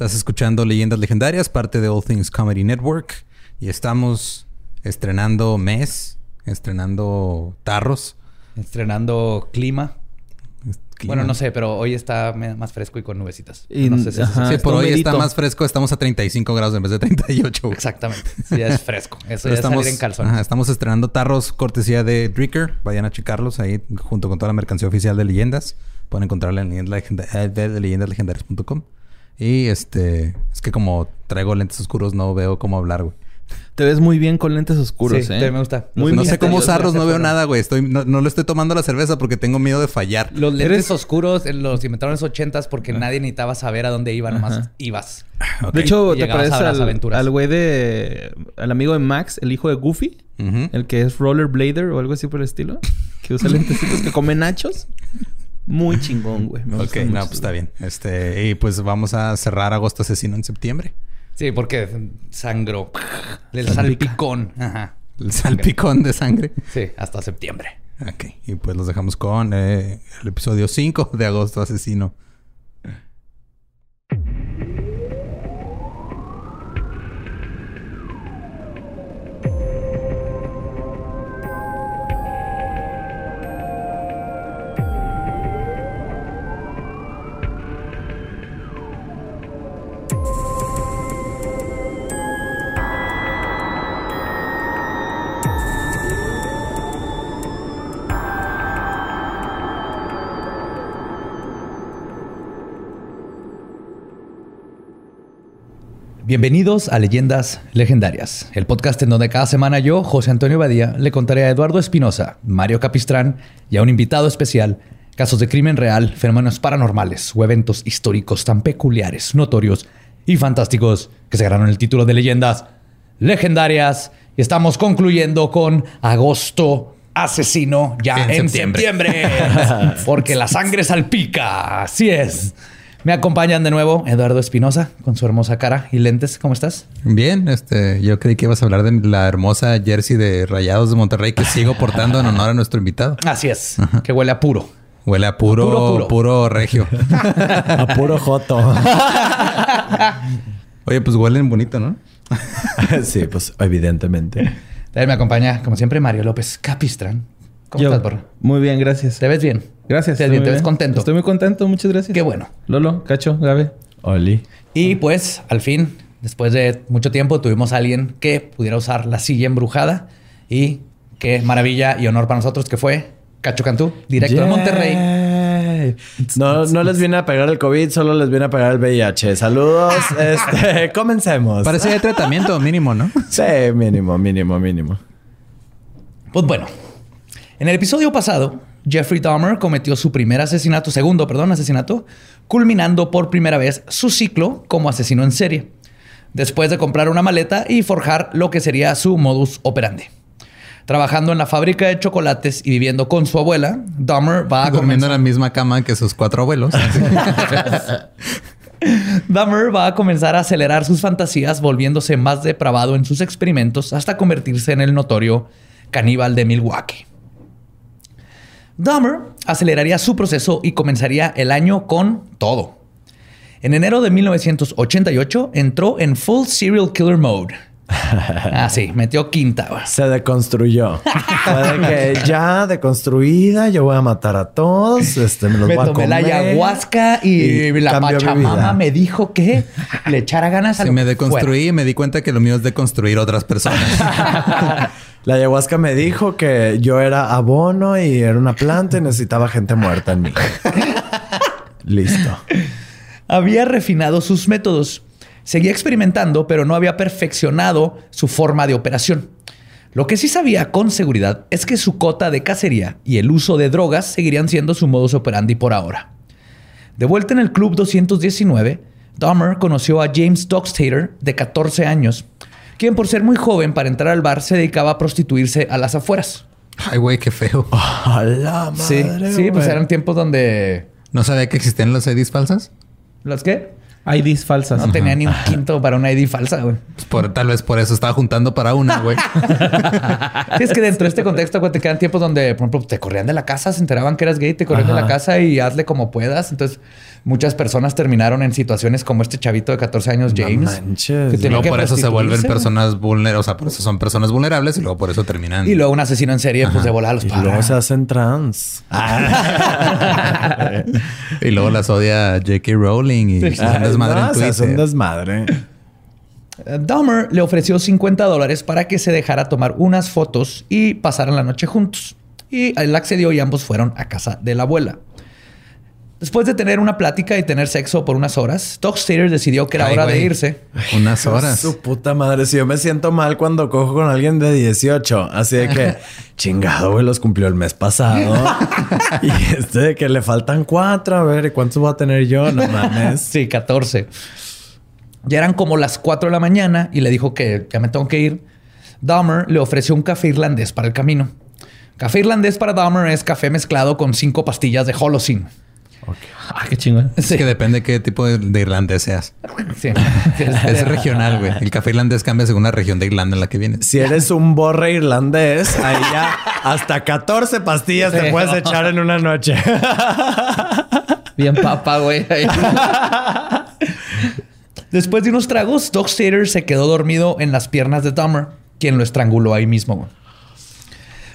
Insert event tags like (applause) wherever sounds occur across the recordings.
Estás escuchando Leyendas Legendarias, parte de All Things Comedy Network. Y estamos estrenando mes, estrenando tarros. Estrenando clima. Clima. Bueno, no sé, pero hoy está más fresco y con nubecitas. Y- no sé si ajá. Sí, por hoy está más fresco. Estamos a 35 grados en vez de 38. güey. Exactamente. Sí, ya es (laughs) fresco. Eso ya es salir en calzones. ajá, estamos estrenando tarros cortesía de Dricker. Vayan a checarlos ahí junto con toda la mercancía oficial de leyendas. Pueden encontrarla en leyendas eh, de leyendaslegendarias.com. Y este, es que como traigo lentes oscuros, no veo cómo hablar, güey. Te ves muy bien con lentes oscuros, Sí, ¿eh? me gusta. Muy no sé cómo usarlos, no veo nada, güey. Estoy, no, no le estoy tomando la cerveza porque tengo miedo de fallar. Los lentes Eres- oscuros eh, los inventaron en los ochentas porque nadie necesitaba saber a dónde iba, nomás ibas. De hecho, ¿te Llegabas pareces a las al, aventuras. al güey de... Al amigo de Max, el hijo de Goofy? El que es rollerblader o algo así por el estilo. Que usa lentecitos que come nachos. Muy chingón, güey. Me Ok, no, pues está bien. Este, y pues vamos a cerrar Agosto Asesino en septiembre. Sí, porque sangró. El salpicón. Ajá. El salpicón de sangre. Sí, hasta septiembre. Ok, y pues los dejamos con eh, el episodio 5 de Agosto Asesino. Bienvenidos a Leyendas Legendarias, el podcast en donde cada semana yo, José Antonio Badía, le contaré a Eduardo Espinosa, Mario Capistrán y a un invitado especial casos de crimen real, fenómenos paranormales o eventos históricos tan peculiares, notorios y fantásticos que se ganaron el título de Leyendas Legendarias. Y estamos concluyendo con Agosto Asesino ya En en, septiembre. septiembre. (laughs) porque la sangre salpica. Así es. Me acompañan de nuevo Eduardo Espinosa con su hermosa cara y lentes. ¿Cómo estás? Bien, este, yo creí que ibas a hablar de la hermosa jersey de Rayados de Monterrey que sigo portando en honor a nuestro invitado. Así es. Que huele a puro. Huele a puro, Puro, puro, puro. regio. (laughs) A puro joto. (laughs) Oye, pues huelen bonito, ¿no? (laughs) sí, pues evidentemente. También me acompaña, como siempre, Mario López Capistrán. ¿Cómo Yo, estás, Borre? Muy bien, gracias. ¿Te ves bien? Gracias. ¿Te, estoy te muy ves contento? Estoy muy contento, muchas gracias. Qué bueno. Lolo, Cacho, Gabe. Oli. Y pues, al fin, después de mucho tiempo, tuvimos a alguien que pudiera usar la silla embrujada. Y qué maravilla y honor para nosotros que fue Cacho Cantú, directo de. Monterrey. No, (laughs) no les viene a pegar el COVID, solo les viene a pegar el VIH. Saludos. (laughs) Este, (laughs) comencemos. Parece que hay tratamiento mínimo, ¿no? Sí, mínimo, mínimo, mínimo. Pues bueno, en el episodio pasado, Jeffrey Dahmer cometió su primer asesinato, segundo, perdón, asesinato, culminando por primera vez su ciclo como asesino en serie, después de comprar una maleta y forjar lo que sería su modus operandi. Trabajando en la fábrica de chocolates y viviendo con su abuela, Dahmer va a Durmiendo en comenzar, la misma cama que sus cuatro abuelos. (laughs) Dahmer va a comenzar a acelerar sus fantasías, volviéndose más depravado en sus experimentos hasta convertirse en el notorio caníbal de Milwaukee. Dahmer aceleraría su proceso y comenzaría el año con todo. En enero de 1988 entró en full serial killer mode. (laughs) Ah, sí, metió quinta. güey. Se deconstruyó. Fue de que ya deconstruida, yo voy a matar a todos. Este, me los Me voy a tomé comer. la ayahuasca y, Y la pachamama me dijo que le echara ganas a Si lo me deconstruí y me di cuenta que lo mío es deconstruir otras personas. (laughs) La ayahuasca me dijo que yo era abono y era una planta y necesitaba gente muerta en mí. (laughs) Listo. Había refinado sus métodos. Seguía experimentando, pero no había perfeccionado su forma de operación. Lo que sí sabía con seguridad es que su cota de cacería y el uso de drogas seguirían siendo su modus operandi por ahora. De vuelta en el Club 219, Dahmer conoció a James Dockstader, de 14 años, quien por ser muy joven para entrar al bar se dedicaba a prostituirse a las afueras. Ay, güey, qué feo. (laughs) A la Sí, madre, sí, pues güey. eran tiempos donde... ¿No sabía que existían las IDs falsas? ¿Las qué? IDs falsas. No tenía ni un quinto para una ID falsa, güey. Pues por, tal vez por eso estaba juntando para una, güey. (laughs) Sí, es que dentro de este contexto, güey, te quedan tiempos donde, por ejemplo, te corrían de la casa, se enteraban que eras gay, te corrían de la casa y hazle como puedas. Entonces, muchas personas terminaron en situaciones como este chavito de 14 años, No James. manches. que Y luego que por eso se vuelven personas vulnerables. O sea, por eso son personas vulnerables y luego por eso terminan. Y luego un asesino en serie, pues de volar a los Y padres. luego se hacen trans. (laughs) Y luego las odia J.K. Rowling y se hacen desmadre no, en se hace un Twitter. desmadre. Dahmer le ofreció 50 dólares para que se dejara tomar unas fotos y pasaran la noche juntos. Y él accedió y ambos fueron a casa de la abuela. Después de tener una plática y tener sexo por unas horas, Doc Stater decidió que era Ay, hora de irse. Unas horas. Su puta madre. Si yo me siento mal cuando cojo con alguien de 18. Así de que, (laughs) chingado, güey, los cumplió el mes pasado. (laughs) y este de que le faltan cuatro. A ver, ¿y cuántos voy a tener yo? No mames. Sí, 14. Ya eran como las 4 de la mañana y le dijo que ya me tengo que ir. Dahmer le ofreció un café irlandés para el camino. Café irlandés para Dahmer es café mezclado con cinco pastillas de Holocene. Ah, qué chingón. Es que depende qué tipo de, de irlandés seas. Sí. (laughs) Es regional, güey. El café irlandés cambia según la región de Irlanda en la que vienes. Si eres un borre irlandés, ahí ya hasta 14 pastillas te puedes echar en una noche. (laughs) Bien papa, güey. (laughs) Después de unos tragos, Doc Stater se quedó dormido en las piernas de Dahmer, quien lo estranguló ahí mismo. güey.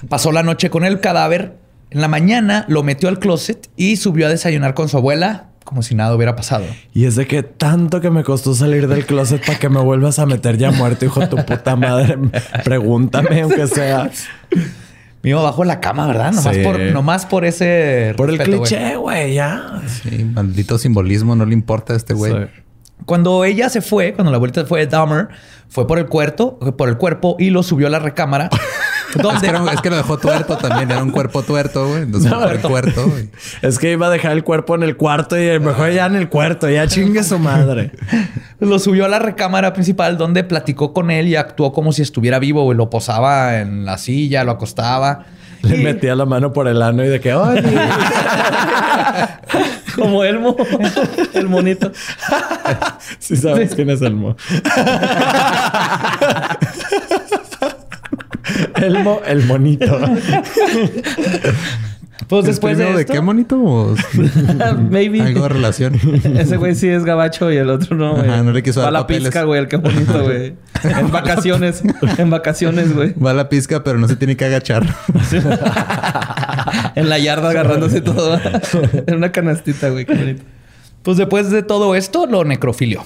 Pasó la noche con el cadáver. En la mañana lo metió al closet y subió a desayunar con su abuela como si nada hubiera pasado. Y es de que tanto que me costó salir del closet para que me vuelvas a meter ya muerto, hijo de tu puta madre. Pregúntame, aunque sea. Abajo de la cama, ¿verdad? Nomás, Sí. por, nomás por ese... Por el respeto, cliché, güey, ya. Sí, maldito simbolismo, no le importa a este güey. Cuando ella se fue, cuando la abuelita fue Dahmer, fue por el cuerpo, por el cuerpo y lo subió a la recámara. (laughs) Es que, era- es que lo dejó tuerto también, era un cuerpo tuerto, güey. Entonces No, el cuerpo. güey. Es que iba a dejar el cuerpo en el cuarto y mejor ya en el cuarto, ya chingue su madre. lo subió a la recámara principal donde platicó con él y actuó como si estuviera vivo. güey. Lo posaba en la silla, lo acostaba. Le Y- metía la mano por el ano y de que, oye, (laughs) Como Elmo. (laughs) El monito. si sabes quién es Elmo. (laughs) Elmo, el monito. Pues ¿El después de, primo de esto, qué monito? ¿O (laughs) Maybe. Algo de relación. Ese güey sí es gabacho y el otro no, güey. Ajá, no le quiso Va dar a la papeles. pizca, güey. El que bonito, güey. En vacaciones. En vacaciones, güey. Va a la pizca, pero no se tiene que agachar. (laughs) En la yarda agarrándose todo. (laughs) En una canastita, güey. Qué bonito. pues después de todo esto, lo necrofilió.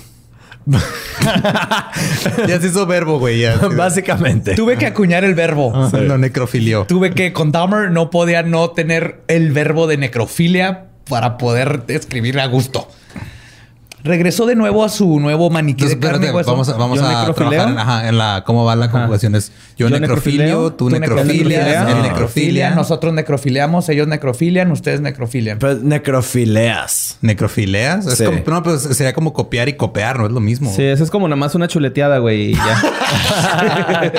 (laughs) ya se hizo verbo, güey. Ya. Básicamente. Tuve que acuñar el verbo. Ajá, Lo necrofilió. Tuve que, con Dahmer no podía no tener el verbo de necrofilia para poder escribir a gusto. Regresó de nuevo a su nuevo maniquí Entonces, de carne y espérate, hueso. vamos a, vamos en, ajá, en la cómo va la conjugación. Es yo, Yo necrofilio, necrofileo, tú necrofilias, necrofilias, él necrofilia. Nosotros necrofiliamos, ellos necrofilian, ustedes necrofilian. Pues necrofileas. ¿Necrofileas? Es Sí. como, no, pues sería como copiar y copiar, no es lo mismo. Sí, eso es como nada más una chuleteada, güey. Y ya. (laughs)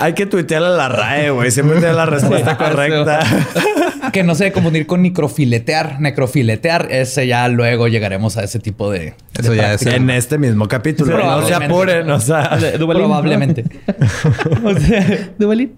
Hay que tuitearle a la RAE, güey. Siempre tiene la respuesta (laughs) correcta. (laughs) que no se debe confundir con necrofiletear. Necrofiletear, ese ya luego llegaremos a ese tipo de. Eso de ya es en este mismo capítulo. Sí, no se probablemente. apuren, o sea. Duvalín, ¿no? Probablemente. (laughs) O sea, Duvalín.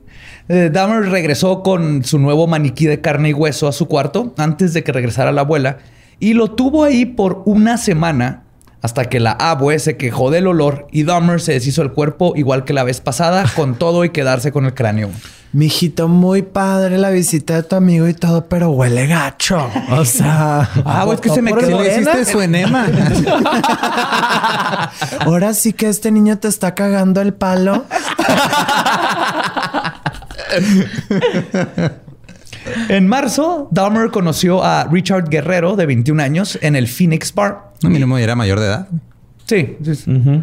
Eh, Dahmer regresó con su nuevo maniquí de carne y hueso a su cuarto antes de que regresara la abuela y lo tuvo ahí por una semana hasta que la abue se quejó del olor y Dahmer se deshizo el cuerpo igual que la vez pasada (laughs) con todo y quedarse con el cráneo. Mijito, muy padre la visita de tu amigo y todo, pero huele gacho. (laughs) O sea. Ah, güey, es que se me quedó ¿Sí le hiciste su enema? (laughs) Ahora sí que este niño te está cagando el palo. En marzo, Dahmer conoció a Richard Guerrero de 21 años en el Phoenix Bar. no, mínimo ya era mayor de edad. Sí, sí, sí.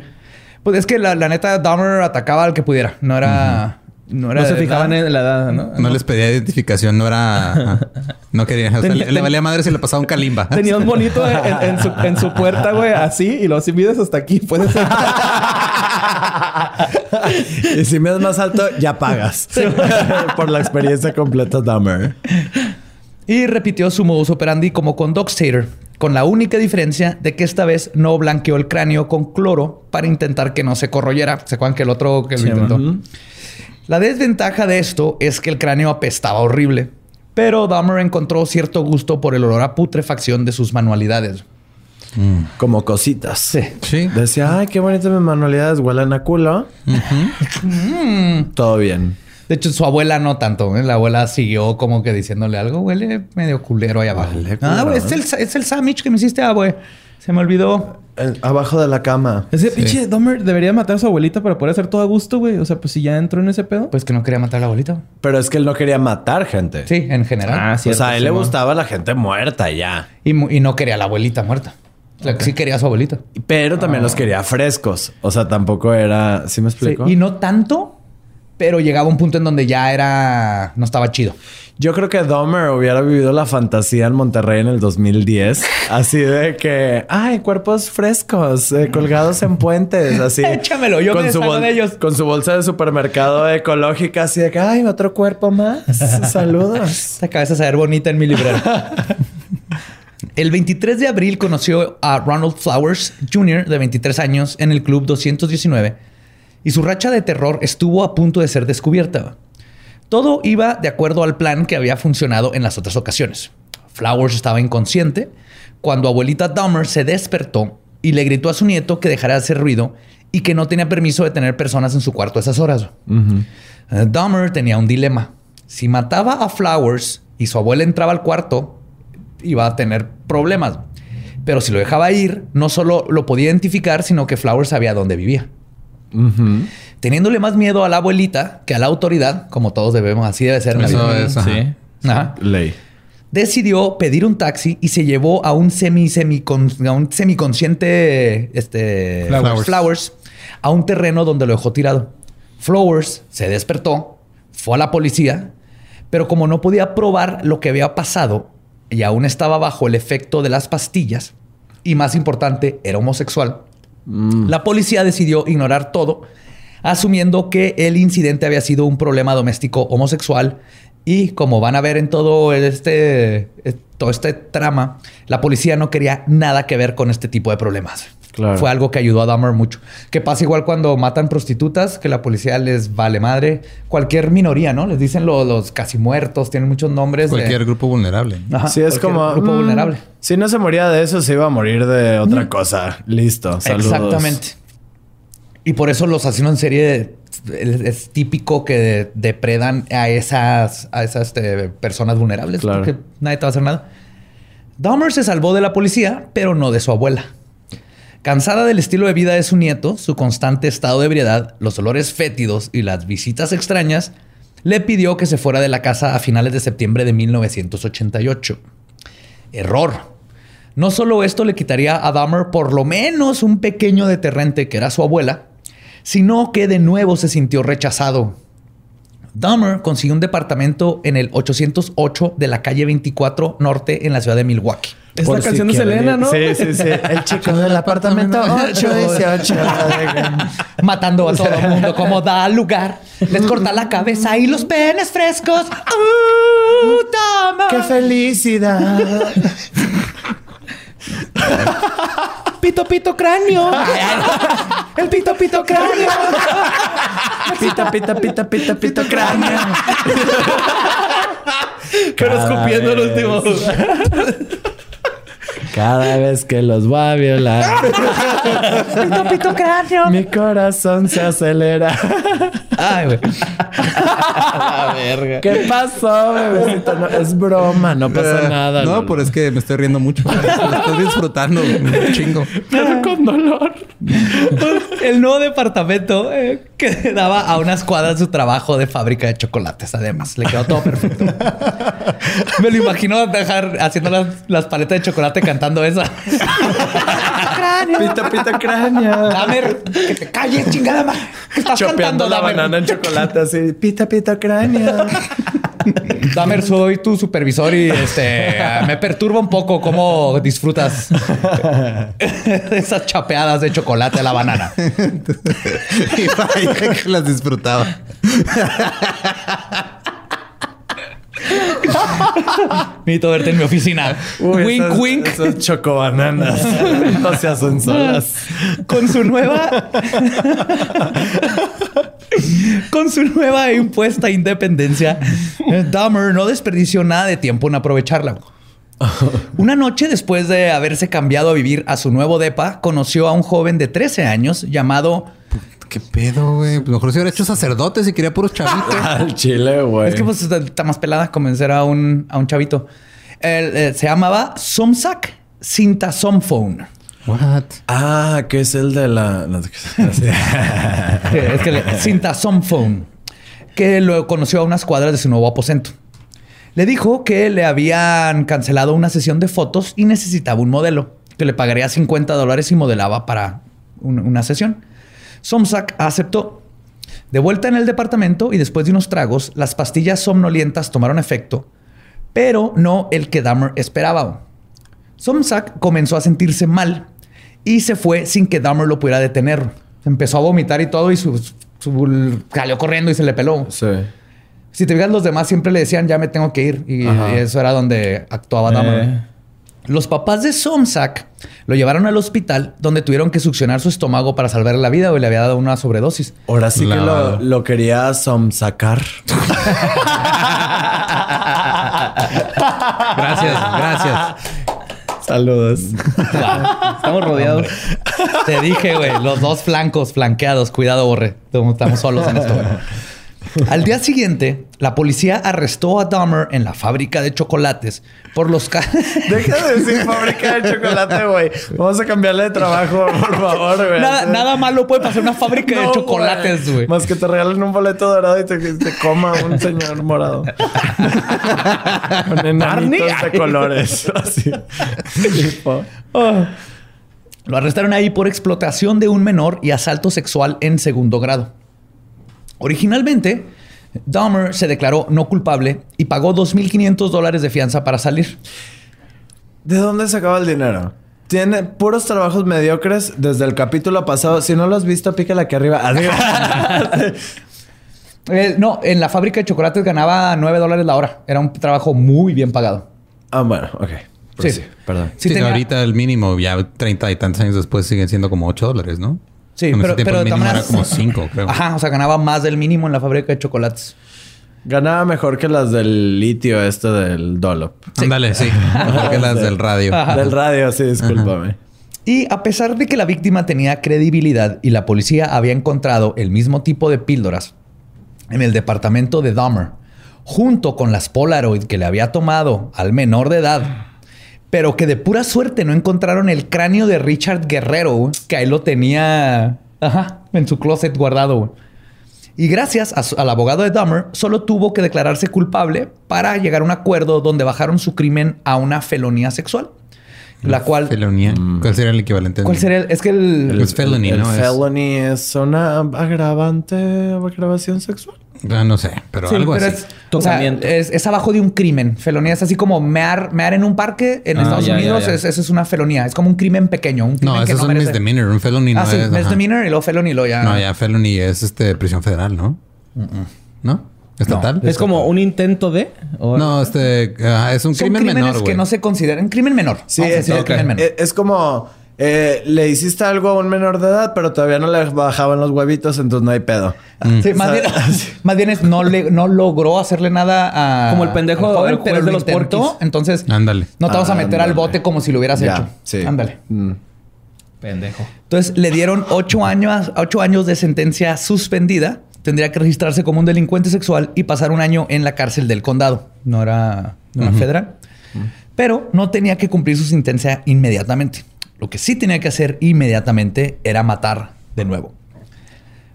Pues es que la, la neta Dahmer atacaba al que pudiera, no era no era No se fijaban en la edad, ¿no? No les pedía identificación, no era... No quería... O sea, Ten- le, valía madre si le pasaba un calimba. Tenía un monito en, en su, en su puerta, güey, así, y lo si mides hasta aquí, puede ser. (laughs) Y si me das más alto, ya pagas. (laughs) Por la experiencia completa, Dahmer. Y repitió su modus operandi como con Doc Stater. con la única diferencia de que esta vez no blanqueó el cráneo con cloro para intentar que no se corroyera. ¿Se acuerdan que el otro que lo Sí, intentó? La desventaja de esto es que el cráneo apestaba horrible, pero Dahmer encontró cierto gusto por el olor a putrefacción de sus manualidades. Como cositas. Sí. Sí. Decía, ay, qué bonitas mis manualidades huelen a culo. Todo bien. De hecho, su abuela no tanto. ¿eh? La abuela siguió como que diciéndole algo. Huele medio culero ahí abajo. Huele ah, güey, es el, es el sandwich que me hiciste, abue. Se me olvidó. Abajo de la cama. Ese pinche Dahmer debería matar a su abuelita para poder hacer todo a gusto, güey. O sea, pues si ya entró en ese pedo. Pues que no quería matar a la abuelita. Pero es que él no quería matar gente. Sí, en general. Ah, o sea, a él le gustaba la gente muerta ya. Y, y no quería a la abuelita muerta. O sea, que sí quería a su abuelita. Pero también los quería frescos. O sea, tampoco era... ¿Sí me Sí, explico? Y no tanto, pero llegaba un punto en donde ya era... No estaba chido. Yo creo que Dahmer hubiera vivido la fantasía en Monterrey en el 2010. Así de que... Ay, cuerpos frescos. eh, colgados en puentes. Así. (laughs) Échamelo, yo me su de ellos. Con su bolsa de supermercado ecológica. Así de que... Ay, otro cuerpo más. Saludos. (laughs) Esta cabeza se ver bonita en mi librero. (laughs) El 23 de abril conoció a Ronald Flowers Jr., de 23 años, en el Club 219 y su racha de terror estuvo a punto de ser descubierta. Todo iba de acuerdo al plan que había funcionado en las otras ocasiones. Flowers estaba inconsciente cuando abuelita Dahmer se despertó y le gritó a su nieto que dejara de hacer ruido y que no tenía permiso de tener personas en su cuarto a esas horas. Eh, Dahmer tenía un dilema. Si mataba a Flowers y su abuela entraba al cuarto, iba a tener problemas. Pero si lo dejaba ir, no solo lo podía identificar, sino que Flowers sabía dónde vivía. Teniéndole más miedo a la abuelita que a la autoridad, como todos debemos, así debe ser. la Eso vida. es, ajá. Sí. Ajá. Ley. Decidió pedir un taxi y se llevó a un semi, semi, a un semiconsciente este, Flowers. Flowers a un terreno donde lo dejó tirado. Flowers se despertó, fue a la policía, pero como no podía probar lo que había pasado y aún estaba bajo el efecto de las pastillas, y más importante, era homosexual, la policía decidió ignorar todo, asumiendo que el incidente había sido un problema doméstico homosexual. Y como van a ver en todo este, eh, todo este trama, la policía no quería nada que ver con este tipo de problemas. Claro. Fue algo que ayudó a Dahmer mucho. Que pasa igual cuando matan prostitutas, que la policía les vale madre. Cualquier minoría, ¿no? Les dicen lo- los casi muertos, tienen muchos nombres. de- Cualquier grupo vulnerable. Ajá, Sí, es como... Grupo mm, vulnerable. Si no se moría de eso, se iba a morir de otra cosa. Listo. Saludos. Exactamente. Y por eso los asesinos en serie es, es típico que depredan a esas, a esas este, personas vulnerables Claro. porque nadie te va a hacer nada. Dahmer se salvó de la policía, pero no de su abuela. Cansada del estilo de vida de su nieto, su constante estado de ebriedad, los olores fétidos y las visitas extrañas, le pidió que se fuera de la casa a finales de septiembre de 1988. Error. No solo esto le quitaría a Dahmer por lo menos un pequeño deterrente que era su abuela, sino que de nuevo se sintió rechazado. Dahmer consiguió un departamento en el 808 de la calle 24 Norte en la ciudad de Milwaukee. Es Por la si canción de quieren Selena. ¿no? Sí, sí, sí. El chico del apartamento 818. Matando a todo el mundo como da lugar. Les corta la cabeza y los penes frescos. ¡Uh, Dahmer! ¡Qué felicidad! (laughs) Pito, pito, cráneo. (laughs) El pito pito cráneo. Pita, pita, pita, pita, pita, cráneo. Pero escupiendo el último. Cada vez que los va a violar, (laughs) Pito pito cráneo. mi corazón se acelera. Ay, güey. (laughs) La verga. ¿Qué pasó, bebecito? No, es broma, no pasa nada. Eh, No, Lolo. pero es que me estoy riendo mucho. Lo estoy disfrutando un chingo. Pero con dolor. El nuevo departamento eh, que daba a unas cuadras su trabajo de fábrica de chocolates. Además, le quedó todo perfecto. Me lo imagino dejar haciendo las, las paletas de chocolate cantando esa. Pita, pita, cráneo. Dahmer, que te calles, chingada madre. ¿Qué estás Chopeando cantando, la Dahmer? banana en chocolate así. Pita, pita, cráneo. Dahmer, soy tu supervisor y este me perturba un poco cómo disfrutas (laughs) esas chapeadas de chocolate a la banana. (laughs) Y vaya que las disfrutaba. (laughs) Necesito verte en mi oficina. Uy, wink, esas, wink. Esas chocobananas. (laughs) no se hacen solas. Con su nueva. Con su nueva impuesta independencia, Dahmer no desperdició nada de tiempo en aprovecharla. (laughs) Una noche después de haberse cambiado a vivir a su nuevo depa, conoció a un joven de 13 años llamado. ¿Qué pedo, güey? Pues mejor se hubiera hecho sacerdote si quería puros chavitos. (laughs) Al chile, güey. Es que pues está más pelada convencer a un, a un chavito. Él, eh, se llamaba Somsak Sintasomphone. What? Ah, que es el de la. no, (laughs) es que le- Sintasomphone. Que lo conoció a unas cuadras de su nuevo aposento. Le dijo que le habían cancelado una sesión de fotos y necesitaba un modelo. Que le pagaría 50 dólares y modelaba para un- una sesión. Somsak aceptó. De vuelta en el departamento y después de unos tragos, las pastillas somnolientas tomaron efecto, pero no el que Dahmer esperaba. Somsak comenzó a sentirse mal y se fue sin que Dahmer lo pudiera detener. Empezó a vomitar y todo y su, corriendo y se le peló. sí. Si te fijas, los demás siempre le decían, ya me tengo que ir. Y, eso era donde actuaba Dahmer. Eh. Los papás de Somsak lo llevaron al hospital donde tuvieron que succionar su estómago para salvarle la vida o le había dado una sobredosis. Ahora sí que lo, lo quería sacar. (laughs) Gracias, gracias. Saludos. Estamos rodeados. Te dije, güey, los dos flancos flanqueados. Cuidado, Borre. Estamos solos en esto. güey. Al día siguiente, la policía arrestó a Dahmer en la fábrica de chocolates por los ca- (laughs) Deja de decir fábrica de chocolate, güey. Vamos a cambiarle de trabajo, por favor, güey. nada, nada malo puede pasar en una fábrica de chocolates, güey. Más que te regalen un boleto dorado y te, te coma un señor morado. (laughs) Con enanitos de colores. (laughs) Así. Ah. Lo arrestaron ahí por explotación de un menor y asalto sexual en segundo grado. Originalmente, Dahmer se declaró no culpable y pagó 2.500 dólares de fianza para salir. ¿De dónde sacaba el dinero? Tiene puros trabajos mediocres desde el capítulo pasado. Si no lo has visto, pícale aquí arriba. Arriba. (laughs) Eh, no, en la fábrica de chocolates ganaba 9 dólares la hora. Era un trabajo muy bien pagado. ah, bueno, ok. Pues Sí. sí, perdón. Sí Sí, tenía- ahorita el mínimo, ya 30 y tantos años después, siguen siendo como 8 dólares, ¿no? Sí, En ese pero, pero el mínimo era como 5, creo. Ajá, o sea, ganaba más del mínimo en la fábrica de chocolates. Ganaba mejor que las del litio, este del Dolop. Ándale, sí. (laughs) Mejor que las del radio. Del radio, sí, discúlpame. Y a pesar de que la víctima tenía credibilidad y la policía había encontrado el mismo tipo de píldoras en el departamento de Dahmer, junto con las Polaroid que le había tomado al menor de edad, pero que de pura suerte no encontraron el cráneo de Richard Guerrero, que ahí lo tenía ajá, en su closet guardado. Y gracias a su- al abogado de Dahmer, solo tuvo que declararse culpable para llegar a un acuerdo donde bajaron su crimen a una felonía sexual. La cual... Felonía. ¿Cuál sería el equivalente? ¿Cuál sería? el- Es que el... Es felony, el ¿no? Felony es una agravante, agravación sexual. Ah, no sé, pero Sí, algo pero así. es, o sea, es, es abajo de un crimen. Felonía es así como mear, mear en un parque en Ah, Estados ya, Unidos. ya. Es, eso es una felonía. Es como un crimen pequeño. Un crimen No, que eso es un merece- misdemeanor. Un felony no Ah, sí, es... ajá. misdemeanor y luego felony y luego ya. No, ya felony es este prisión federal, ¿no? ¿No? ¿Estatal? Es como un intento de. o- No, este... ah, es un Son crimen crímenes menor, que no se consideran crimen menor. Sí, es, decirle ok. crimen menor. Eh, es como eh, le hiciste algo a un menor de edad, pero todavía no le bajaban los huevitos, entonces no hay pedo. Sí, más, bien, (laughs) sea, más bien es no, le, no logró hacerle nada a. Como el pendejo joven, pero de lo los. Entonces, Ándale. no te vamos a meter al bote como si lo hubieras Ya, hecho. sí. Ándale. Mm. Pendejo. Entonces le dieron ocho años, ocho años de sentencia suspendida. Tendría que registrarse como un delincuente sexual y pasar un año en la cárcel del condado. No era, no era federal. Pero no tenía que cumplir su sentencia inmediatamente. Lo que sí tenía que hacer inmediatamente era matar de nuevo.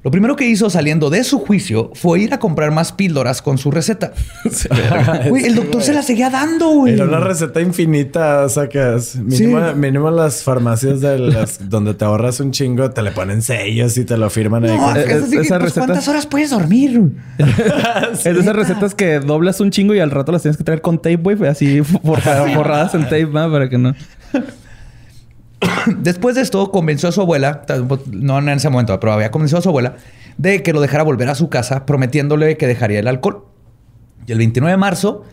Lo primero que hizo saliendo de su juicio fue ir a comprar más píldoras con su receta. (laughs) (laughs) Güey, el doctor se la seguía dando, güey. Era una receta infinita, sacas. Mínimo, Sí. mínimo las farmacias de las (laughs) donde te ahorras un chingo, te le ponen sellos y te lo firman ahí. No, con- es que es es- así que, esa pues, ¿Cuántas horas puedes dormir? Es de esas recetas que doblas un chingo y al rato las tienes que traer con tape, güey. Así forra- forradas en tape, ¿no? Para que no. (coughs) Después de esto, convenció a su abuela, no en ese momento, pero había convencido a su abuela de que lo dejara volver a su casa, prometiéndole que dejaría el alcohol. Y el 29 de marzo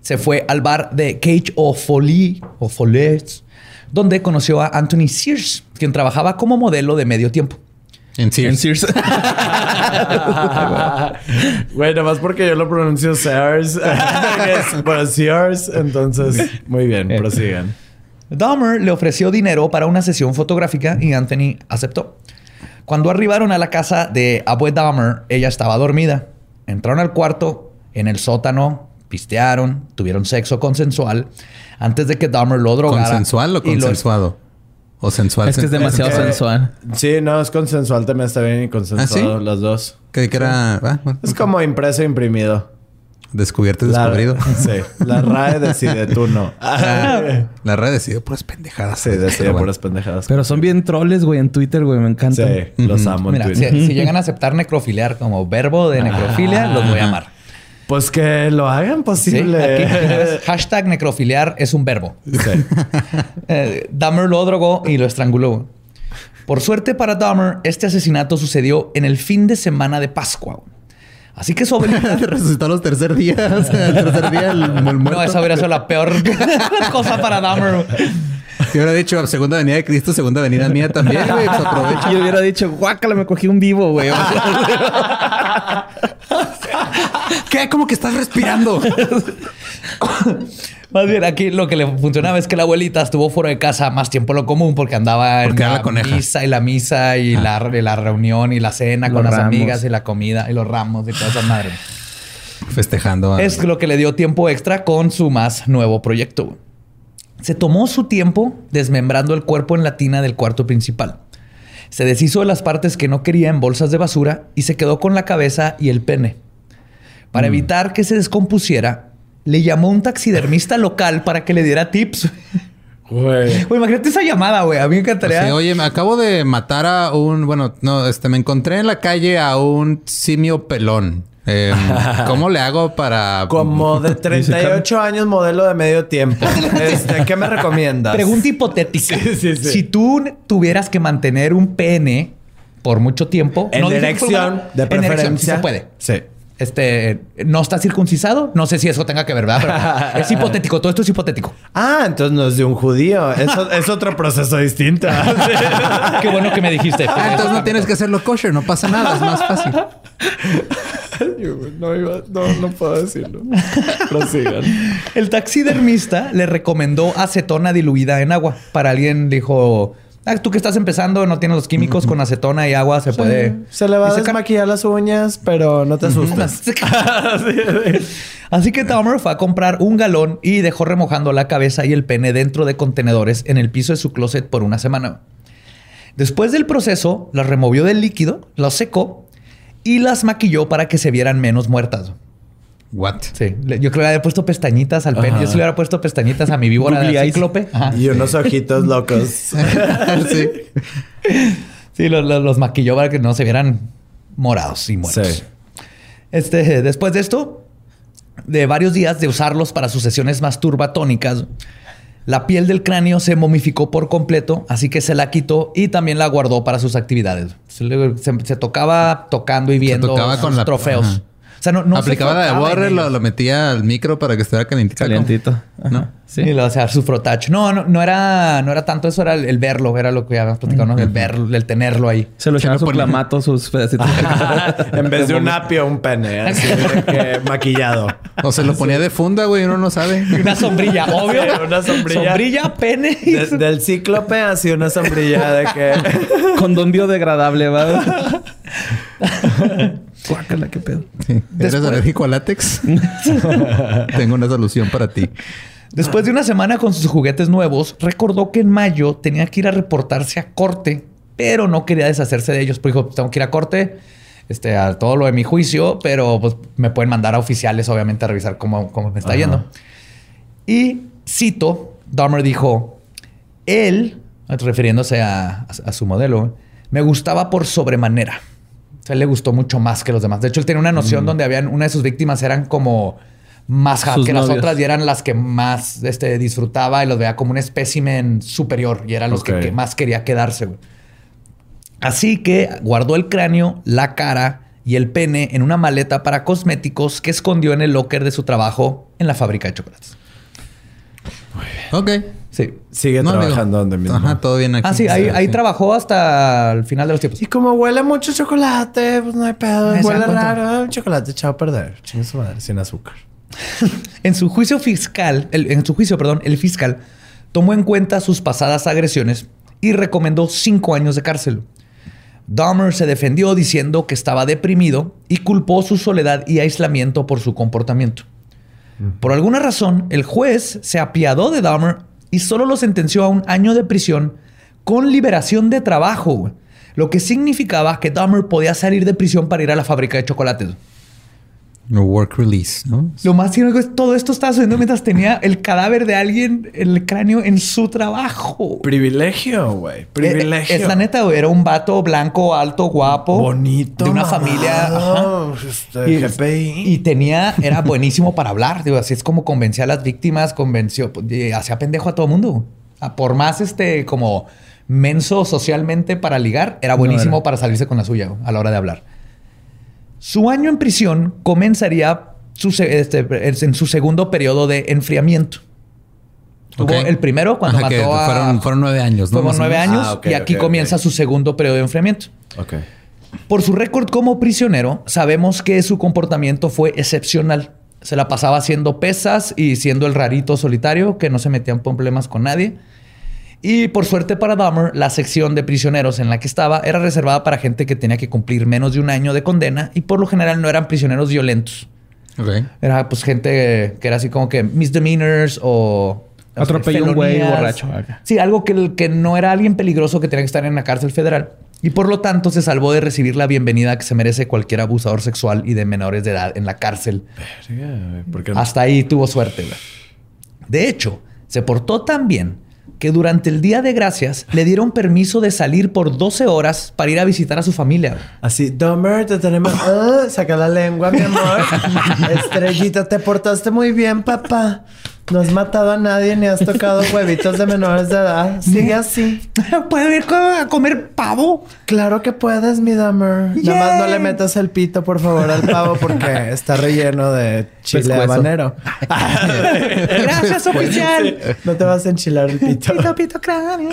se fue al bar de Cage of Folly, o Follets, donde conoció a Anthony Sears, quien trabajaba como modelo de medio tiempo. En Sears. En Sears. (laughs) Güey, nomás porque yo lo pronuncio Sears. (laughs) (laughs) bueno, Sears. Entonces, muy bien, prosigan. Dahmer le ofreció dinero para una sesión fotográfica y Anthony aceptó. Cuando arribaron a la casa de Abue Dahmer, ella estaba dormida. Entraron al cuarto, en el sótano, pistearon, tuvieron sexo consensual antes de que Dahmer lo drogara. ¿Consensual o lo- consensuado? O sensual. es que es demasiado Es que- sensual. Sí, no, es consensual. También está bien y consensuado ¿Ah, sí? las dos. Que, que era... ah, bueno, Es como impreso e imprimido. Descubierto y La- descubrido. Sí. La RAE decide, tú no. (laughs) La red decidió puras pendejadas. Sí, decide bueno. puras pendejadas. Pero son bien troles, güey, en Twitter, güey. Me encanta. Sí, los amo en Mira, si, Twitter. si llegan a aceptar necrofiliar como verbo de necrofilia, los voy a amar. Pues que lo hagan Sí, posible. aquí, (laughs) hashtag necrofiliar es un verbo. Sí. (laughs) Eh, Dahmer lo drogó y lo estranguló. Por suerte para Dahmer, este asesinato sucedió en el fin de semana de Pascua. Así que su (laughs) abuelita... Resucitó los tercer días. El tercer día el, el muerto. No, esa hubiera sido la peor (laughs) cosa para Dahmer. Yo hubiera dicho segunda venida de Cristo, segunda venida mía también, güey. Pues aprovecha. Yo hubiera dicho, guácala, me cogí un vivo, güey. (laughs) ¿Qué? ¿Cómo que estás respirando? Más bien, aquí lo que le funcionaba es que la abuelita estuvo fuera de casa más tiempo lo común porque andaba Porque en la misa y la misa y, la, y la reunión y la cena con las ramos. amigas y la comida y los ramos y toda esa madre. Festejando. a- Es lo que le dio tiempo extra con su más nuevo proyecto. Se tomó su tiempo desmembrando el cuerpo en la tina del cuarto principal. Se deshizo de las partes que no quería en bolsas de basura y se quedó con la cabeza y el pene. Para evitar que se descompusiera, le llamó a un taxidermista local para que le diera tips. Güey. (laughs) Güey, imagínate esa llamada, güey. A mí me encantaría. Sí, oye, me acabo de matar a un... Bueno, no, este... Me encontré en la calle a un simio pelón. Em, (laughs) ¿Cómo le hago para...? Como de (laughs) 38 años, modelo de medio tiempo. Este, ¿Qué me recomiendas? Pregunta hipotética. Sí, sí, sí. Si tú tuvieras que mantener un pene por mucho tiempo, En no forma- de en preferencia. erección, sí se puede. Sí. Este, no está circuncisado. No sé si eso tenga que ver, ¿verdad? Pero (laughs) es hipotético. Todo esto es hipotético. Ah, entonces no es de un judío. Eso es otro proceso distinto. (laughs) Qué bueno que me dijiste. Ah, entonces no tienes que hacerlo kosher. No pasa nada. Es más fácil. no, iba- no, no puedo decirlo. Prosigan. El taxidermista le recomendó acetona diluida en agua. Para alguien dijo, ah, tú que estás empezando, no tienes los químicos con acetona y agua, se puede. Se le va a secar". desmaquillar las uñas, pero no te asustes. (laughs) Así que Dahmer fue a comprar un galón y dejó remojando la cabeza y el pene dentro de contenedores en el piso de su closet por una semana. Después del proceso, las removió del líquido, las secó y las maquilló para que se vieran menos muertas. What? Sí, yo creo que le había puesto pestañitas al pene. Yo sí le hubiera puesto pestañitas a mi víbora de cíclope. Ajá. Y unos ojitos locos. (laughs) sí. Sí, lo- lo- los, maquilló para que no se vieran morados y muertos. Sí. Este, después de esto, de varios días de usarlos para sus sesiones masturbatónicas, la piel del cráneo se momificó por completo, así que se la quitó y también la guardó para sus actividades. Se, se- se tocaba tocando y viendo tocaba con la- trofeos. ajá. O sea, no, no Aplicaba la de Warren, lo, lo metía al micro para que estuviera calientito. Calientito. ¿No? Sí. Y lo hacía su frotacho. No, no, no era, no era tanto eso, era el, el verlo, era lo que habíamos platicado, ¿no? El verlo, el tenerlo ahí. Se lo echaba lo su ponía- clamato, sus pedacitos. (laughs) (laughs) en vez de un apio, un pene. Así de que (laughs) maquillado. O se lo ponía de funda, güey. Uno no sabe. Una sombrilla, obvio. Sí, una sombrilla. Sombrilla, pene. De- del cíclope, así una sombrilla de que... Condón biodegradable, ¿va? Guácala, qué pedo. Sí. ¿Eres Después- alérgico al látex? (laughs) Tengo una solución para ti. Después de una semana con sus juguetes nuevos, recordó que en mayo tenía que ir a reportarse a corte, pero no quería deshacerse de ellos. Pues dijo, tengo que ir a corte, este, a todo lo de mi juicio, pero pues me pueden mandar a oficiales, obviamente, a revisar cómo, cómo me está Ajá. yendo. Y cito, Dahmer dijo, él, refiriéndose a, a- a su modelo, me gustaba por sobremanera. O sea, él le gustó mucho más que los demás. De hecho, él tenía una noción donde habían, una de sus víctimas eran como más hot que las otras y eran las que más este, disfrutaba y los veía como un espécimen superior y eran los que- más quería quedarse. güey. Así que guardó el cráneo, la cara y el pene en una maleta para cosméticos que escondió en el locker de su trabajo en la fábrica de chocolates. Ok. Sí. Sigue No, amigo. trabajando donde mismo. Ajá, todo bien aquí. Ah, sí, ahí, trabajó hasta el final de los tiempos. Y como huele mucho chocolate, pues no hay pedo. Me Huele raro. Chocolate echado a perder. Chingue su madre, sin azúcar. (laughs) En su juicio fiscal, el- en su juicio, perdón, el fiscal tomó en cuenta sus pasadas agresiones y recomendó cinco años de cárcel. Dahmer se defendió diciendo que estaba deprimido y culpó su soledad y aislamiento por su comportamiento. Por alguna razón, el juez se apiadó de Dahmer y solo lo sentenció a un año de prisión con liberación de trabajo, lo que significaba que Dahmer podía salir de prisión para ir a la fábrica de chocolates. No work release, ¿no? Lo más irónico es todo esto estaba sucediendo mientras tenía el cadáver de alguien en el cráneo en su trabajo. Privilegio, güey. Privilegio. Eh, Es la neta, güey. Era un vato blanco, alto, guapo. Bonito. De una mamado. familia. ajá. Este, Y, GPI. y tenía, era buenísimo para hablar. Digo, así es como convencía a las víctimas, convenció, pues, hacía pendejo a todo mundo. A por más este, como menso socialmente para ligar, era buenísimo era. para salirse con la suya a la hora de hablar. Su año en prisión comenzaría su este, en su segundo periodo de enfriamiento. Tuvo Ok. el primero cuando Ajá, que mató a... fueron- fueron nueve años, ¿no? Fueron nueve años Ah, y aquí comienza su segundo periodo de enfriamiento. Ok. Por su récord como prisionero, sabemos que su comportamiento fue excepcional. Se la pasaba haciendo pesas y siendo el rarito solitario que no se metía en problemas con nadie. Y por suerte para Dahmer, la sección de prisioneros en la que estaba era reservada para gente que tenía que cumplir menos de un año de condena y por lo general no eran prisioneros violentos. Ok. Era pues gente que era así como que misdemeanors o... Atropelló un güey borracho. Sí, algo que, que no era alguien peligroso que tenía que estar en la cárcel federal. Y por lo tanto se salvó de recibir la bienvenida que se merece cualquier abusador sexual y de menores de edad en la cárcel. Hasta ahí tuvo suerte. güey. De hecho, se portó tan bien que durante el Día de Gracias le dieron permiso de salir por 12 horas para ir a visitar a su familia. Así, Dumber, te tenemos. (laughs) Ah, saca la lengua, mi amor. (laughs) Estrellita, te portaste muy bien, papá. No has matado a nadie ni has tocado (laughs) huevitos de menores de edad. Sigue así. (laughs) ¿Puedo ir a comer pavo? Claro que puedes, mi Dumber. Nada más no le metas el pito, por favor, al pavo porque (laughs) está relleno de chile Pescuezo. habanero. Gracias, oficial. No te vas a enchilar el pito. Pito, pito, cráneo.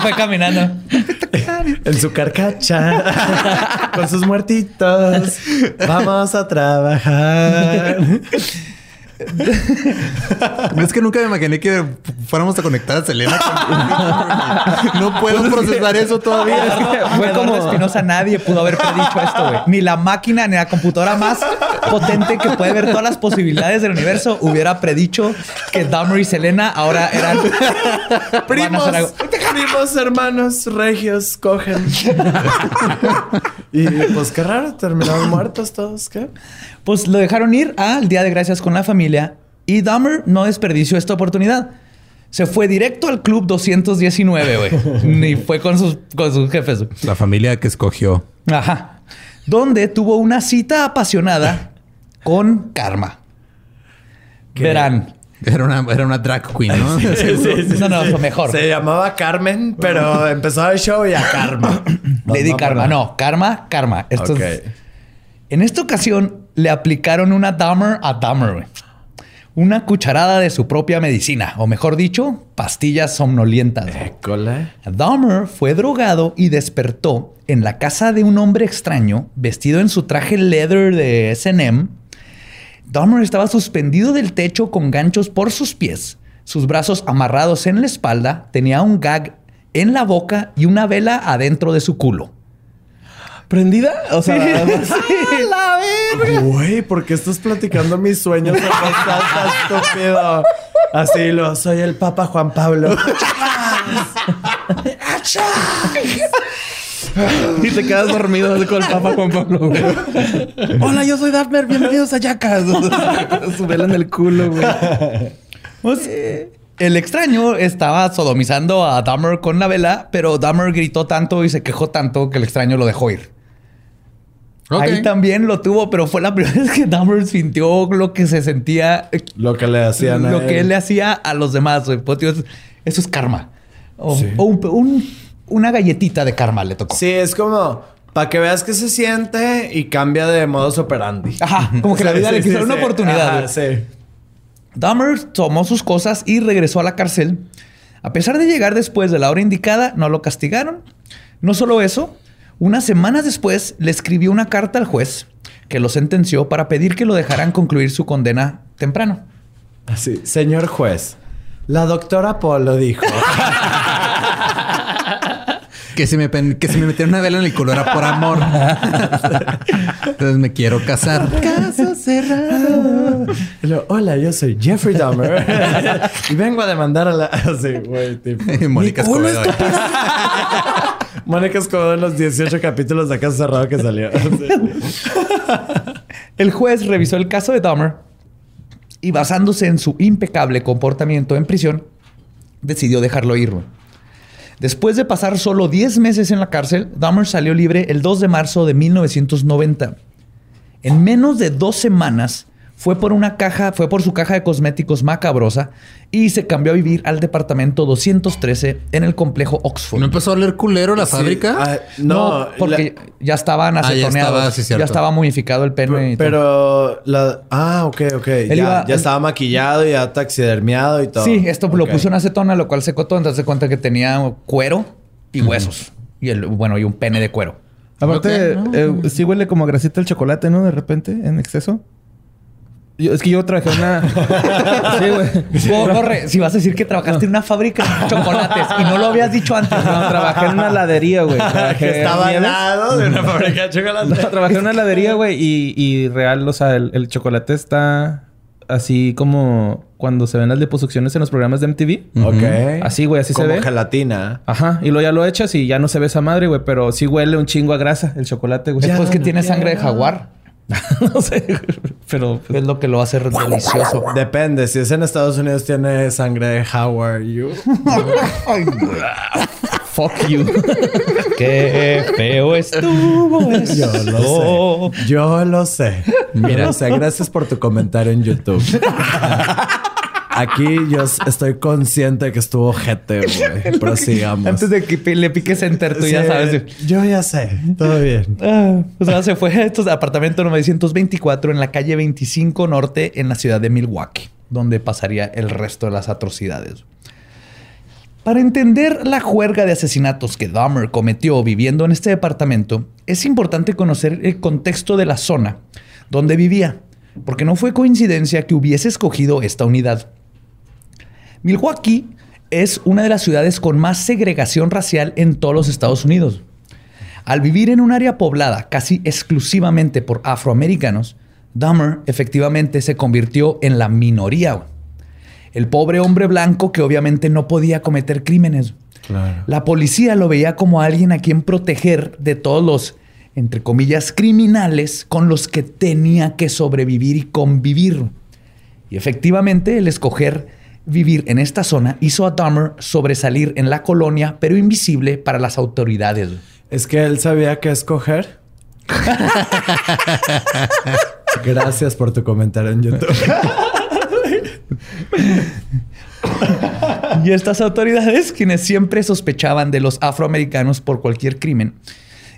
Fue caminando. (laughs) En su carcacha. con sus muertitos. Vamos a trabajar. (laughs) Es que nunca me imaginé que fuéramos a conectar a Selena. con- (laughs) no puedo procesar eso todavía. Fue como Espinosa, nadie pudo haber predicho esto, güey. Ni la máquina ni la computadora más potente que puede ver todas las posibilidades del universo hubiera predicho que Dahmer y Selena ahora eran Primos, primos, hermanos, regios, cogen. y pues qué raro, terminaron muertos todos, ¿qué? Pues lo dejaron ir al Día de Gracias con la familia y Dahmer no desperdició esta oportunidad. Se fue directo al Club 219, güey. (laughs) Ni fue con sus, con sus jefes. La familia que escogió. Ajá. Donde tuvo una cita apasionada con Karma. Verán. Era una, era una drag queen, ¿no? (laughs) no, no, lo mejor. Se llamaba Carmen, pero (laughs) empezó el show y a Karma. (coughs) Lady Karma. No, Karma, Karma. Esto es-. En esta ocasión le aplicaron una Dahmer a Dahmer. Una cucharada de su propia medicina, o mejor dicho, pastillas somnolientas. École. Dahmer fue drogado y despertó en la casa de un hombre extraño vestido en su traje leather de SM. Dahmer estaba suspendido del techo con ganchos por sus pies, sus brazos amarrados en la espalda, tenía un gag en la boca y una vela adentro de su culo. ¿Prendida? O sea, (laughs) Güey, ¿por qué estás platicando mis sueños? en voz alta, estúpido. Así lo soy el Papa Juan Pablo. (laughs) y te quedas dormido con el Papa Juan Pablo. güey. Hola, yo soy Dafner. Bienvenidos a Yacas. (laughs) Su vela en el culo, güey. Pues, el extraño estaba sodomizando a Dahmer con la vela, pero Dahmer gritó tanto y se quejó tanto que el extraño lo dejó ir. Ok. Ahí también lo tuvo, pero fue la (laughs) primera vez que Dahmer sintió lo que se sentía, Lo que le hacían a lo que él. le hacía a los demás. güey. Pues, tío, eso eso es karma. O, Sí. o un- un- una galletita de karma le tocó. Sí, es como Para que veas que se siente y cambia de modus operandi. Ajá, como que la (laughs) vida Sí, le sí, quiso dar sí, una sí. oportunidad. Ajá, sí. Dahmer tomó sus cosas y regresó a la cárcel. A pesar de llegar después de la hora indicada, no lo castigaron. No solo eso, unas semanas después le escribió una carta al juez que lo sentenció para pedir que lo dejaran concluir su condena temprano. Así, señor juez, la doctora Polo dijo. (laughs) Que si me, pen- que si me metieron una vela en el culo era por amor. Entonces me quiero casar. Caso cerrado. Hola, yo soy Jeffrey Dahmer (laughs) y vengo a demandar a la. Así, güey, tipo. Y (laughs) Mónica Escobedo. Mónica Escobedo en los 18 capítulos de Caso Cerrado que salió. (laughs) El juez revisó el caso de Dahmer y basándose en su impecable comportamiento en prisión, decidió dejarlo ir. Después de pasar solo 10 meses en la cárcel, Dahmer salió libre el 2 de marzo de 1990. En menos de dos semanas fue por una caja, fue por su caja de cosméticos macabrosa y se cambió a vivir al departamento 213 en el complejo Oxford. ¿No empezó a oler culero la Sí, fábrica? ah, No, no, porque ya estaban Ah, ya acetoneados. estaba, sí, ya estaba momificado el pene. y todo. Pero la. Ah, ok, ok. Ya, iba- ya estaba maquillado, ya taxidermiado y todo. Sí, esto lo puso en acetona, lo cual secó todo. Entonces se cuenta que tenía cuero y huesos. Y el, bueno, y un pene de cuero. Aparte, no. eh, sí huele como a grasita el chocolate, ¿no? De repente, en exceso. Yo- es que yo trabajé en una... (laughs) sí, güey. Corre, si vas a decir que trabajaste en una fábrica de (laughs) chocolates y no lo habías dicho antes. No, trabajé en una heladería, güey. (laughs) Que estaba al lado de una fábrica de chocolate. No, trabajé en una heladería, güey, y, y real, o sea, el, el chocolate está así como cuando se ven las liposucciones en los programas de MTV. Ok. Así, güey, así Como se ve. gelatina. Ajá, y luego ya lo echas y ya no se ve esa madre, güey, pero sí huele un chingo a grasa el chocolate, güey. Después que tiene sangre de jaguar. (laughs) no sé, pero pues, Es lo que lo hace delicioso. Depende. Si es en Estados Unidos, tiene sangre de How are you? (laughs) fuck you. (laughs) Qué feo estuvo eso. Yo lo sé. Yo lo sé. Mira, o sea, gracias por tu comentario en YouTube. Aquí yo estoy consciente de que estuvo jete, güey. (laughs) Prosigamos. Antes de que le piques enter, tú ya sabes. Yo ya sé. Todo bien. (laughs) Ah, o sea, se fue a estos apartamento 924 en la calle 25 Norte en la ciudad de Milwaukee, donde pasaría el resto de las atrocidades. Para entender la juerga de asesinatos que Dahmer cometió viviendo en este departamento, es importante conocer el contexto de la zona donde vivía, porque no fue coincidencia que hubiese escogido esta unidad. Milwaukee es una de las ciudades con más segregación racial en todos los Estados Unidos. Al vivir en un área poblada casi exclusivamente por afroamericanos, Dahmer efectivamente se convirtió en la minoría. El pobre hombre blanco que obviamente no podía cometer crímenes. Claro. La policía lo veía como alguien a quien proteger de todos los, entre comillas, criminales con los que tenía que sobrevivir y convivir. Y efectivamente, el escoger vivir en esta zona hizo a Dahmer sobresalir en la colonia, pero invisible para las autoridades. Es que él sabía qué escoger. Gracias por tu comentario en YouTube. Y estas autoridades, quienes siempre sospechaban de los afroamericanos por cualquier crimen,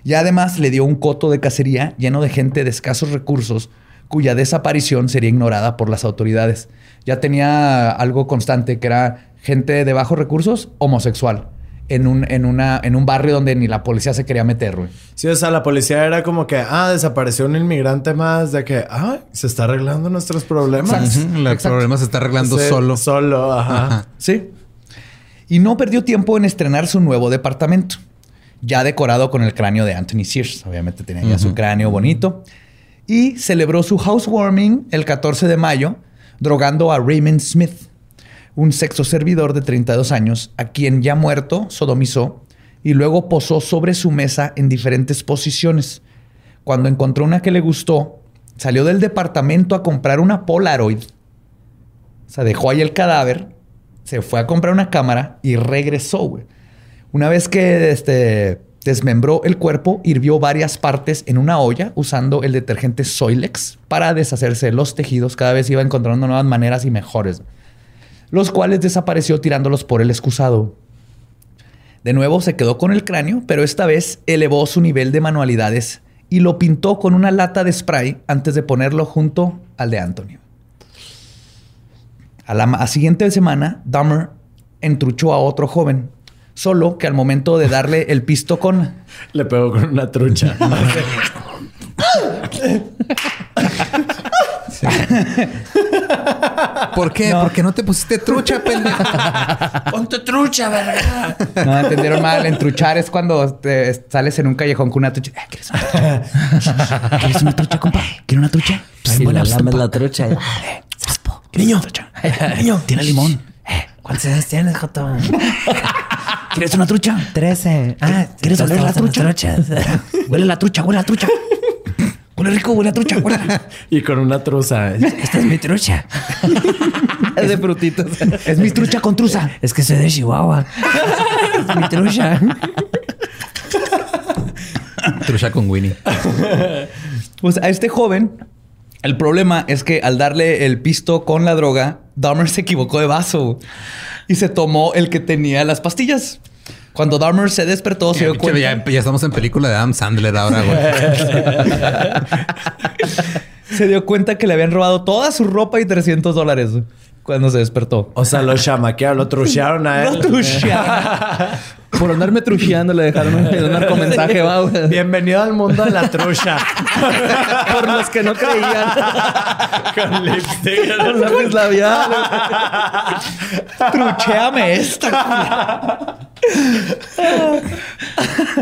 y además le dio un coto de cacería lleno de gente de escasos recursos cuya desaparición sería ignorada por las autoridades. Ya tenía algo constante que era gente de bajos recursos homosexual en un, en una, en un barrio donde ni la policía se quería meter, güey. Sí, o sea, la policía era como que, ah, desapareció un inmigrante más, de que, ah, se está arreglando nuestros problemas. El problema se está arreglando Sí, solo. Solo, ajá. Ajá. Sí. Y no perdió tiempo en estrenar su nuevo departamento, ya decorado con el cráneo de Anthony Sears. Obviamente tenía ya su cráneo bonito. Y celebró su housewarming el 14 de mayo, drogando a Raymond Smith, un sexo servidor de 32 años, a quien ya muerto sodomizó y luego posó sobre su mesa en diferentes posiciones. Cuando encontró una que le gustó, salió del departamento a comprar una Polaroid. O sea, dejó ahí el cadáver, se fue a comprar una cámara y regresó. Una vez que este, desmembró el cuerpo, hirvió varias partes en una olla usando el detergente Soilex para deshacerse de los tejidos. Cada vez iba encontrando nuevas maneras y mejores, los cuales desapareció tirándolos por el excusado. De nuevo se quedó con el cráneo, pero esta vez elevó su nivel de manualidades y lo pintó con una lata de spray antes de ponerlo junto al de Anthony. A la siguiente semana, Dahmer entruchó a otro joven, solo que al momento de darle el pisto con... (laughs) Le pegó con una trucha. (laughs) ¿Por qué? No. Porque no te pusiste trucha, pendejo. (laughs) Ponte trucha, verga. No, entendieron mal. Entruchar es cuando te sales en un callejón con una trucha. Eh, ¿Quieres una trucha? ¿Quieres una trucha, compa? ¿Quieres una trucha? Sí, la lames la trucha. Eh, niño, niño, tiene limón. Eh, ¿Cuántos años tienes, Joto? ¿Quieres una trucha? Trece. Ah, ¿quieres oler la trucha? (laughs) Huele la trucha, huele la trucha. Huele rico, huele a trucha, huele. (laughs) y con una truza. Esta es mi trucha. (laughs) es de frutitos. Es mi trucha con truza. Es que soy de Chihuahua. es mi trucha. trucha con Winnie. Pues a este joven, el problema es que al darle el pisto con la droga, Dahmer se equivocó de vaso y se tomó el que tenía las pastillas. Cuando Dahmer se despertó, se dio cuenta. Ya, ya, estamos en película de Adam Sandler ahora, güey. (laughs) se dio cuenta que le habían robado toda su ropa y 300 dólares cuando se despertó. O sea, lo chamaquearon, lo (laughs) truchearon a él. Lo truchearon. (laughs) Por andarme trucheando le dejaron un, un (laughs) narcomensaje. Bienvenido al mundo de la trucha. Por los que no creían. Con lipstick. Con lápiz labial. Trucheame esta.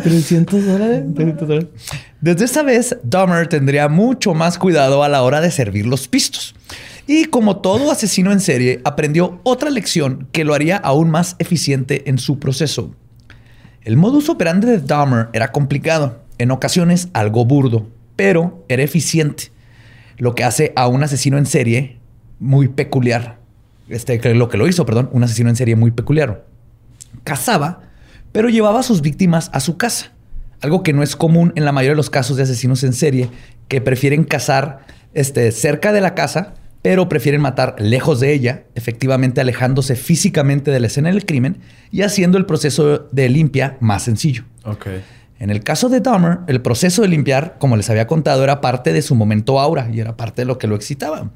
300 dólares. 300 dólares. Desde esa vez, Dahmer tendría mucho más cuidado a la hora de servir los pistos. Y como todo asesino en serie, aprendió otra lección que lo haría aún más eficiente en su proceso. El modus operandi de Dahmer era complicado, en ocasiones algo burdo, pero era eficiente, lo que hace a un asesino en serie muy peculiar. Este, lo que lo hizo, perdón, un asesino en serie muy peculiar. Cazaba, pero llevaba a sus víctimas a su casa, algo que no es común en la mayoría de los casos de asesinos en serie, que prefieren cazar este, cerca de la casa pero prefieren matar lejos de ella, efectivamente alejándose físicamente de la escena del crimen y haciendo el proceso de limpia más sencillo. Okay. En el caso de Dahmer, el proceso de limpiar, como les había contado, era parte de su momento aura y era parte de lo que lo excitaba.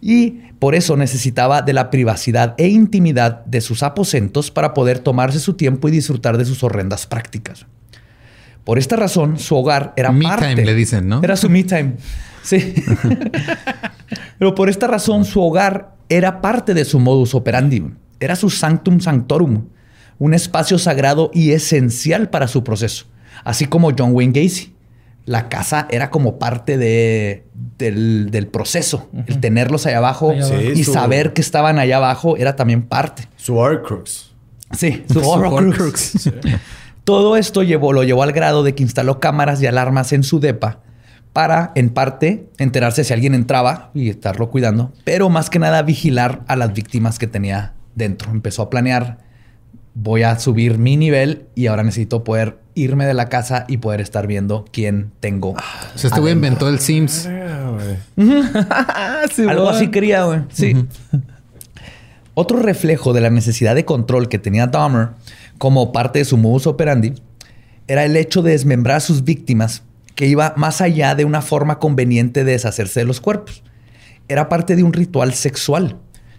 Y por eso necesitaba de la privacidad e intimidad de sus aposentos para poder tomarse su tiempo y disfrutar de sus horrendas prácticas. Por esta razón, su hogar era me parte. time, le dicen, ¿no? Era su me time. Sí. (laughs) Pero por esta razón, su hogar era parte de su modus operandi. Era su sanctum sanctorum, un espacio sagrado y esencial para su proceso. Así como John Wayne Gacy. La casa era como parte de, del, proceso. El tenerlos allá abajo, y saber que estaban allá abajo era también parte. Su Horcrux. Sí, su, Horcrux. (laughs) Todo esto llevó, lo llevó al grado de que instaló cámaras y alarmas en su depa para, en parte, enterarse si alguien entraba y estarlo cuidando, pero más que nada vigilar a las víctimas que tenía dentro. Empezó a planear, voy a subir mi nivel y ahora necesito poder irme de la casa y poder estar viendo quién tengo. o sea, este güey inventó el Sims. (laughs) Algo así quería, güey. Sí. Otro reflejo de la necesidad de control que tenía Dahmer como parte de su modus operandi era el hecho de desmembrar a sus víctimas que iba más allá de una forma conveniente de deshacerse de los cuerpos. Era parte de un ritual sexual.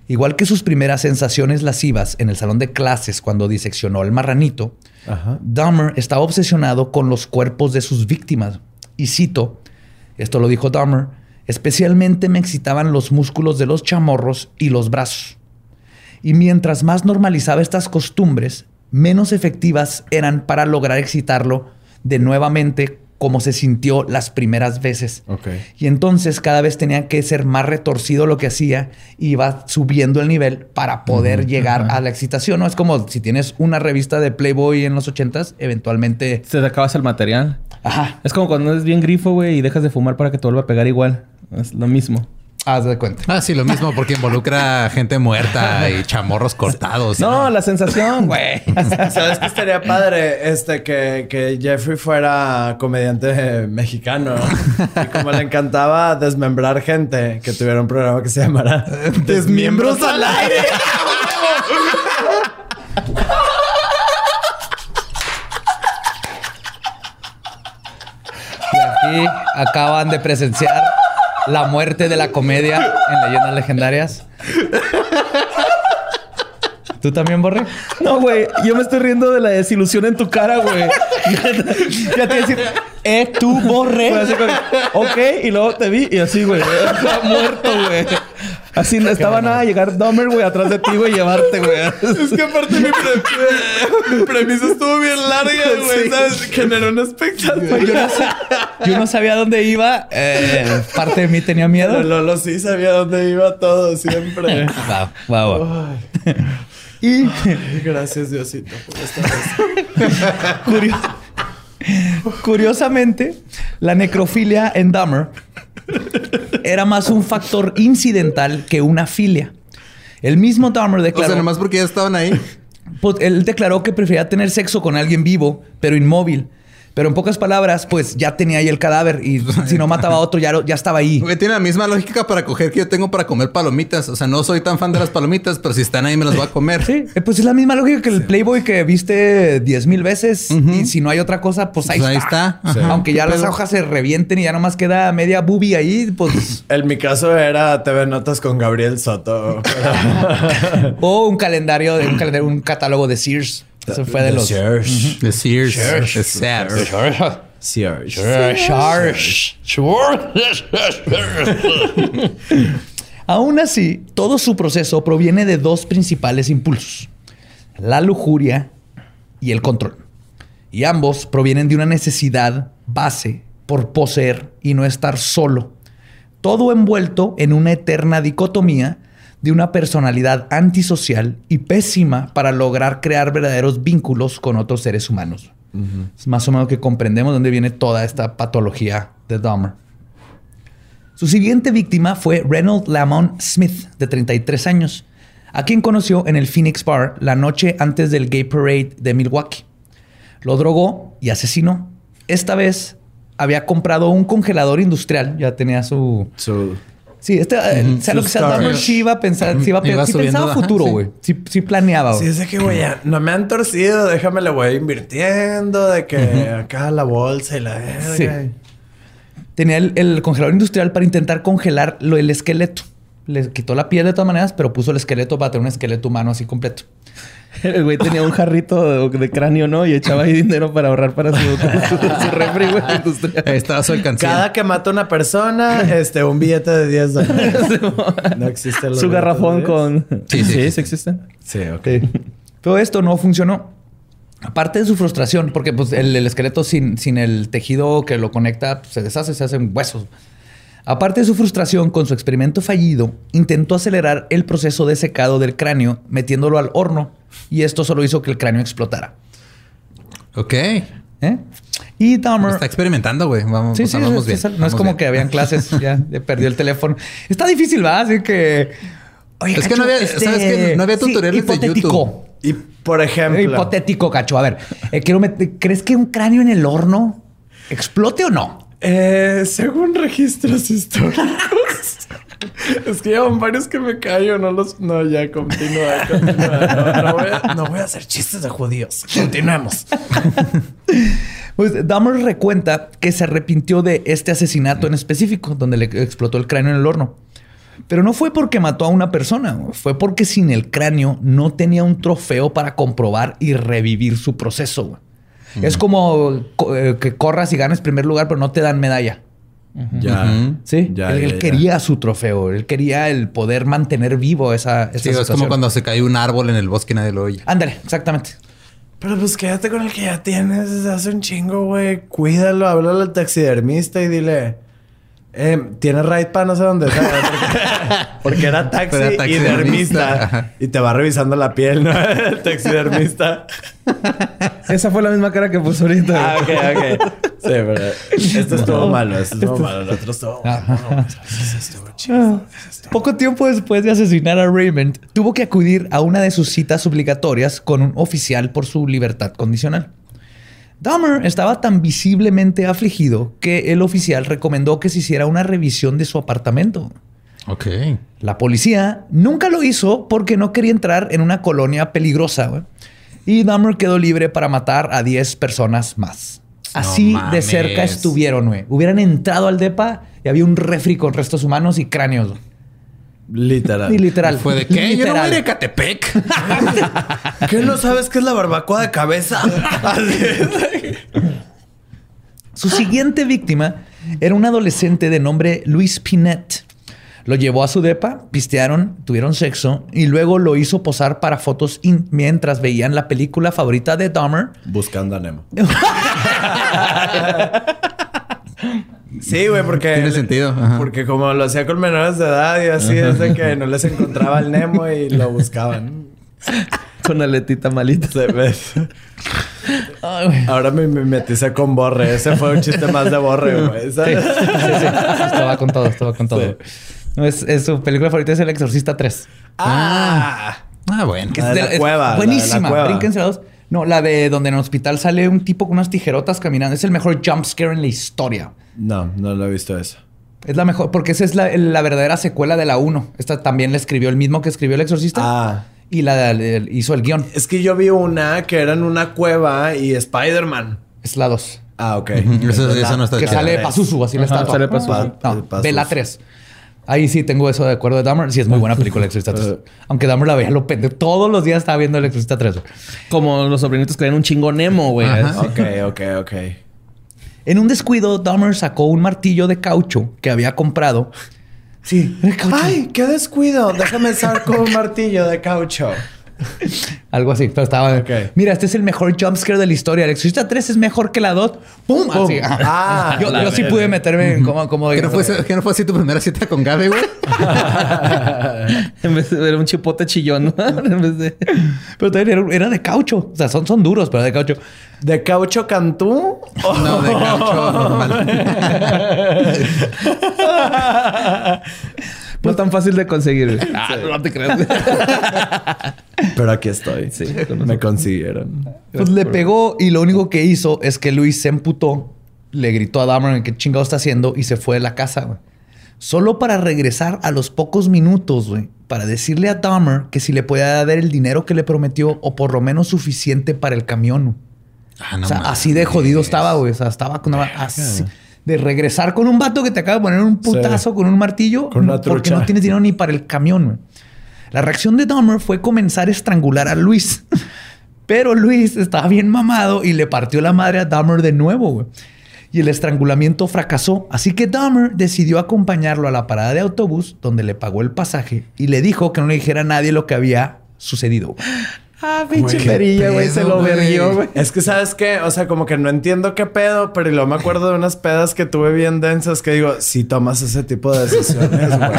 Igual que sus primeras sensaciones lascivas en el salón de clases cuando diseccionó al marranito, Dahmer estaba obsesionado con los cuerpos de sus víctimas. Y cito, esto lo dijo Dahmer, especialmente me excitaban los músculos de los chamorros y los brazos. Y mientras más normalizaba estas costumbres, menos efectivas eran para lograr excitarlo de nuevamente como se sintió las primeras veces. Y entonces cada vez tenía que ser más retorcido lo que hacía y iba subiendo el nivel para poder llegar a la excitación. No es como si tienes una revista de Playboy en los ochentas, eventualmente... Se te acabas el material. Ajá. Es como cuando eres bien grifo, güey, y dejas de fumar para que te vuelva a pegar igual. Es lo mismo. Haz de cuenta. Ah, sí, lo mismo, porque involucra gente muerta y chamorros cortados. No, la sensación, güey. (laughs) ¿Sabes que estaría padre? Este, que, que Jeffrey fuera comediante mexicano. Y como le encantaba desmembrar gente, que tuviera un programa que se llamara (laughs) Desmiembros al aire. Y aquí acaban de presenciar la muerte de la comedia en Leyendas Legendarias. ¿Tú también, Borre? No, güey. Yo me estoy riendo de la desilusión en tu cara, güey. Ya te decir, eh, tú, Borre. Así como, ok, y luego te vi y así, güey. Estaba (laughs) muerto, güey. Así no estaba nada llegar Dahmer, güey, atrás de ti, güey, y llevarte, güey. Es que aparte mi, pre- mi premisa estuvo bien larga, güey. ¿Sabes? Generó una expectativa. Yo no, sa- yo no sabía dónde iba. Eh, parte de mí tenía miedo. Pero Lolo sí sabía dónde iba todo siempre. Wow, wow, wow. Ay, Y gracias, Diosito, por esta vez. curiosamente, la necrofilia en Dahmer era más un factor incidental que una filia. El mismo Dahmer O declaró, sea, nomás porque ya estaban ahí. pues, él declaró que prefería tener sexo con alguien vivo, pero inmóvil. Pero en pocas palabras, pues ya tenía ahí el cadáver y (laughs) si no mataba a otro, ya, lo- ya estaba ahí. Güey, tiene la misma lógica para coger que yo tengo para comer palomitas. O sea, no soy tan fan de las palomitas, pero si están ahí me las voy a comer. (laughs) Sí, eh, pues es la misma lógica que el Playboy que viste 10 mil veces y si no hay otra cosa, pues ahí Pues ahí está. está. Aunque ya ¿Qué las pedo? hojas se revienten y ya nomás queda media boobie ahí, pues... (laughs) En mi caso era TV Notas con Gabriel Soto. o un calendario, de un calendario, un catálogo de Sears. Eso fue de los... Sears. De Sears. Sears. Sears. Sears. Aún así, todo su proceso proviene de dos principales impulsos. La lujuria y el control. Y ambos provienen de una necesidad base por poseer y no estar solo. Todo envuelto en una eterna dicotomía de una personalidad antisocial y pésima para lograr crear verdaderos vínculos con otros seres humanos. Es más o menos que comprendemos dónde viene toda esta patología de Dahmer. Su siguiente víctima fue Reynold Lamont Smith, de 33 años, a quien conoció en el Phoenix Bar la noche antes del Gay Parade de Milwaukee. Lo drogó y asesinó. Esta vez había comprado un congelador industrial, ya tenía su... Su- Sí, este, eh, sea lo que sea, Dahmer sí iba a pensar, sí, iba a Iba pensar, sí subiendo, pensaba futuro, güey. Sí. Sí, planeaba, Sí, güey. es de que, güey, ya no me han torcido, déjame le voy invirtiendo, de que acá la bolsa y la verga. Sí. Tenía el, el congelador industrial para intentar congelar lo, el esqueleto. Le quitó la piel de todas maneras, pero puso el esqueleto para tener un esqueleto humano así completo. (laughs) El güey tenía un jarrito de, de cráneo, ¿no? Y echaba ahí dinero para ahorrar para su, su, (laughs) su refri, güey, industrial. Ahí estaba su alcancía. Cada que mata una persona, este, un billete de 10 dólares. (laughs) no existe el Su garrafón con... Sí, sí, sí, sí. existen. Sí, ok. Todo esto no funcionó. Aparte de su frustración, porque pues, el, el esqueleto sin, sin el tejido que lo conecta pues, se deshace, se hacen huesos. Aparte de su frustración con su experimento fallido, intentó acelerar el proceso de secado del cráneo metiéndolo al horno y esto solo hizo que el cráneo explotara. Ok. ¿Eh? Y Dahmer... Está experimentando, güey. Vamos, Sí, o sea, sí, vamos sí, bien. sí, No es como bien. que habían (laughs) clases, ya perdió el teléfono. Está difícil, ¿va? Así que. Oye, Es que no había- ¿sabes qué? No había tutoriales de hipotético. YouTube. Y por ejemplo, Hipotético, cacho. A ver, eh, quiero meter- ¿crees que un cráneo en el horno explote o no? Eh, según registros históricos, (laughs) es que llevan varios que me callo, no los. No, ya continúa, continúa. No, voy a hacer chistes de judíos. Continuemos. (laughs) Pues Dahmer recuenta que se arrepintió de este asesinato en específico, donde le explotó el cráneo en el horno. Pero no fue porque mató a una persona, fue porque sin el cráneo no tenía un trofeo para comprobar y revivir su proceso. Es como co- eh, que corras y ganes primer lugar, pero no te dan medalla. Ya. Sí, Ya, él, ya, él ya. quería su trofeo, él quería el poder mantener vivo esa, esa Sí, es como cuando se cae un árbol en el bosque y nadie lo oye. Ándale, exactamente. Pero pues quédate con el que ya tienes desde hace un chingo, güey. Cuídalo, háblale al taxidermista y dile. Eh, ¿Tiene ride para no sé dónde está? (laughs) Porque, porque era taxi era y taxidermista. dermista. Y te va revisando la piel, ¿no? El (laughs) taxidermista. Esa fue la misma cara que puso ahorita. ah, ok, ok. (laughs) Sí, pero esto estuvo malo, esto estuvo malo, el otro estuvo malo. Poco tiempo después de asesinar a Raymond, tuvo que acudir a una de sus citas obligatorias con un oficial por su libertad condicional. Dahmer estaba tan visiblemente afligido que el oficial recomendó que se hiciera una revisión de su apartamento. Ok. La policía nunca lo hizo porque no quería entrar en una colonia peligrosa. Y Dahmer quedó libre para matar a 10 personas más. Así No de cerca estuvieron, güey. Hubieran entrado al depa y había un refri con restos humanos y cráneos. Literal. Y literal. ¿Fue de qué? Yo no voy a Literal. ir a Catepec. (laughs) ¿Qué no sabes qué es la barbacoa de cabeza? Su siguiente víctima era un adolescente de nombre Luis Pinet. Lo llevó a su depa, pistearon, tuvieron sexo y luego lo hizo posar para fotos mientras veían la película favorita de Dahmer. Buscando a Nemo. (laughs) Sí, güey, porque... Tiene sentido, ajá. Porque como lo hacía con menores de edad y así, es de que no les encontraba el Nemo y lo buscaban. (laughs) Con aletita malita. Se güey. Ahora me mimetice con Borre. Ese fue un chiste más de Borre, güey. Sí, sí, sí. Esto va con todo, esto va con todo. No, es, es su película favorita es El Exorcista 3. Ah. Ah, bueno. Que La es de la cueva, la la Buenísima. cueva. Brínquense la dos. No, la de donde en el hospital sale un tipo con unas tijerotas caminando. Es el mejor jump scare en la historia. No, no lo he visto eso. Es la mejor, porque esa es la, la verdadera secuela de la 1. Esta también la escribió el mismo que escribió El Exorcista. Ah. Y la, la- hizo el guion. Es que yo vi una que era en una cueva y Spider-Man. Es la 2. Ah, ok. Ujú, eso- Es la- eso no está Que sale Pazuzu, así la Ajá, estatua. sale Pazuzu. No, Pazuzu. ve la 3. Ahí sí tengo eso de acuerdo de Dahmer. Sí, es muy buena película El Exorcista 3. Aunque Dahmer la veía lo pende. Todos los días estaba viendo El Exorcista 3. güey. Como los sobrinitos que ven un chingo Nemo, güey. Ok, ok, ok. En un descuido, Dahmer sacó un martillo de caucho que había comprado. Sí, de caucho. Ay, qué descuido. Déjame sacar un martillo de caucho. (laughs) Algo así, pero estaba. Mira, este es el mejor jumpscare de la historia. El Exorcista 3 es mejor que la 2. ¡Pum! Así. Ah, (laughs) yo sí pude meterme en como. como ¿Qué no, fue, ¿Qué no fue así tu primera cita con Gaby, güey? (laughs) en vez de ver un chipote chillón, ¿no? en vez de... Pero también era, era de caucho. O sea, son, son duros, pero de caucho. ¿De caucho cantú? No, de caucho normal. No tan fácil de conseguir. (laughs) Ah, no te creas. (laughs) Pero aquí estoy. Sí, Me consiguieron. Pues le pegó y lo único que hizo es que Luis se emputó, le gritó a Dahmer qué chingado está haciendo y se fue de la casa, güey. Solo para regresar a los pocos minutos, güey, para decirle a Dahmer que si le podía dar el dinero que le prometió o por lo menos suficiente para el camión. Ah, no o sea, así de jodido estaba, güey. O sea, estaba con una... así- de regresar con un vato que te acaba de poner un putazo con un martillo Con una porque no tienes dinero ni para el camión. La reacción de Dahmer fue comenzar a estrangular a Luis. (laughs) Pero Luis estaba bien mamado y le partió la madre a Dahmer de nuevo, güey. Y el estrangulamiento fracasó. Así que Dahmer decidió acompañarlo a la parada de autobús donde le pagó el pasaje y le dijo que no le dijera a nadie lo que había sucedido. Ah, pinche perilla, güey. Se lo güey. verguió, güey. Es que, ¿sabes qué? O sea, como que no entiendo qué pedo, pero luego me acuerdo de unas pedas que tuve bien densas que digo, si tomas ese tipo de decisiones, güey.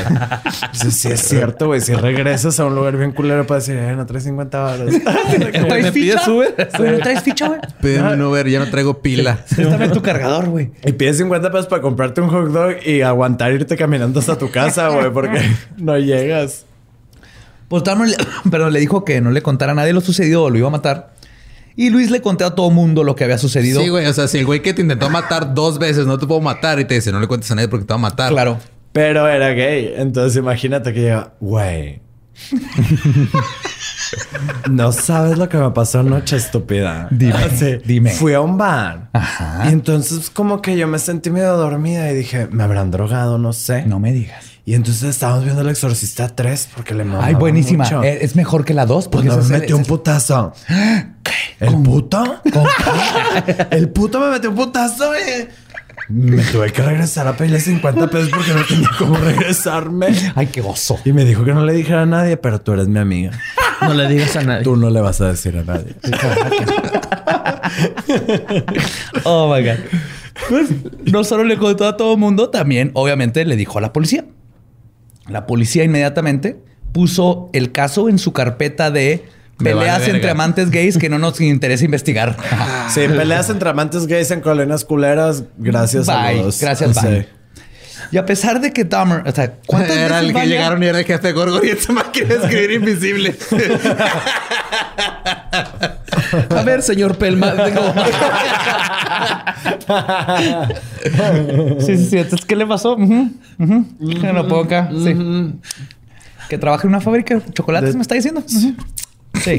Sí, sí es cierto, güey. Si regresas a un lugar bien culero para decir, eh, no traes 50 baros. (laughs) ¿Traes ¿Me ficha? pides Uber? Güey, ¿No traes ficha, güey? Pídeme un Uber, ya no traigo pila. Préstame tu cargador, güey. y pides 50 pesos para comprarte un hot dog y aguantar irte caminando hasta tu casa, güey, porque (laughs) no llegas. Pues le, (coughs) perdón, le dijo que no le contara a nadie lo sucedido o lo iba a matar. Y Luis le contó a todo mundo lo que había sucedido. Sí, güey. O sea, si el güey que te intentó matar dos veces no te puedo matar y te dice no le cuentes a nadie porque te va a matar. Claro. Pero era gay. Entonces imagínate que llega, güey. (laughs) no sabes lo que me pasó anoche, estúpida. Dime, Así, dime. Fui a un bar. Ajá. Y entonces como que yo me sentí medio dormida y dije, me habrán drogado, no sé. No me digas. Y entonces estábamos viendo El Exorcista 3 porque le mamaba Ay, buenísima. mucho. Eh, Es mejor que la 2 porque Cuando me el- metió un putazo. (gasps) ¿El puto? (laughs) El puto me metió un putazo y me tuve que regresar a pedirle 50 pesos porque no tenía cómo regresarme. Ay, qué gozo. Y me dijo que no le dijera a nadie, pero tú eres mi amiga. No le digas a nadie. Tú no le vas a decir a nadie. (laughs) Oh my God. Pues, no solo le contó a todo el mundo, también, obviamente, le dijo a la policía. La policía inmediatamente puso el caso en su carpeta de peleas vale entre amantes gays que no nos interesa investigar. Sí, peleas entre amantes gays en colonias culeras. Gracias a Bye. los... Gracias, Sí. Y a pesar de que Dahmer, o sea, ¿cuántas Era veces el que vaya? llegaron y era el jefe de Gorgon y esta máquina de escribir (laughs) invisible. A ver, señor Pelma. Tengo... Sí, sí, sí. Entonces, ¿qué le pasó? Que no puedo acá. Sí. Que trabaja en una fábrica de chocolates, me está diciendo. Sí,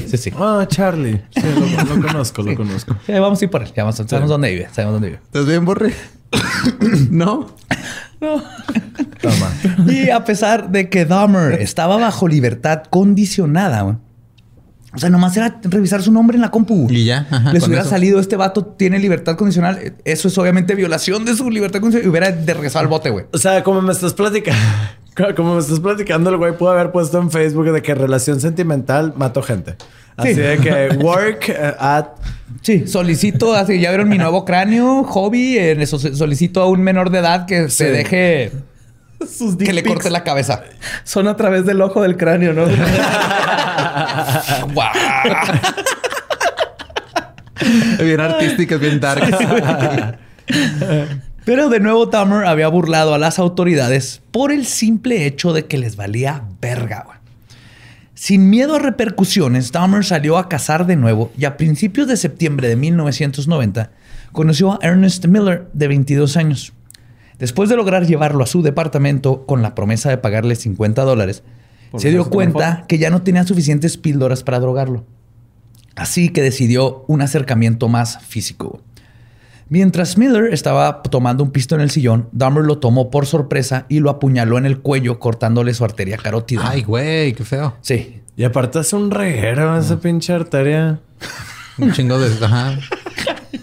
sí, sí. Ah, Charlie. Sí, lo, lo conozco, lo conozco. Eh, vamos a ir por él. Ya vamos- sabemos dónde vive. Sabemos dónde vive. ¿Estás bien, Borre? (coughs) no. Toma. Y a pesar de que Dahmer estaba bajo libertad condicionada, güey, o sea, nomás era revisar su nombre en la compu. Y ya, ajá, Les hubiera eso. salido, este vato tiene libertad condicional. Eso es obviamente violación de su libertad condicional. Y hubiera de regresar al bote, güey. O sea, como me estás platicando, (laughs) como me estás platicando, el güey pudo haber puesto en Facebook de que relación sentimental mató gente. Así Sí. de que work eh, at Sí, solicito, así ya vieron mi nuevo cráneo, hobby. En eso solicito a un menor de edad que se deje Sus que le corte la cabeza. Son a través del ojo del cráneo, ¿no? (laughs) Bien artística, bien dark. Pero de nuevo Dahmer había burlado a las autoridades por el simple hecho de que les valía verga. güey. Sin miedo a repercusiones, Dahmer salió a cazar de nuevo y a principios de septiembre de 1990 conoció a Ernest Miller de 22 años. Después de lograr llevarlo a su departamento con la promesa de pagarle 50 dólares, se dio cuenta que ya no tenía suficientes píldoras para drogarlo. Así que decidió un acercamiento más físico. Mientras Miller estaba tomando un pisto en el sillón, Dahmer lo tomó por sorpresa y lo apuñaló en el cuello cortándole su arteria carótida. Ay, güey, qué feo. Sí. y aparte un reguero esa pinche arteria. Un chingo de. Ajá.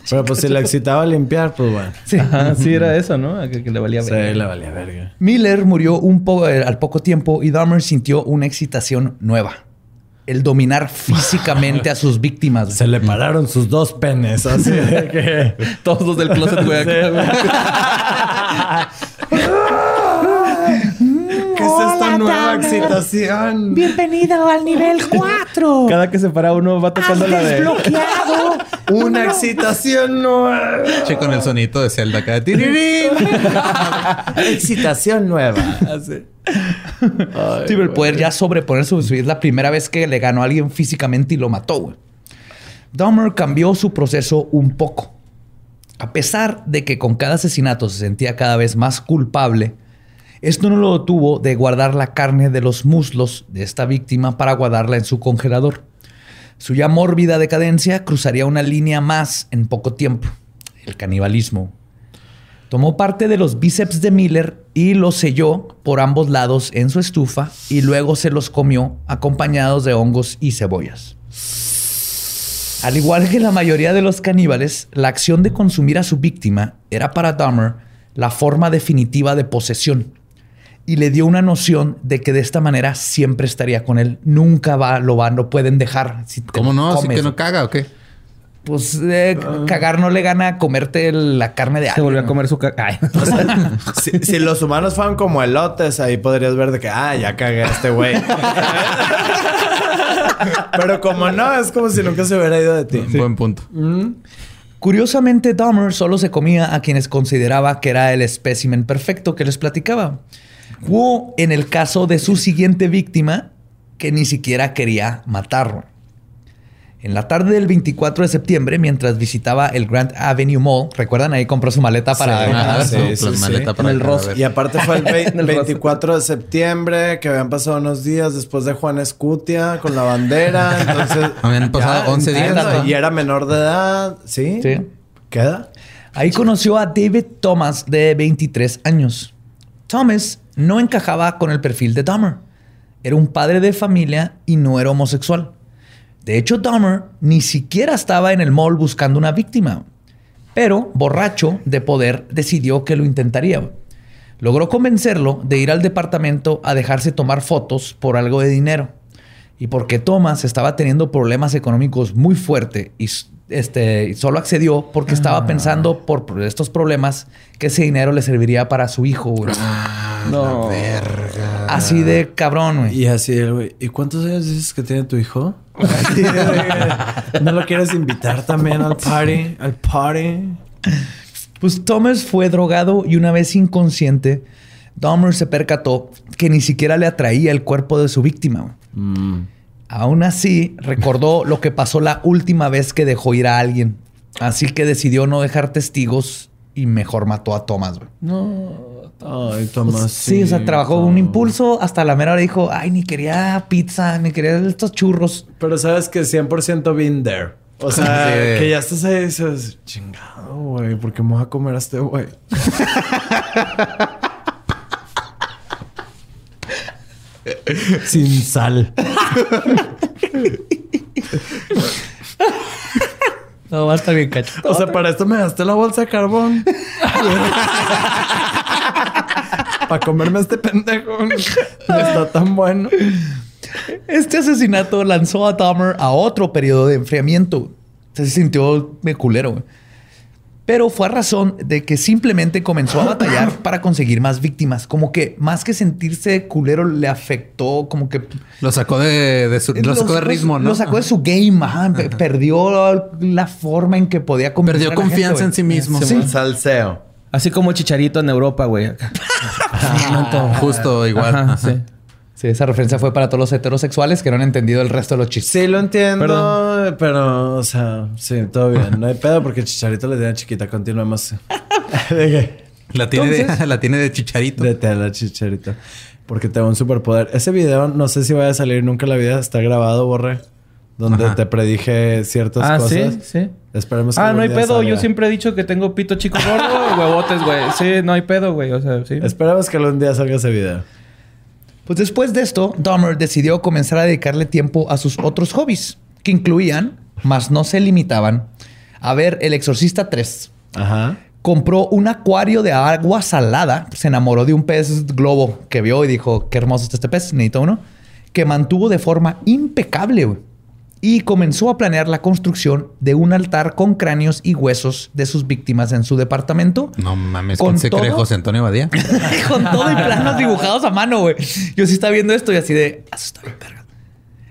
Pero pues si la excitaba limpiar, pues bueno. Sí. Ajá, sí era eso, ¿no? Que, que le valía Sí, ver. le valía verga. Miller murió un poco al poco tiempo y Dahmer sintió una excitación nueva. El dominar físicamente a sus víctimas. güey. Se le pararon sus dos penes, así de que... (laughs) Todos los del closet, güey. (laughs) acá, güey. ¿Qué es esta nueva excitación? Bienvenido al nivel (laughs) 4. Cada que se para uno va tocando la de... Desbloqueado. (laughs) Una excitación nueva. Che, con el sonito de Zelda acá. Tirirín. (laughs) excitación nueva. Así. Ay, Sí, pero poder ya sobreponer su es la primera vez que le ganó a alguien físicamente y lo mató. güey. Dahmer cambió su proceso un poco. A pesar de que con cada asesinato se sentía cada vez más culpable, esto no lo detuvo de guardar la carne de los muslos de esta víctima para guardarla en su congelador. Su ya mórbida decadencia cruzaría una línea más en poco tiempo, el canibalismo. Tomó parte de los bíceps de Miller y los selló por ambos lados en su estufa y luego se los comió acompañados de hongos y cebollas. Al igual que la mayoría de los caníbales, la acción de consumir a su víctima era para Dahmer la forma definitiva de posesión y le dio una noción de que de esta manera siempre estaría con él. Nunca va, lo van, lo pueden dejar. Si ¿Cómo no? ¿Así comes. que no caga o qué? Pues eh, cagar no le gana comerte la carne de Se alguien. volvió a ¿no? comer su... ca- Ay. (laughs) Si, si los humanos fueran como elotes, ahí podrías ver de que, ah, ya cagué a este güey. (laughs) Pero como no, es como si nunca se hubiera ido de ti. Buen punto. Curiosamente, Dahmer solo se comía a quienes consideraba que era el espécimen perfecto que les platicaba. O en el caso de su siguiente víctima, que ni siquiera quería matarlo. En la tarde del 24 de septiembre, mientras visitaba el Grand Avenue Mall, ¿recuerdan? Ahí compró su maleta para... Sí, Ah, sí. para En el vez. Y aparte fue el, ve- (laughs) En el rostro. 24 de septiembre, que habían pasado unos días después de Juan Escutia con la bandera. Entonces. (laughs) Habían pasado 11 días, entiendo. ¿no? Y era menor de edad. ¿Sí? Sí. ¿Queda? Ahí conoció a David Thomas, de 23 años. Thomas no encajaba con el perfil de Dahmer. Era un padre de familia y no era homosexual. De hecho, Dahmer ni siquiera estaba en el mall buscando una víctima. Pero, borracho de poder, decidió que lo intentaría. Logró convencerlo de ir al departamento a dejarse tomar fotos por algo de dinero. Y porque Thomas estaba teniendo problemas económicos muy fuerte y este, solo accedió porque estaba pensando por estos problemas que ese dinero le serviría para su hijo. güey. No. Verga. Así de cabrón, güey. Y así el güey. ¿Y cuántos años dices que tiene tu hijo? Así de- ¿No lo quieres invitar también al party? Al party. Pues Thomas fue drogado y una vez inconsciente, Dahmer se percató que ni siquiera le atraía el cuerpo de su víctima. güey. Mm. Aún así, recordó lo que pasó la última vez que dejó ir a alguien. Así que decidió no dejar testigos y mejor mató a Thomas. güey. No. Ay, Tomás. Sí, o sea, trabajó un impulso hasta la mera hora dijo, ay, ni quería pizza, ni quería estos churros. Pero sabes que 100% been there. O sea, (laughs) Sí. que ya estás ahí y dices, chingado, güey, ¿por qué me a comer a este güey? (laughs) Sin sal. (laughs) No, va a estar bien cacho. O sea, para esto me gasté la bolsa de carbón. para comerme a este pendejo. Está tan bueno. Este asesinato lanzó a Dahmer a otro periodo de enfriamiento. Se sintió me culero. Pero fue a razón de que simplemente comenzó a batallar (clears throat) para conseguir más víctimas. Como que más que sentirse culero le afectó, como que... Lo sacó de, de su- lo sacó de ritmo, ¿no? Lo sacó de su game, ajá. Pe- Perdió la forma en que podía Perdió a la gente, confianza en sí mismo. Sí. Salseo. Así como Chicharito en Europa, güey. (laughs) Ah, Justo igual. Ajá, Ajá. sí. Sí, esa referencia fue para todos los heterosexuales que no han entendido el resto de los chistes. Sí, lo entiendo, Perdón. pero, o sea, sí, todo bien. No hay pedo porque Chicharito le tiene chiquita. Continuemos. (laughs) ¿De qué? La tiene, de, Entonces- la tiene de chicharito. De tela, Chicharito. Porque tengo un superpoder. Ese video, no sé si vaya a salir nunca en la vida. Está grabado, borre. Donde Ajá. te predije ciertas Ah, sí, cosas. sí. Esperemos que Ah, no hay pedo. salga. Yo siempre he dicho que tengo pito chico gordo, (laughs) huevotes, güey. Sí, no hay pedo, güey. O sea, sí. Esperemos que algún día salga ese video. Pues después de esto, Dahmer decidió comenzar a dedicarle tiempo a sus otros hobbies, que incluían, mas no se limitaban, a ver El Exorcista 3. Ajá. Compró un acuario de agua salada, se enamoró de un pez globo que vio y dijo, qué hermoso está este pez, necesito uno, que mantuvo de forma impecable, güey. Y comenzó a planear la construcción de un altar con cráneos y huesos de sus víctimas en su departamento. No mames, ¿Con ¿con se cree todo? José Antonio Badía? (laughs) con todo y planos dibujados a mano, güey. Yo sí estaba viendo esto y así de, "Ah, eso está bien verga.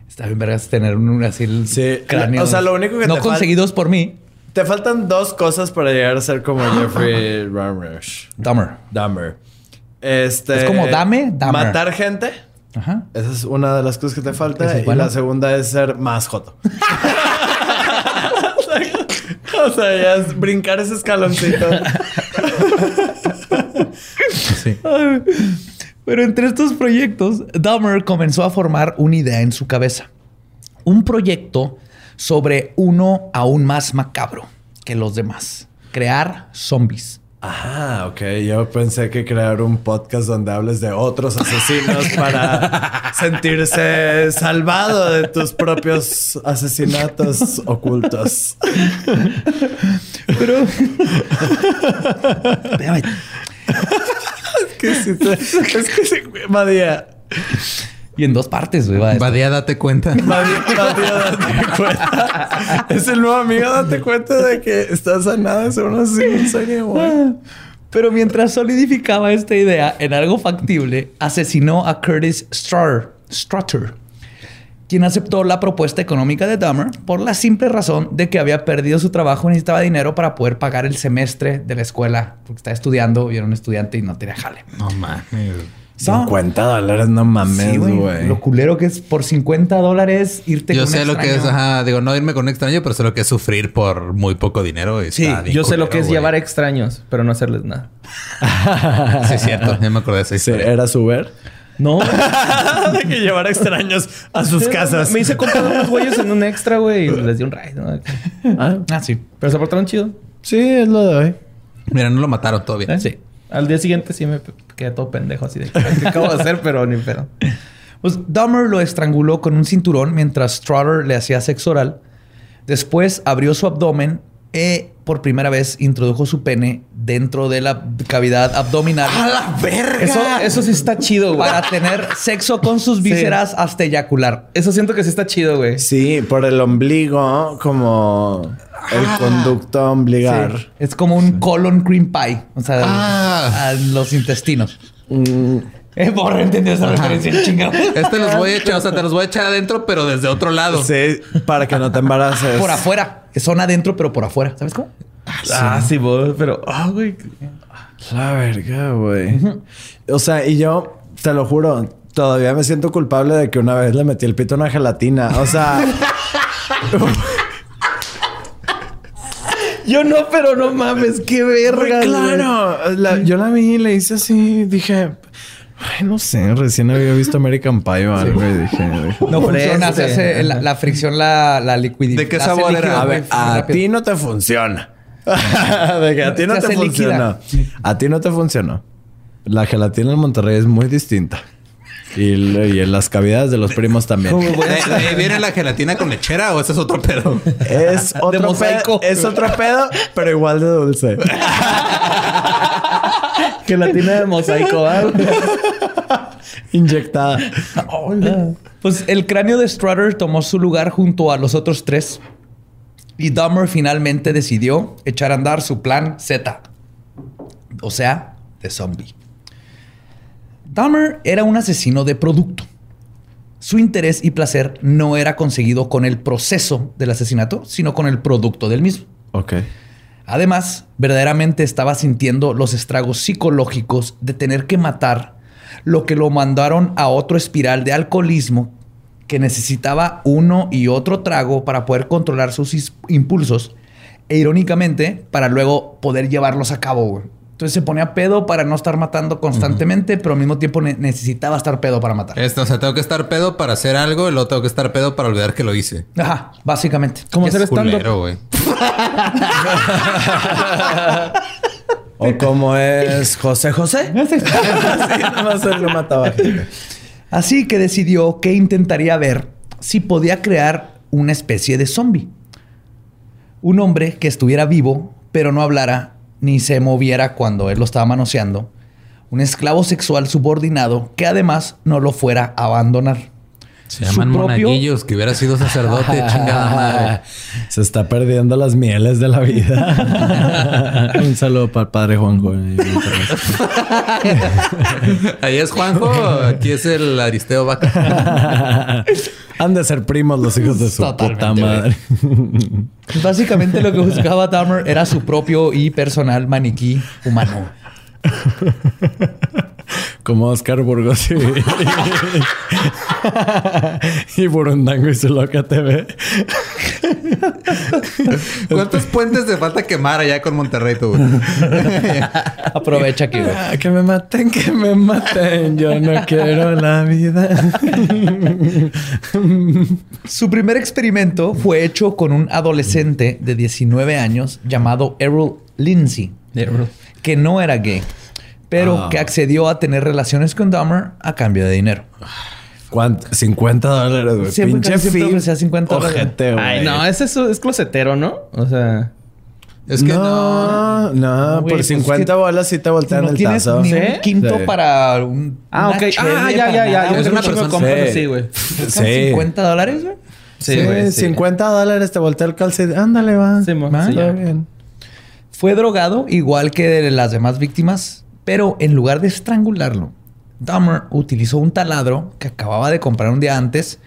Está bien vergas tener un así el Sí. cráneo. O sea, lo único que no te conseguidos por mí. Te faltan dos cosas para llegar a ser como (gasps) Jeffrey Rush. Dahmer. Dahmer. Este... Es como dame, Dahmer. Matar gente. Ajá. Esa es una de las cosas que te falta. Es y bueno. la segunda es ser más joto. (laughs) o sea, ya es brincar ese escaloncito. Sí. Pero entre estos proyectos, Dahmer comenzó a formar una idea en su cabeza. Un proyecto sobre uno aún más macabro que los demás. Crear zombies. Ah, ok. Yo pensé que crear un podcast donde hables de otros asesinos (laughs) para sentirse salvado de tus propios asesinatos ocultos. Pero... Espérame. Que te- es que sí, Madía. Y en dos partes, güey. va. Badía, date cuenta. (laughs) Madía, date cuenta. Es el nuevo amigo, date cuenta de que estás sanada de ser un asesino en serie, güey. Pero mientras solidificaba esta idea en algo factible, asesinó a Curtis Strutter, Strutter, quien aceptó la propuesta económica de Dahmer por la simple razón de que había perdido su trabajo y necesitaba dinero para poder pagar el semestre de la escuela, porque estaba estudiando y era un estudiante y no tenía jale. No mames. 50 dólares, no mames, güey. Lo culero que es por 50 dólares irte Yo con un sé lo que es, ajá, digo, no irme con un extraño, pero sé lo que es sufrir por muy poco dinero. y Sí, yo sé lo que es güey. llevar extraños, pero no hacerles nada. (laughs) Sí, es cierto. Ya me acordé de historia. ¿Era su ver? No. (laughs) de que llevar extraños a sus casas. Me hice comprar unos güeyes en un extra, güey. Y (laughs) les di un ride. ¿no? Ah, Ah, sí. Pero se portaron chido. sí, es lo de hoy. Mira, no lo mataron todavía. ¿Eh? Sí. Al día siguiente sí me quedé todo pendejo así de... ¿Qué (laughs) acabo de hacer? Pero ni pedo. Pues Dahmer lo estranguló con un cinturón mientras Strutter le hacía sexo oral. Después abrió su abdomen e por primera vez introdujo su pene dentro de la cavidad abdominal Eso, eso sí está chido, güey. para tener sexo con sus vísceras hasta eyacular. Eso siento que sí está chido, güey. Sí, por el ombligo, como el conducto ombligar. Es como un colon cream pie, o sea, Ah. a los intestinos. Mm, Eh, por entendió esa referencia, chingado. Este los voy a echar, o sea, te los voy a echar adentro, pero desde otro lado. sí, para que no te embaraces. Por afuera. Son adentro, pero por afuera. ¿Sabes cómo? Ah, sí, vos. Pero... Ah, güey. La verga, güey. O sea, y yo, te lo juro, todavía me siento culpable de que una vez le metí el pito a una gelatina. O sea... (laughs) Yo no, pero no mames, qué verga. claro. La- yo la vi y le hice así. Dije, ay, no sé, recién había visto American Pie o algo y dije, dije, No funciona. Se hace la, la fricción, la, la liquidez. ¿De qué sabor era? a ver, (laughs) a ti no te funciona. de que a ti no te funcionó. líquida. A ti no te funcionó. La gelatina en Monterrey es muy distinta. Y, en las cavidades de los primos también. ¿De, de ahí viene la gelatina con lechera o ese es otro pedo? Es (laughs) otro mosaico. pedo, es otro pedo, pero igual de dulce. (laughs) Gelatina de mosaico, ¿verdad? (laughs) Inyectada. Pues el cráneo de Strutter tomó su lugar junto a los otros tres. Y Dahmer finalmente decidió echar a andar su plan Z. O sea, de zombie. Dahmer era un asesino de producto. Su interés y placer no era conseguido con el proceso del asesinato, sino con el producto del mismo. Ok. Además, verdaderamente estaba sintiendo los estragos psicológicos de tener que matar, lo que lo mandaron a otro espiral de alcoholismo que necesitaba uno y otro trago para poder controlar sus impulsos e irónicamente para luego poder llevarlos a cabo. Entonces se ponía pedo para no estar matando constantemente, pero al mismo tiempo ne- necesitaba estar pedo para matar. Esto, o sea, tengo que estar pedo para hacer algo y luego tengo que estar pedo para olvidar que lo hice. Ajá, básicamente. Como stand-up. Culero, güey. (laughs) O como es José José. (laughs) sí, no mataba gente. Así que decidió que intentaría ver si podía crear una especie de zombie. Un hombre que estuviera vivo, pero no hablara ni se moviera cuando él lo estaba manoseando. Un esclavo sexual subordinado que además no lo fuera a abandonar. Se llaman propio- monaguillos, que hubiera sido sacerdote, (laughs) chingada madre. Se está perdiendo las mieles de la vida. (laughs) Un saludo para el padre Juanjo. Ahí es Juanjo, aquí es el Aristeo Vaca. (laughs) Han de ser primos los hijos de su Totalmente, puta madre. Básicamente lo que buscaba Dahmer era su propio y personal maniquí humano. Como Oscar Burgos y, y Burundango y su loca TV. ¿Cuántos puentes te falta quemar allá con Monterrey tú? Aprovecha aquí, güey. Ah, que me maten, que me maten. Yo no quiero la vida. Su primer experimento fue hecho con un adolescente de 19 años llamado Errol Lindsay, que no era gay, pero Ah. que accedió a tener relaciones con Dahmer a cambio de dinero. ¿Cuánto? 50 dólares, güey. Siempre- Pinche siempre ofrecía 50 dólares. Ojete, güey. Ay, no, ese es, es closetero, ¿no? O sea, Es que no. no, no, güey, por pues 50 que- bolas sí te voltean no el tienes tazo. ni ¿Sí? un quinto Sí. para un. Ah, ok. Ah, ya, ya, ya. Yo tengo una persona- compas Sí. así, güey. ¿Cuestan Sí. 50 dólares, güey? Sí, Sí, güey. sí. 50 dólares te voltea el calcetín. Ándale, va. Sí, mo. Va, Sí, todo bien. Fue drogado igual que de las demás víctimas, pero en lugar de estrangularlo, Dahmer utilizó un taladro que acababa de comprar un día antes,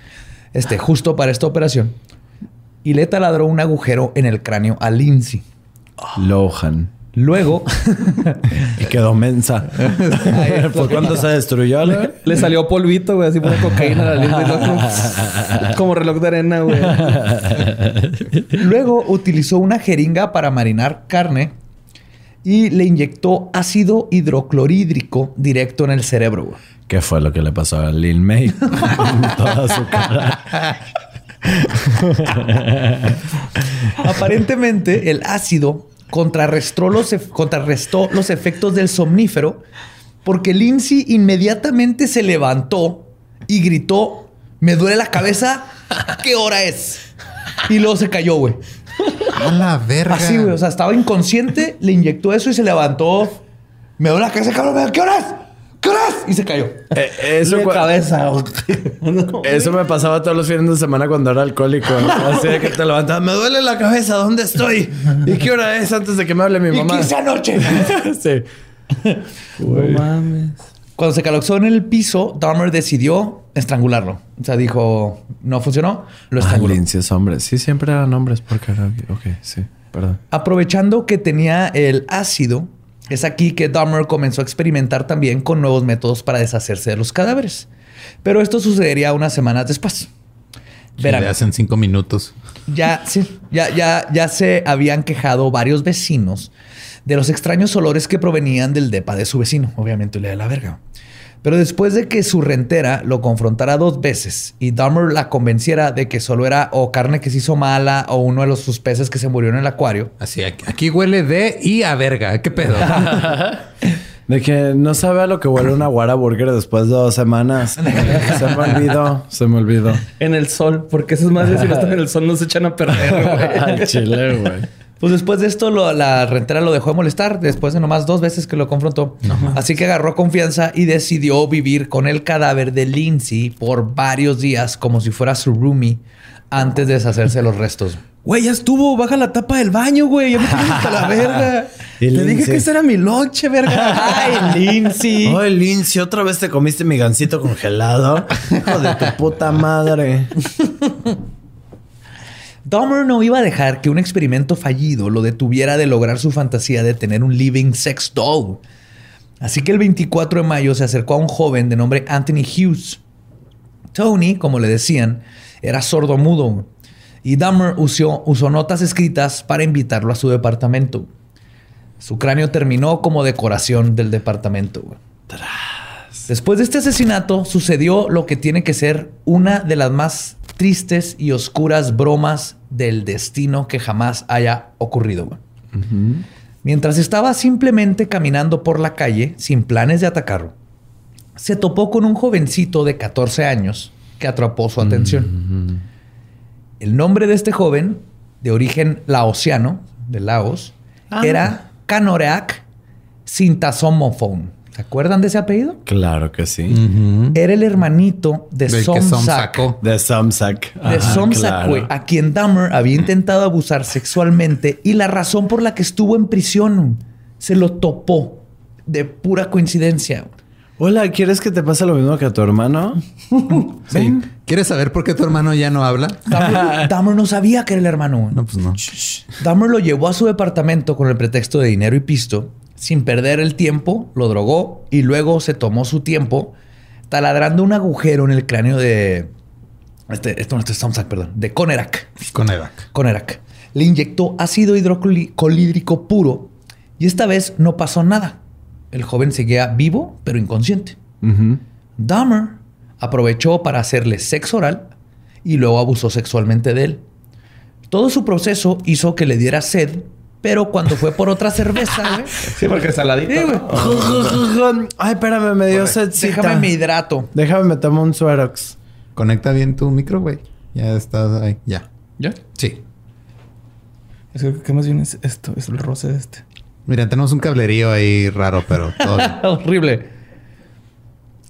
este, justo para esta operación, y le taladró un agujero en el cráneo a Lindsay. Lohan. Luego, (laughs) Y quedó mensa. (laughs) Fue cuando se destruyó. Le salió polvito, güey, así por cocaína a la lengua. Como reloj de arena, güey. luego utilizó una jeringa para marinar carne y le inyectó ácido hidroclorhídrico directo en el cerebro. güey. ¿Qué fue lo que le pasó a Lil May? (laughs) (laughs) Toda su cara. Aparentemente, el ácido contrarrestó los, contrarrestó los efectos del somnífero porque Lindsay inmediatamente se levantó y gritó: Me duele la cabeza, ¿qué hora es? Y luego se cayó, güey. A la verga. Así, güey. O sea, estaba inconsciente, le inyectó eso y se levantó. Me duele la cabeza, cabrón. ¿Qué hora es? ¿Qué hora es? Y se cayó. Eh, eso, De cabeza. No. eso me pasaba todos los fines de semana cuando era alcohólico. Así de que te levantabas. Me duele la cabeza. ¿Dónde estoy? ¿Y qué hora es antes de que me hable mi ¿Y mamá? qué hice anoche? (laughs) sí. No mames. Cuando se calexó en el piso, Dahmer decidió estrangularlo. O sea, dijo, no funcionó, lo Ah, estranguló. Lindsay es hombre. Sí, siempre eran hombres porque era... Ok, sí. Perdón. Aprovechando que tenía el ácido, es aquí que Dahmer comenzó a experimentar también con nuevos métodos para deshacerse de los cadáveres. Pero esto sucedería unas semanas después. Verano. le hacen cinco minutos. Ya, sí, ya, ya, ya se habían quejado varios vecinos de los extraños olores que provenían del depa de su vecino. Obviamente le da la verga. Pero después de que su rentera lo confrontara dos veces y Dahmer la convenciera de que solo era o carne que se hizo mala o uno de los sus peces que se murió en el acuario, Así, aquí, aquí huele de y a verga. ¿Qué pedo? (laughs) De que no sabe a lo que huele una Wara Burger después de dos semanas. (laughs) se me olvidó, se me olvidó. En el sol, porque esas madres si no están en el sol no se echan a perder, (laughs) güey. Al chile, güey. Pues después de esto, lo- la rentera lo dejó de molestar, después de nomás dos veces que lo confrontó. Así que agarró confianza y decidió vivir con el cadáver de Lindsay por varios días, como si fuera su roomie, antes de deshacerse de los restos. Güey, ya estuvo. Baja la tapa del baño, güey. Ya me tienes hasta la (laughs) verga. Te dije que ese era mi lonche, verga. (laughs) ¡Ay, Lindsay! Oye, Lindsay, otra vez te comiste mi gancito congelado. Hijo de tu puta madre. Dahmer no iba a dejar que un experimento fallido lo detuviera de lograr su fantasía de tener un living sex doll. Así que el 24 de mayo se acercó a un joven de nombre Anthony Hughes. Tony, como le decían, era sordomudo y Dahmer usó, usó notas escritas para invitarlo a su departamento. Su cráneo terminó como decoración del departamento. Después de este asesinato sucedió lo que tiene que ser una de las más tristes y oscuras bromas del destino que jamás haya ocurrido. Mientras estaba simplemente caminando por la calle sin planes de atacarlo, se topó con un jovencito de 14 años que atrapó su atención. El nombre de este joven, de origen laosiano, de Laos, era Kanoreak Sintasomophone. ¿Se acuerdan de ese apellido? Claro que sí. Era el hermanito de Somsak. De Samsak. De Somsak, claro. güey, a quien Dahmer había intentado abusar sexualmente y la razón por la que estuvo en prisión se lo topó de pura coincidencia. Hola, ¿quieres que te pase lo mismo que a tu hermano? (laughs) Sí. ¿Quieres saber por qué tu hermano ya no habla? Dahmer, (laughs) Dahmer no sabía que era el hermano. No, pues no. Dahmer lo llevó a su departamento con el pretexto de dinero y pisto. Sin perder el tiempo, lo drogó y luego se tomó su tiempo taladrando un agujero en el cráneo de... Este, esto no este es Samsak, perdón. De Conerak. Con Evac. Conerak. Le inyectó ácido hidrocolídrico puro y esta vez no pasó nada. El joven seguía vivo, pero inconsciente. Dahmer aprovechó para hacerle sexo oral y luego abusó sexualmente de él. Todo su proceso hizo que le diera sed, pero cuando fue por otra cerveza, (laughs) güey, Sí, porque es saladito. Sí. Ay, espérame, me dio sedcita. déjame me hidrato. Déjame me tomo un Suerox. Conecta bien tu micro, güey. Ya estás ahí. Ya. ¿Ya? Sí. Es que, ¿qué más bien es esto? Es el roce de este. Mira, tenemos un cablerío ahí raro, pero todo. (laughs) Horrible.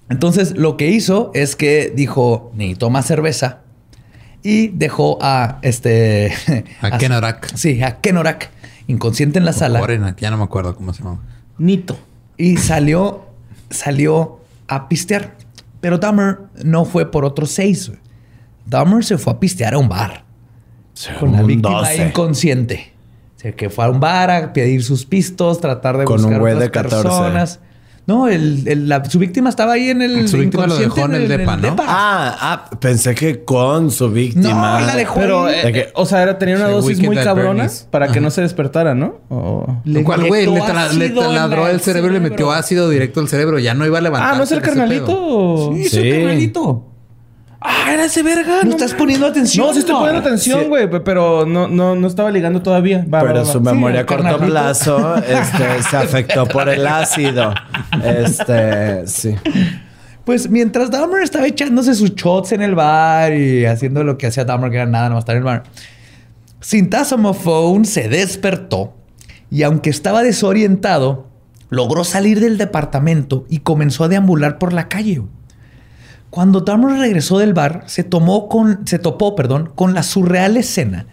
Entonces, lo que hizo es que dijo, necesito más cerveza. Y dejó a este... (laughs) A Kenorak. Sí, a Kenorak, inconsciente en la sala. Morena, ya no me acuerdo cómo se llama. Nito. Y salió, salió a pistear. Pero Dahmer no fue por otros seis. Dahmer se fue a pistear a un bar. Con la Un víctima 12. inconsciente. O sea, que fue a un bar a pedir sus pistos, tratar de Con un buscar güey otras de 14. personas. No, el, el- la- su víctima estaba ahí en el Su víctima lo dejó en el inconsciente, depa, ¿no? Ah, ah, pensé que con su víctima. No, la dejó Pero, eh, que- eh, o sea, era, tenía una dosis muy cabrona para que Ajá. no se despertara, ¿no? O- Le ¿Cuál güey? Le, tra- le ácido en taladró la- el cerebro y le metió ácido directo al cerebro. Ya no iba a levantar. Ah, ¿no es el carnalito? Sí, es Sí. el carnalito. Ah, era ese verga. No estás poniendo atención. No, sí estoy poniendo atención, güey, pe- pero no, no, no estaba ligando todavía. Va, Pero va, va. su memoria a corto carnalito. plazo este, (laughs) se afectó por el ácido. Este, sí. Pues mientras Dahmer estaba echándose sus shots en el bar y haciendo lo que hacía Dahmer, que era nada, nomás estar en el bar, Sintasomophone se despertó y aunque estaba desorientado, logró salir del departamento y comenzó a deambular por la calle. Cuando Dahmer regresó del bar, se, tomó con, se topó perdón, con la surreal escena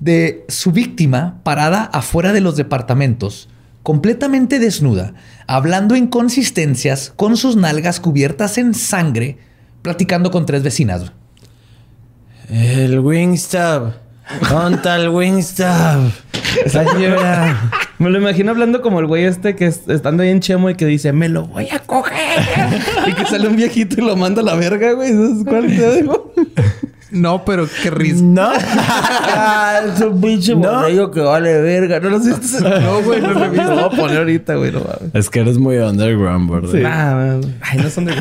de su víctima parada afuera de los departamentos, completamente desnuda, hablando inconsistencias con sus nalgas cubiertas en sangre, platicando con tres vecinas. El Wingstop. Conta el Wingstop. Me lo imagino hablando como el güey este que es- estando ahí en Chemo y que dice, me lo voy a coger. y que sale un viejito y lo manda a la verga, güey. ¿Sabes cuál te digo? No, pero qué risa. No. Ah, es un pinche No. borrego que vale verga. No lo sé. No, güey, no lo he visto. Lo voy a poner ahorita, güey. No es que eres muy underground, bro. Nah, ay, no son de...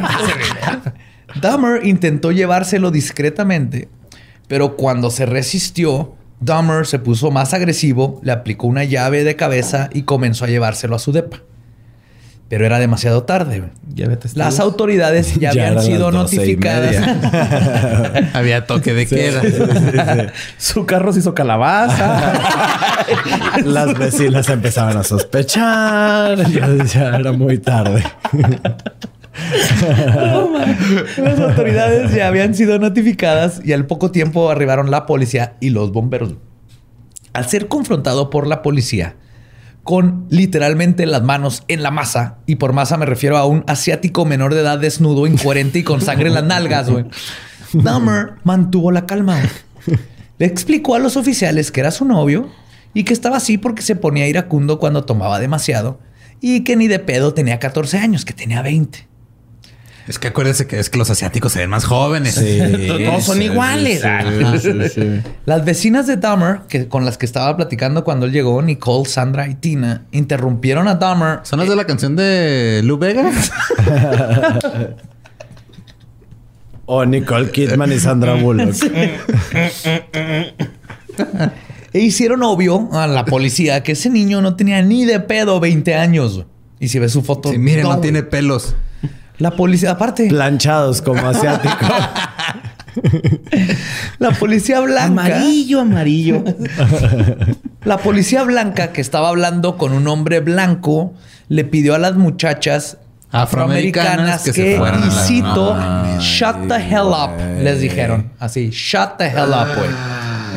(laughs) Dahmer intentó llevárselo discretamente, pero cuando se resistió, Dahmer se puso más agresivo, le aplicó una llave de cabeza y comenzó a llevárselo a su depa. Pero era demasiado tarde. Las autoridades ya, (laughs) Ya habían sido notificadas. (laughs) Había toque de queda. (laughs) Su carro se hizo calabaza. Las vecinas empezaban a sospechar. Ya, ya era muy tarde. (laughs) Las autoridades ya habían sido notificadas y al poco tiempo arribaron la policía y los bomberos. Al ser confrontado por la policía con literalmente las manos en la masa, y por masa me refiero a un asiático menor de edad desnudo, incoherente y con sangre en las nalgas, güey. Dahmer mantuvo la calma. Le explicó a los oficiales que era su novio y que estaba así porque se ponía iracundo cuando tomaba demasiado y que ni de pedo tenía 14 años, que tenía 20. Es que acuérdense que es que los asiáticos se ven más jóvenes. (laughs) Todos son iguales. Las vecinas de Dahmer, que, con las que estaba platicando cuando él llegó, Nicole, Sandra y Tina, interrumpieron a Dahmer. ¿Son las de la canción de Lu Vega? O Nicole Kidman y Sandra Bullock. E hicieron obvio a la policía que ese niño no tenía ni de pedo 20 años. Y si ves su foto... Sí, miren, no, tiene pelos. La policía, aparte, Planchados como asiático. la policía blanca... Amarillo, amarillo. La policía blanca que estaba hablando con un hombre blanco le pidió a las muchachas Afroamericanas afroamericanas que que, se fueran a y cito, Ay, shut the hell up, les dijeron. Así, shut the hell up, güey.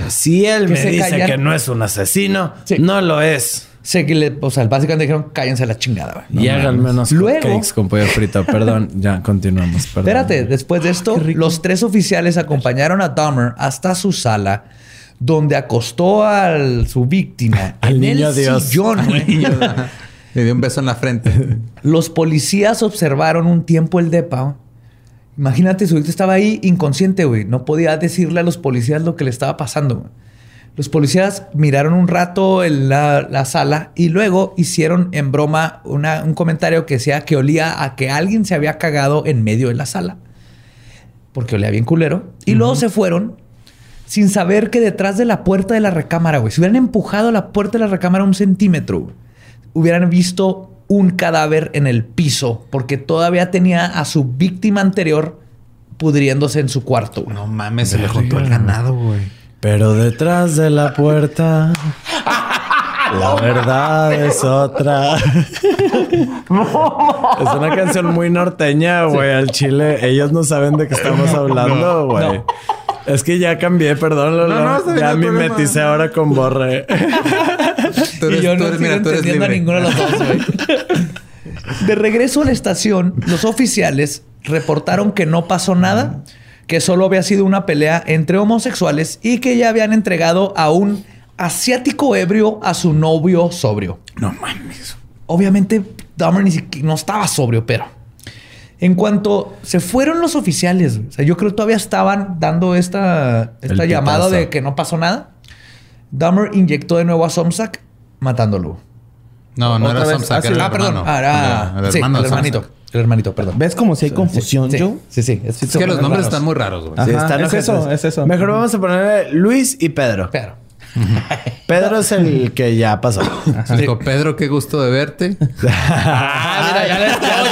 Si él Que me dice callan. que no es un asesino, Sí. no lo es. Sé que le, o sea, básicamente dijeron, cállense a la chingada, güey. y hagan menos Luego- cakes con pollo frito. Perdón, (laughs) ya continuamos. Perdón. Espérate, después de esto, los tres oficiales acompañaron a Dahmer hasta su sala, donde acostó a su víctima (laughs) Al en niño el Dios. sillón. güey. (laughs) Le dio un beso en la frente. Los policías observaron un tiempo el depa. Imagínate, su víctima estaba ahí inconsciente, güey. No podía decirle a los policías lo que le estaba pasando. Los policías miraron un rato en la, la sala y luego hicieron en broma una- un comentario que decía que olía a que alguien se había cagado en medio de la sala. Porque olía bien culero. Y luego se fueron sin saber que detrás de la puerta de la recámara, güey, si hubieran empujado la puerta de la recámara un centímetro, hubieran visto un cadáver en el piso porque todavía tenía a su víctima anterior pudriéndose en su cuarto. güey. No mames, se le juntó el ganado, güey. Pero detrás de la puerta, la verdad es otra. es una canción muy norteña, güey. Al chile, ellos no saben de qué estamos hablando, güey. Es que ya cambié, perdón, Lolo. No, no, ya no problema. mimeticé ahora con Borre. Tú eres, y yo tú no eres entendiendo a ninguno de los dos, güey. De regreso a la estación, los oficiales reportaron que no pasó nada, que solo había sido una pelea entre homosexuales y que ya habían entregado a un asiático ebrio a su novio sobrio. No mames. Obviamente, Dahmer ni siquiera no estaba sobrio, pero en cuanto se fueron los oficiales, o sea, yo creo que todavía estaban dando esta, esta llamada de que no pasó nada. Dahmer inyectó de nuevo a Somsak, matándolo. No, no era vez. Samsak, Ah, sí. era el Ah, perdón. Ah, era El, sí, hermanito. El hermanito, perdón. ¿Ves como si hay confusión, Sí, Joe? sí, sí. Es, Es que los nombres están muy raros, güey. Ajá, están es eso, es eso. Mejor vamos a ponerle Luis y Pedro. Pero. (laughs) Pedro es el que ya pasó. Dijo, Pedro, qué gusto de verte. (laughs) Ah, mira, ya le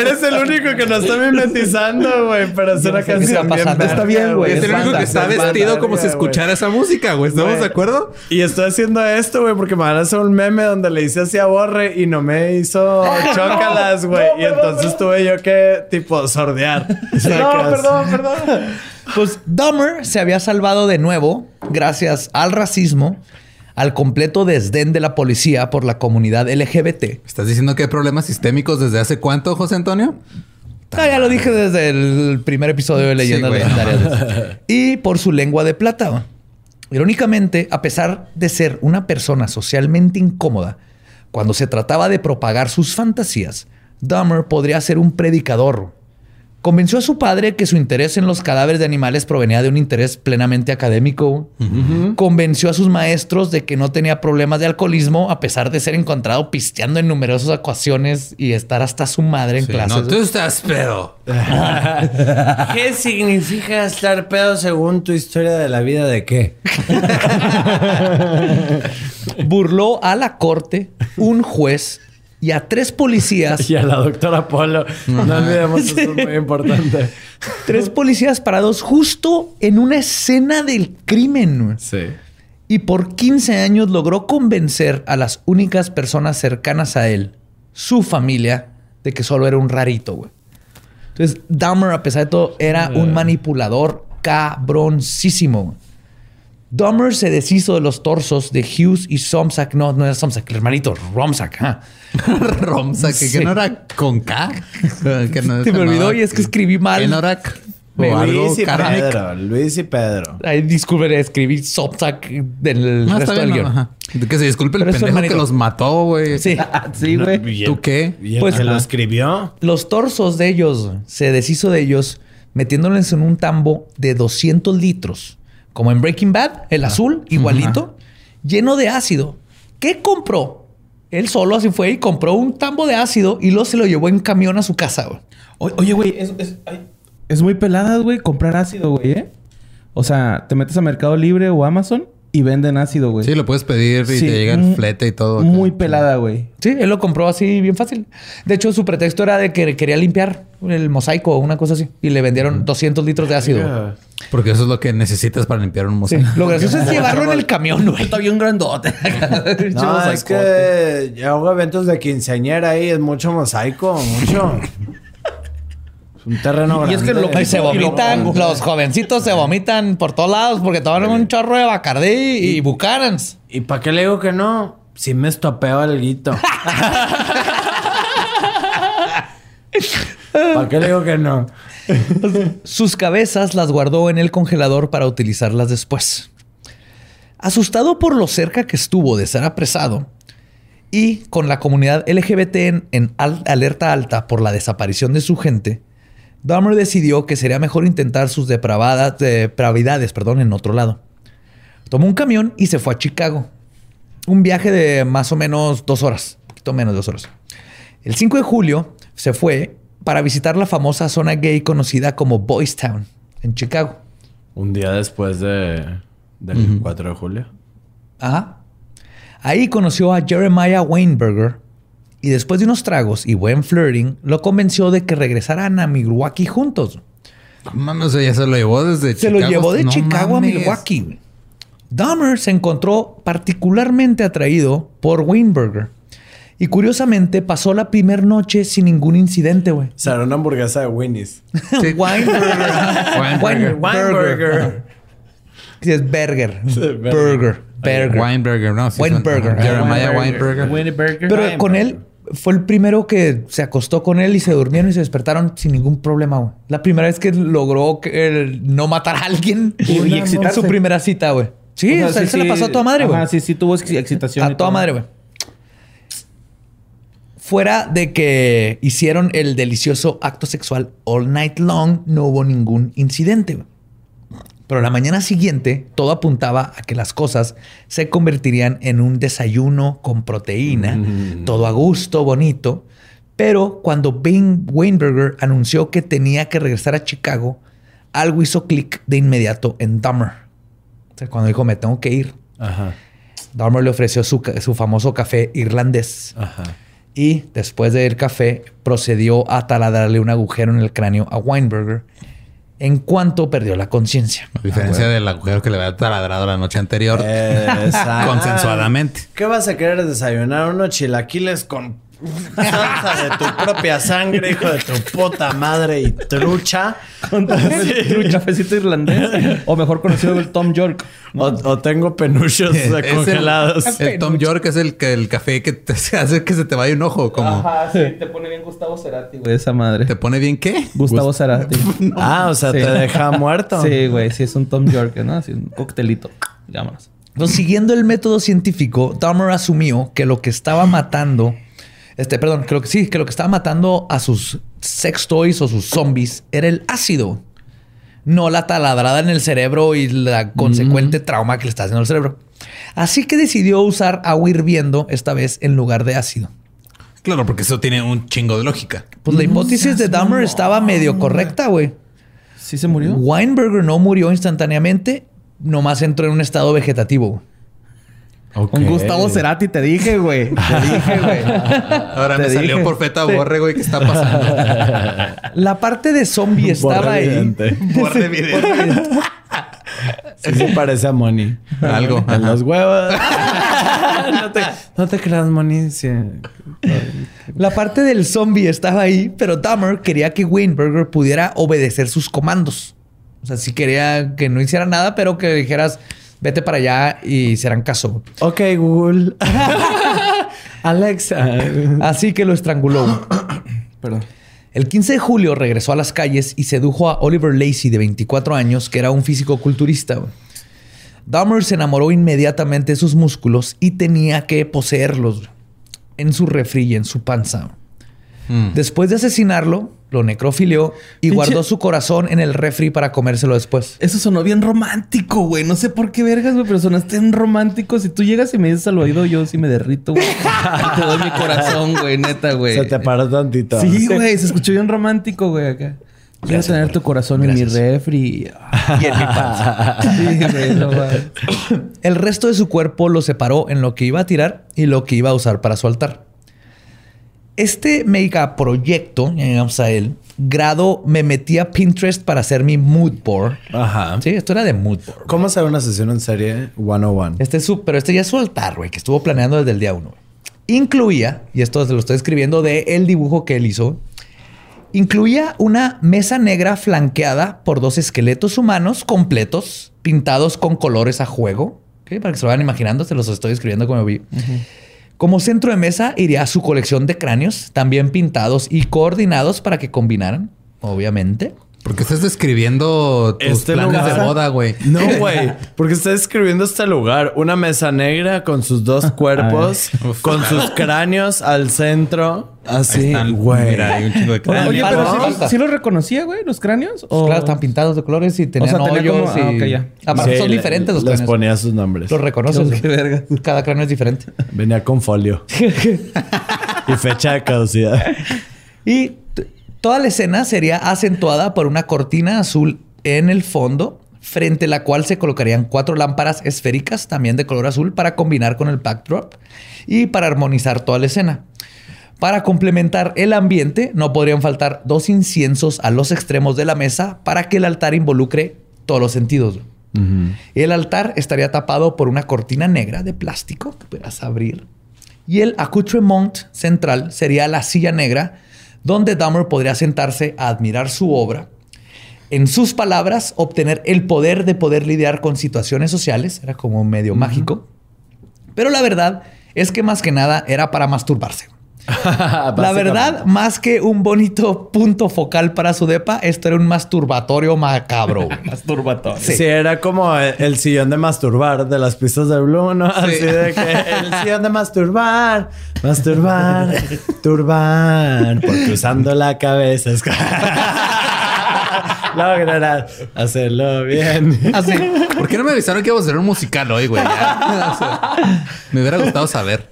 Eres el único que nos está mimetizando, güey. Es una sé qué está canción bien. Está bien, güey. es el único que está banda, vestido como si escuchara esa música, güey. ¿Estamos de acuerdo? Y estoy haciendo esto, güey, porque me van a hacer un meme donde le hice así a Borre y no me hizo (laughs) chócalas, güey. y entonces tuve yo que, tipo, sordear. (laughs) No, perdón, perdón. Pues Dahmer se había salvado de nuevo gracias al racismo, al completo desdén de la policía por la comunidad LGBT. ¿Estás diciendo que hay problemas sistémicos desde hace cuánto, José Antonio? Ya lo dije desde el primer episodio de Leyendas. Legendarias. (laughs) y por su lengua de plata. Irónicamente, a pesar de ser una persona socialmente incómoda, cuando se trataba de propagar sus fantasías, Dahmer podría ser un predicador. Convenció a su padre que su interés en los cadáveres de animales provenía de un interés plenamente académico. Convenció a sus maestros de que no tenía problemas de alcoholismo a pesar de ser encontrado pisteando en numerosas ocasiones y estar hasta su madre en Sí, clases. no, tú estás pedo. (laughs) ¿Qué significa estar pedo según tu historia de la vida de qué? (laughs) Burló a la corte, un juez y a tres policías. (laughs) Y a la doctora Polo. No olvidemos, (laughs) eso es muy importante. tres policías parados justo en una escena del crimen. Sí. Y por 15 años logró convencer a las únicas personas cercanas a él, su familia, de que solo era un rarito, güey. Entonces, Dahmer, a pesar de todo, era un manipulador cabroncísimo. Dahmer se deshizo de los torsos de Hughes y Somsack. No, no era Somsack, el hermanito, Romsack. ajá. (laughs) Romsa, que, que Sí. no era con K. que no Se me olvidó y es que escribí mal. Enorak. Me- O algo. Luis y. Pedro. Luis y Pedro. Ay, disculpen, escribí Somsack del No, resto del guion. ajá. Que se disculpe el Pero pendejo que los mató, güey. Sí. (laughs) sí, güey. ¿Tú qué? ¿Y el Pues, que lo ajá. escribió? Los torsos de ellos se deshizo de ellos metiéndoles en un tambo de 200 litros, como en Breaking Bad, el azul, igualito, lleno de ácido. ¿Qué compró? Él solo así fue y compró un tambo de ácido y luego se lo llevó en camión a su casa. güey. O- Oye, güey, es, es muy pelada, güey, comprar ácido, güey, ¿eh? O sea, te metes a Mercado Libre o Amazon y venden ácido, güey. Sí, lo puedes pedir y Sí, te llega el flete y todo. acá. Muy pelada, güey. Sí, él lo compró así bien fácil. De hecho, su pretexto era de que quería limpiar el mosaico o una cosa así. Y le vendieron 200 litros de ácido. Porque eso es lo que necesitas para limpiar un Sí. mosaico. Lo gracioso es (laughs) llevarlo en el camión, güey. Está bien grandote. (laughs) No, es que yo hago eventos de quinceañera ahí. Es mucho mosaico, mucho. Un terreno grande. Y es que lo- Y se Y lo vomitan, los jovencitos se vomitan por todos lados porque toman un chorro de Bacardí y Buchanan's. ¿Y para qué le digo que no? Sí me estopeo el guito. (laughs) ¿Para qué le digo que no? Sus cabezas las guardó en el congelador para utilizarlas después. Asustado por lo cerca que estuvo de ser apresado y con la comunidad LGBT en, en al- alerta alta por la desaparición de su gente, Dahmer decidió que sería mejor intentar sus depravadas, depravidades perdón, en otro lado. Tomó un camión y se fue a Chicago. Un viaje de más o menos dos horas, un poquito menos de dos horas. El 5 de julio se fue para visitar la famosa zona gay conocida como Boys Town en Chicago. Un día después de, del 4 de julio. Ajá. Ahí conoció a Jeremiah Weinberger y después de unos tragos y buen flirting, lo convenció de que regresaran a Milwaukee juntos. No Mames, o sea, ya se lo llevó desde Se Chicago. lo llevó de No Chicago mames. a Milwaukee. güey. Dahmer se encontró particularmente atraído por Weinberger. Y curiosamente pasó la primera noche sin ningún incidente, güey. O sea, era una hamburguesa de Winnie's. (laughs) Weinberger. Weinberger. Weinberger. Sí, es burger. burger. Burger. Burger. Weinberger, no. sí, Weinberger. Jeremiah Weinberger. Weinberger. Pero con él fue el primero que se acostó con él y se durmieron y se despertaron sin ningún problema, güey. La primera vez que logró que no matar a alguien Y- y excitarse. su primera cita, güey. Sí, o sea, él se la pasó a toda madre, güey. Ah, sí, sí, tuvo ex- excitación. A toda todo. madre, güey. Fuera de que hicieron el delicioso acto sexual all night long, no hubo ningún incidente. güey. Pero la mañana siguiente, todo apuntaba a que las cosas se convertirían en un desayuno con proteína, todo a gusto, bonito. Pero cuando Ben Weinberger anunció que tenía que regresar a Chicago, algo hizo clic de inmediato en Dahmer. O sea, cuando dijo, me tengo que ir. Ajá. Dahmer le ofreció su, su famoso café irlandés Ajá. y después del café procedió a taladrarle un agujero en el cráneo a Weinberger en cuanto perdió la conciencia. A diferencia del agujero que le había taladrado la noche anterior. Exacto. Consensuadamente. ¿Qué vas a querer desayunar? Unos chilaquiles con salsa de tu propia sangre, hijo de tu puta madre y trucha. Con un cafecito irlandés. o mejor conocido como el Tom York. O, o tengo penuchos el- congelados. El, Tom York es el que el café que te (laughs) hace que se te vaya un ojo. Como Ajá, sí. Te pone bien Gustavo Cerati, güey. Esa madre. te pone bien qué? Gustavo Cerati. (laughs) Ah, o sea, Sí. te deja muerto. Sí, güey. Sí, es un Tom York, ¿no? Así un coctelito. Llámanos. Entonces, siguiendo el método científico, Dahmer asumió que lo que estaba matando Este, perdón, creo que sí, que lo que estaba matando a sus sex toys o sus zombies era el ácido. No la taladrada en el cerebro y la consecuente trauma que le está haciendo al cerebro. Así que decidió usar agua hirviendo esta vez en lugar de ácido. Claro, porque eso tiene un chingo de lógica. Pues la hipótesis de Dahmer estaba medio correcta, güey. ¿Sí se murió? Weinberger no murió instantáneamente, nomás entró en un estado vegetativo. Güey. Con Gustavo Cerati te dije, güey. Te (laughs) dije, güey. Ahora me salió por feta borre, güey. ¿Qué está pasando? (laughs) La parte de zombie estaba ahí. evidente. (laughs) Borre video. Sí se parece a Moni. Algo. En los huevos. no, te, no te creas, Moni. Sí. La parte del zombie estaba ahí, pero Dahmer quería que Weinberger pudiera obedecer sus comandos. O sea, sí quería que no hiciera nada, pero que dijeras, vete para allá y hicieran caso. Ok, Google. (laughs) Alexa. Así que lo estranguló. (coughs) Perdón. El 15 de julio regresó a las calles y sedujo a Oliver Lacey, de 24 años, que era un físico culturista. Dahmer se enamoró inmediatamente de sus músculos y tenía que poseerlos en su refri y en su panza. Mm. Después de asesinarlo, lo necrofilió y Pinche- guardó su corazón en el refri para comérselo después. Eso sonó bien romántico, güey. No sé por qué vergas, güey, pero sonaste bien romántico. Si tú llegas y me dices al oído, yo sí me derrito, güey. te doy mi corazón, güey, neta, güey. Se te paró tantito. Sí, güey, se escuchó bien romántico, güey, acá. Quiero tener tu corazón en mi refri. (laughs) Y en mi panza. Sí, güey, no mames. El resto de su cuerpo lo separó en lo que iba a tirar y lo que iba a usar para su altar. Este megaproyecto, ya llegamos a él, grado me metí a Pinterest para hacer mi mood board. Ajá. Sí, esto era de mood board. ¿Cómo hacer una sesión en serie 101? Este es su, pero este ya es su altar, güey, que estuvo planeando desde el día uno. güey. Incluía, y esto se lo estoy escribiendo de el dibujo que él hizo, incluía una mesa negra flanqueada por dos esqueletos humanos completos, pintados con colores a juego. ¿ok? Para que se lo vayan imaginando, se los estoy escribiendo como vi. Como centro de mesa iría su colección de cráneos, también pintados y coordinados para que combinaran, obviamente. ¿Por qué estás describiendo tus Este planes lugar- de boda, güey? No, güey. Porque está describiendo este lugar. Una mesa negra con sus dos (laughs) cuerpos, con sus cráneos al centro. Así, güey. Mira, hay un chingo de cráneos. Oye, pero sí, los- ¿sí los reconocía, güey, los cráneos? O... Claro, están pintados de colores y tenían sea, tenía hoyos como- ah, y... ya. Aparte Sí, son le- diferentes los Les cráneos. ponía sus nombres. Los reconoces. Qué verga. Cada cráneo es diferente. Venía con folio. (laughs) y fecha de caducidad. Y toda la escena sería acentuada por una cortina azul en el fondo, frente a la cual se colocarían cuatro lámparas esféricas, también de color azul, para combinar con el backdrop y para armonizar toda la escena. Para complementar el ambiente, no podrían faltar dos inciensos a los extremos de la mesa para que el altar involucre todos los sentidos. El altar estaría tapado por una cortina negra de plástico que pudieras abrir. Y el accoutrement central sería la silla negra donde Dahmer podría sentarse a admirar su obra. En sus palabras, obtener el poder de poder lidiar con situaciones sociales. Era como medio mágico. Pero la verdad es que más que nada era para masturbarse. (laughs) La verdad, más que un bonito punto focal para su depa, esto era un masturbatorio macabro. (laughs) Masturbatorio. Sí. era como el, el sillón de masturbar de las pistas de Blue, ¿no? Así de que el sillón de masturbar, masturbar, (laughs) turbar, porque usando la cabeza es... lograrás hacerlo bien. Así. ¿Por qué no me avisaron que íbamos a hacer un musical hoy, güey? Ya. O sea, me hubiera gustado saber.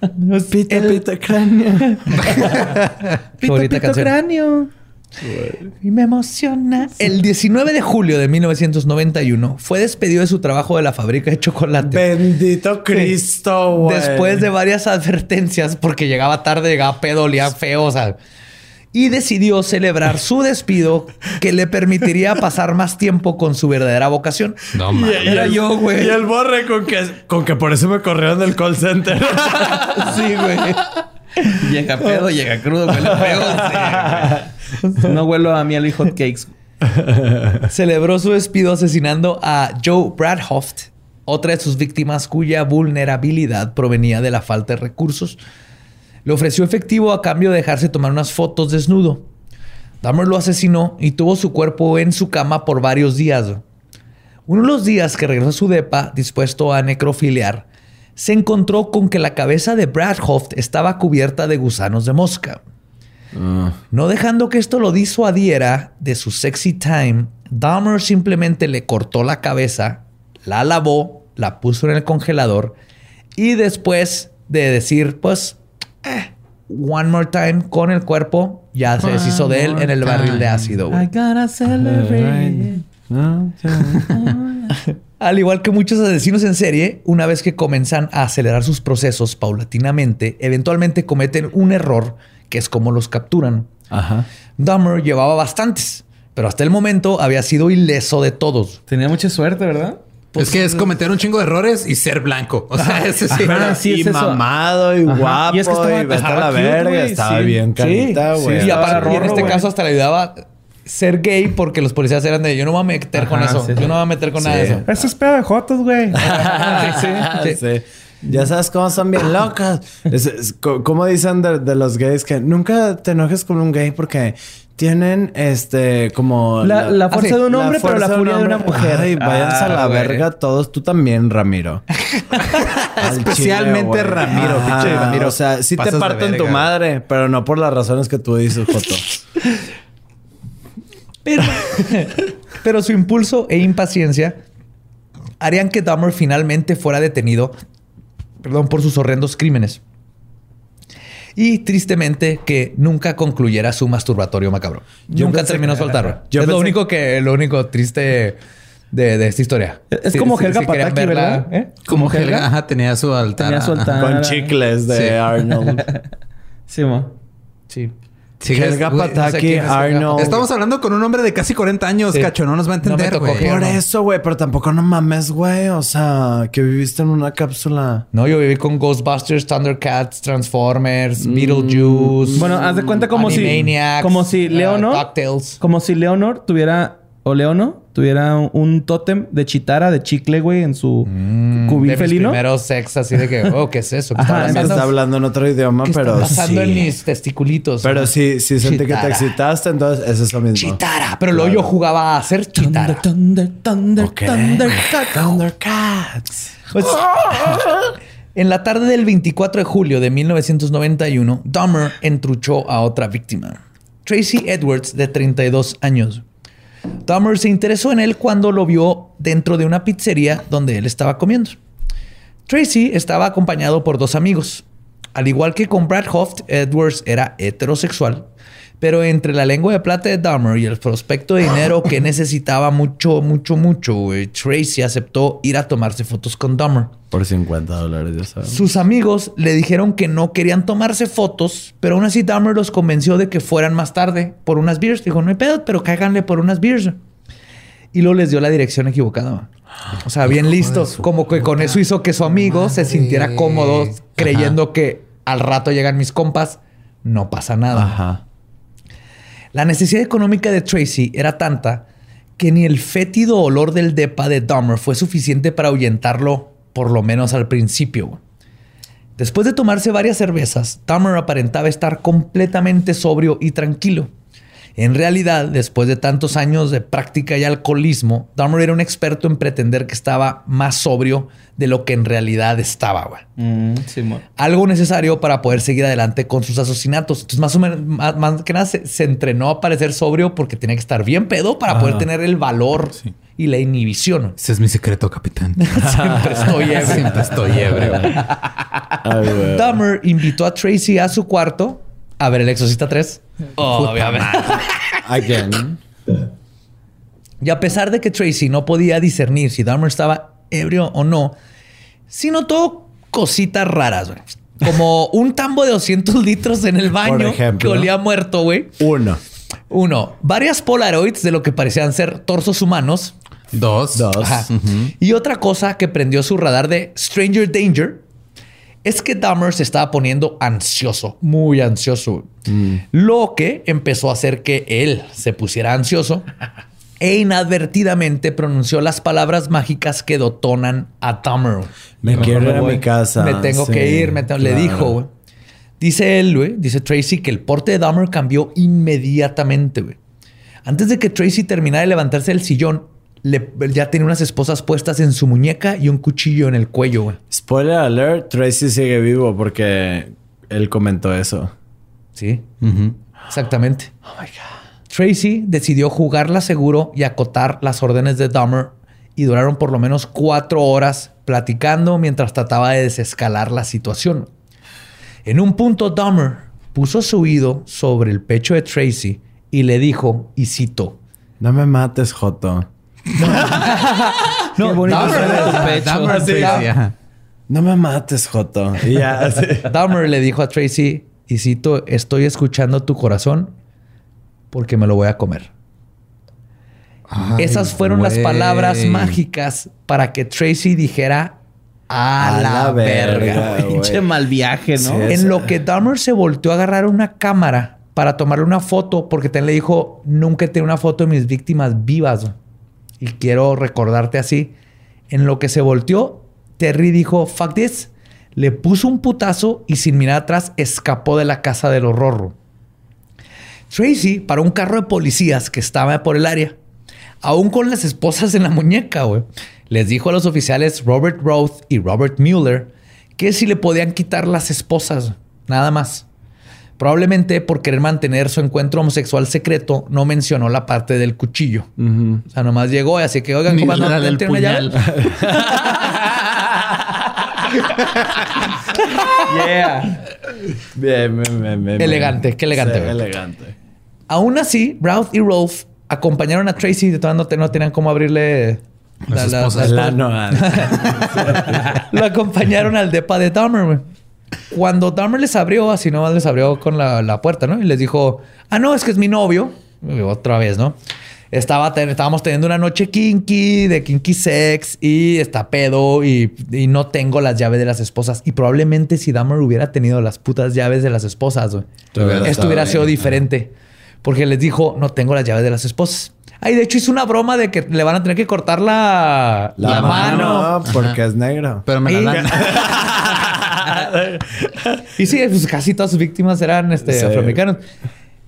Pita, pita, cráneo. (laughs) Qué bonita canción. cráneo. Y me emociona. El 19 de julio de 1991 fue despedido de su trabajo de la fábrica de chocolate. Bendito Cristo, güey. Después de varias advertencias, porque llegaba tarde, llegaba pedo, olía feo, o sea. Y decidió celebrar su despido que le permitiría pasar más tiempo con su verdadera vocación. No, mames. Era yo, güey. Y el borre con que, con que por eso me corrieron del call center. (laughs) Sí, güey. Llega pedo, llega crudo, huele feo. sí, güey. no huelo a miel y hot cakes. Celebró su despido asesinando a Joe Bradhoft, otra de sus víctimas cuya vulnerabilidad provenía de la falta de recursos. Le ofreció efectivo a cambio de dejarse tomar unas fotos desnudo. Dahmer lo asesinó y tuvo su cuerpo en su cama por varios días. Uno de los días que regresó a su depa, dispuesto a necrofiliar, se encontró con que la cabeza de Brad Hoft estaba cubierta de gusanos de mosca. Ah. No dejando que esto lo disuadiera de su sexy time, Dahmer simplemente le cortó la cabeza, la lavó, la puso en el congelador y después de decir, pues, eh, one more time con el cuerpo, ya se deshizo de él en el barril de ácido. güey. I gotta celebrate. No, (laughs) Al igual que muchos asesinos en serie, una vez que comienzan a acelerar sus procesos paulatinamente, eventualmente cometen un error que es como los capturan. Ajá. Dahmer llevaba bastantes, pero hasta el momento había sido ileso de todos. Tenía mucha suerte, ¿verdad? Es que es cometer un chingo de errores y ser blanco. O sea, ese sí. Ajá. sí y es eso. mamado y Ajá. guapo. Y es que estaba- y estaba la cute, verga. güey, Estaba sí. bien carita, güey. sí, y, aparte, y en este caso hasta le ayudaba ser gay porque los policías eran de yo no me voy a meter con eso. sí, yo sí. no me voy a meter con nada de eso. Eso es pedo de jotos, güey. (laughs) Sí, sí. Sí. Ya sabes cómo son bien locas. Es, es co- como dicen de, de los gays que nunca te enojes con un gay porque tienen este como La, la fuerza Ah, sí. de un hombre, pero la furia de un una mujer. Ay, váyanse a la Ah, güey. verga todos. Tú también, Ramiro. (laughs) Al Especialmente. Ramiro, pinche Ramiro. O sea, sí te parto en tu madre, pero no por las razones que tú dices, Joto. (laughs) Pero, pero su impulso e impaciencia harían que Dahmer finalmente fuera detenido perdón, por sus horrendos crímenes. Y tristemente que nunca concluyera su masturbatorio macabro. Yo nunca terminó soltarlo. yo es lo único que, lo único triste de, de esta historia. Es como Helga Pataki, ¿verdad? ¿eh? Como ¿Como Helga, Helga? ajá, tenía su altar. Tenía su altar. Con chicles de sí. Arnold. (laughs) Sí, mo. Sí. Sí, Helga Pataki, Arnold. Estamos hablando con un hombre de casi 40 años, Sí. cacho. No nos va a No entender, güey. que- Por no. eso, güey, pero tampoco no mames, güey. O sea, que viviste en una cápsula. No, yo viví con Ghostbusters, Thundercats, Transformers, Beetlejuice. Bueno, haz de cuenta como si... Animaniacs, Como si uh, Leonor... DuckTales. Como si Leonor tuviera... O Leono tuviera un, un tótem de chitara, de chicle, güey, en su cubil de mis felino. primeros sex, así de que, (laughs) oh, ¿qué es eso? ¿Qué Ajá, está hablando en otro idioma, ¿Qué pero está pasando sí. en mis testiculitos? Pero sí, sí sentí que te Chitara. excitaste, entonces es eso mismo. Chitara. Pero luego yo jugaba a ser chitara. Thunder, thunder, Ok. Thundercat. Thundercats. Pues, (laughs) en la tarde del 24 de julio de 1991, Dahmer entruchó a otra víctima, Tracy Edwards, de 32 años. Dahmer se interesó en él cuando lo vio dentro de una pizzería donde él estaba comiendo. Tracy estaba acompañado por dos amigos. Al igual que con Brad Hoft, Edwards era heterosexual, pero entre la lengua de plata de Dahmer y el prospecto de dinero que (laughs) necesitaba mucho, mucho, mucho, Tracy aceptó ir a tomarse fotos con Dahmer. Por 50 dólares, ya sabes. Sus amigos le dijeron que no querían tomarse fotos, pero aún así Dahmer los convenció de que fueran más tarde por unas beers. Dijo, no hay pedo, pero cáiganle por unas beers. Y luego les dio la dirección equivocada. O sea, bien listos. Como que con eso hizo que su amigo se sintiera cómodo creyendo que al rato llegan mis compas. No pasa nada. Ajá. La necesidad económica de Tracy era tanta que ni el fétido olor del depa de Dahmer fue suficiente para ahuyentarlo, por lo menos al principio. Después de tomarse varias cervezas, Dahmer aparentaba estar completamente sobrio y tranquilo. En realidad, después de tantos años de práctica y alcoholismo, Dahmer era un experto en pretender que estaba más sobrio de lo que en realidad estaba. güey Mm, sí, algo necesario para poder seguir adelante con sus asesinatos. Entonces, más o menos, más, más que nada, se, se entrenó a parecer sobrio porque tenía que estar bien pedo para poder tener el valor y la inhibición. Ese es mi secreto, capitán. (laughs) Siempre estoy ebrio. Siempre estoy ebrio. Dahmer invitó a Tracy a su cuarto a ver El Exorcista 3. Obviamente. Again. Y a pesar de que Tracy no podía discernir si Dahmer estaba ebrio o no, sí notó cositas raras, güey. Como un tambo de 200 litros en el baño ejemplo. que olía muerto, güey. Uno. Uno, varias Polaroids de lo que parecían ser torsos humanos. Dos. Dos. Ajá. Y otra cosa que prendió su radar de Stranger Danger es que Dahmer se estaba poniendo ansioso, muy ansioso. Lo que empezó a hacer que él se pusiera ansioso e inadvertidamente pronunció las palabras mágicas que dotonan a Dahmer. Me quiero ir a mi casa. Me tengo Sí, que ir, me tengo- le claro. dijo, güey. Dice él, güey, dice Tracy, que el porte de Dahmer cambió inmediatamente, güey. Antes de que Tracy terminara de levantarse del sillón, le- ya tenía unas esposas puestas en su muñeca y un cuchillo en el cuello, güey. Spoiler alert, Tracy sigue vivo porque él comentó eso. Sí, exactamente. Tracy decidió jugarla seguro y acotar las órdenes de Dahmer y duraron por lo menos cuatro horas platicando mientras trataba de desescalar la situación. En un punto, Dahmer puso su oído sobre el pecho de Tracy y le dijo, y cito, No me mates, Joto. (laughs) no, Qué bonito Dahmer. Dahmer Tracy, ajá. No me mates, Joto. Y ya, (laughs) así. Dahmer le dijo a Tracy, y cito, estoy escuchando tu corazón porque me lo voy a comer. Ay, Esas fueron las palabras mágicas para que Tracy dijera a, la, verga. Pinche mal viaje, ¿no? Sí. En lo que Dahmer se volteó a agarrar una cámara para tomarle una foto, porque también le dijo, nunca tengo una foto de mis víctimas vivas. Y quiero recordarte así. En lo que se volteó, Terry dijo, fuck this. Le puso un putazo y sin mirar atrás escapó de la casa del horror. Tracy paró un carro de policías que estaba por el área, aún con las esposas en la muñeca, güey. Les dijo a los oficiales Robert Roth y Robert Mueller que si le podían quitar las esposas, nada más. Probablemente por querer mantener su encuentro homosexual secreto, no mencionó la parte del cuchillo. O sea, nomás llegó y así que, oigan, comandante, la del puñal. (laughs) yeah. Bien, bien, bien, bien. Elegante, qué elegante, Sí, güey. elegante. Aún así, Routh y Rolf acompañaron a Tracy. De todas no, no tenían cómo abrirle esposas. El ano, ah. (laughs) Lo acompañaron al depa de Dahmer, güey. Cuando Dahmer les abrió, así nomás les abrió con la, la puerta, ¿no? Y les dijo, ah, no, es que es mi novio. Y Otra vez, ¿no? Estaba ten- estábamos teniendo una noche kinky, de kinky sex, y está pedo, y, y no tengo las llaves de las esposas. Y probablemente si Dahmer hubiera tenido las putas llaves de las esposas, güey, esto hubiera sido bien. diferente. Porque les dijo, no tengo las llaves de las esposas. Ay, de hecho hizo una broma de que le van a tener que cortar la, La, mano, porque es negro. Pero me la (laughs) (laughs) (laughs) Y- sí, pues casi todas sus víctimas eran este, Sí. afroamericanos.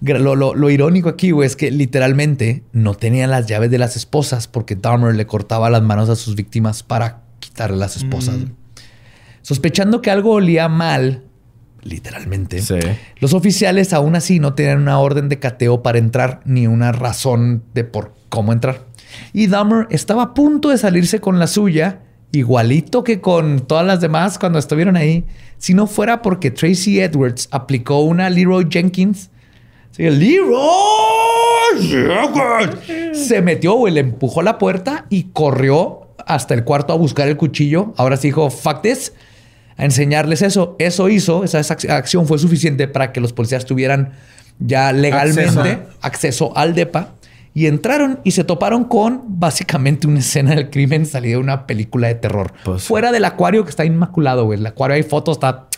Lo, lo- lo irónico aquí, güey, es que literalmente no tenían las llaves de las esposas porque Dahmer le cortaba las manos a sus víctimas para quitarle las esposas. güey. Sospechando que algo olía mal, literalmente, Sí. los oficiales aún así no tenían una orden de cateo para entrar ni una razón de por cómo entrar. Y Dahmer estaba a punto de salirse con la suya, igualito que con todas las demás cuando estuvieron ahí, si no fuera porque Tracy Edwards aplicó una Leroy Jenkins. Sí, Leroy Jenkins. Se metió, güey, le empujó la puerta y corrió hasta el cuarto a buscar el cuchillo. Ahora sí dijo, fuck this a enseñarles eso. Eso hizo, esa, esa ac- acción fue suficiente para que los policías tuvieran ya legalmente Acceso. acceso, al DEPA y entraron y se toparon con básicamente una escena del crimen salida de una película de terror. Pues- Fuera del acuario que está inmaculado, güey. El acuario hay fotos, está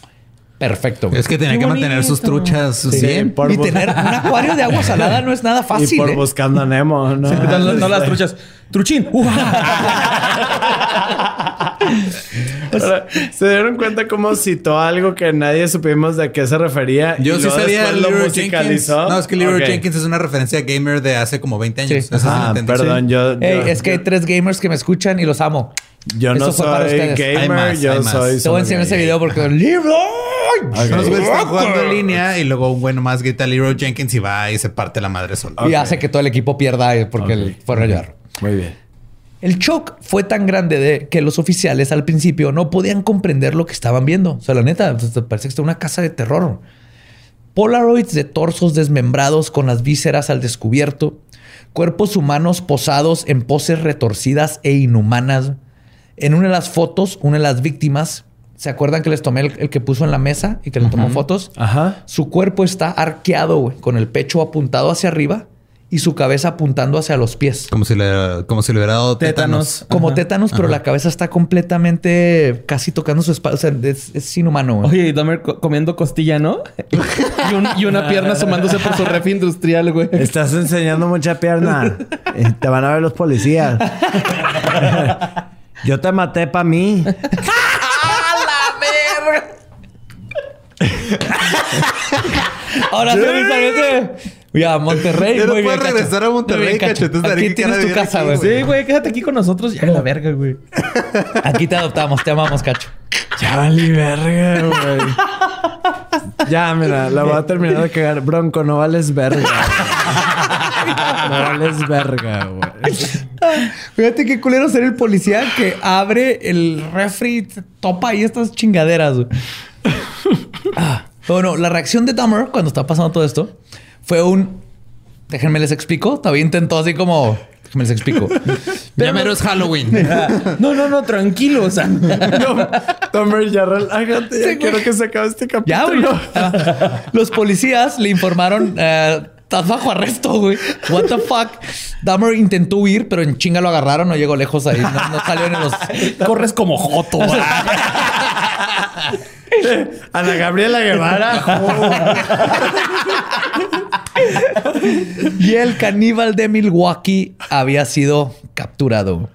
perfecto. güey. Es que tenía Qué que mantener sus truchas Sí, bien. por y tener un acuario de agua salada no es nada (laughs) Y fácil. por ¿eh? buscando a Nemo, ¿no? No, no- no las truchas. Truchín. (laughs) (laughs) Ahora, ¿Se dieron cuenta cómo citó algo que nadie supimos de qué se refería? Yo y sí sabía lo Leroy Jenkins. musicalizó? No, es que Leroy Ok. Jenkins es una referencia gamer de hace como 20 años. Sí. Ah, perdón, yo, yo- es que hay tres gamers que me escuchan y los amo. yo no Eso para soy gamer, Hay más, yo soy... Te voy a enseñar ese video porque Leroy. Ok. Unos güeyes están jugando en línea y luego un güey nomás grita Leroy Jenkins y va y se parte la madre solo. Y Ok. hace que todo el equipo pierda porque Ok. él fue a ayudar. Muy bien. El shock fue tan grande de que los oficiales al principio no podían comprender lo que estaban viendo. O sea, la neta, pues, parece que está una casa de terror. Polaroids de torsos desmembrados con las vísceras al descubierto, cuerpos humanos posados en poses retorcidas e inhumanas. En una de las fotos, una de las víctimas, ¿se acuerdan que les tomé el, el que puso en la mesa y que le tomó fotos? Ajá. Su cuerpo está arqueado, güey, con el pecho apuntado hacia arriba y su cabeza apuntando hacia los pies. Como si le, como si le hubiera dado tétanos. Tétanos. Como Ajá. tétanos, pero la cabeza está completamente casi tocando su espalda. O sea, es, es inhumano. güey. Oye, y Dahmer co- comiendo costilla, ¿no? y, un- y una pierna asomándose por su ref industrial, güey. Estás enseñando mucha pierna. Te van a ver los policías. Yo te maté para mí. Ahora sí, Fui a Monterrey. Ya no muy puedes regresar a Monterrey, Cacho. Entonces, Aquí Ariel, ¿qué tienes tu casa, güey. güey? Sí, güey, quédate aquí con nosotros. Ya la verga, güey. Aquí te adoptamos, te amamos, Cacho. Ya valí verga, güey. ya, mira, la voy a terminar de cagar. Bronco, no vales verga. güey. no vales verga, güey. Fíjate qué culero ser el policía que abre el refri, y topa ahí estas chingaderas. güey. Ah, Bueno, la reacción de Dahmer cuando está pasando todo esto fue un. Déjenme les explico. Todavía intentó así como. Déjenme les explico. (laughs) Ya mero es Halloween. (laughs) No, no, no, tranquilo. O sea, (laughs) No, Tomer, ya relájate. Ya quiero que se acabe este capítulo. Ya, güey. Ah, Los policías le informaron. eh, Estás bajo arresto, güey. What the fuck. Dahmer intentó huir, pero en chinga lo agarraron. No llegó lejos ahí. No, no salió en los. corres como joto. güey. Ana Gabriela Guevara. Y el caníbal de Milwaukee había sido capturado.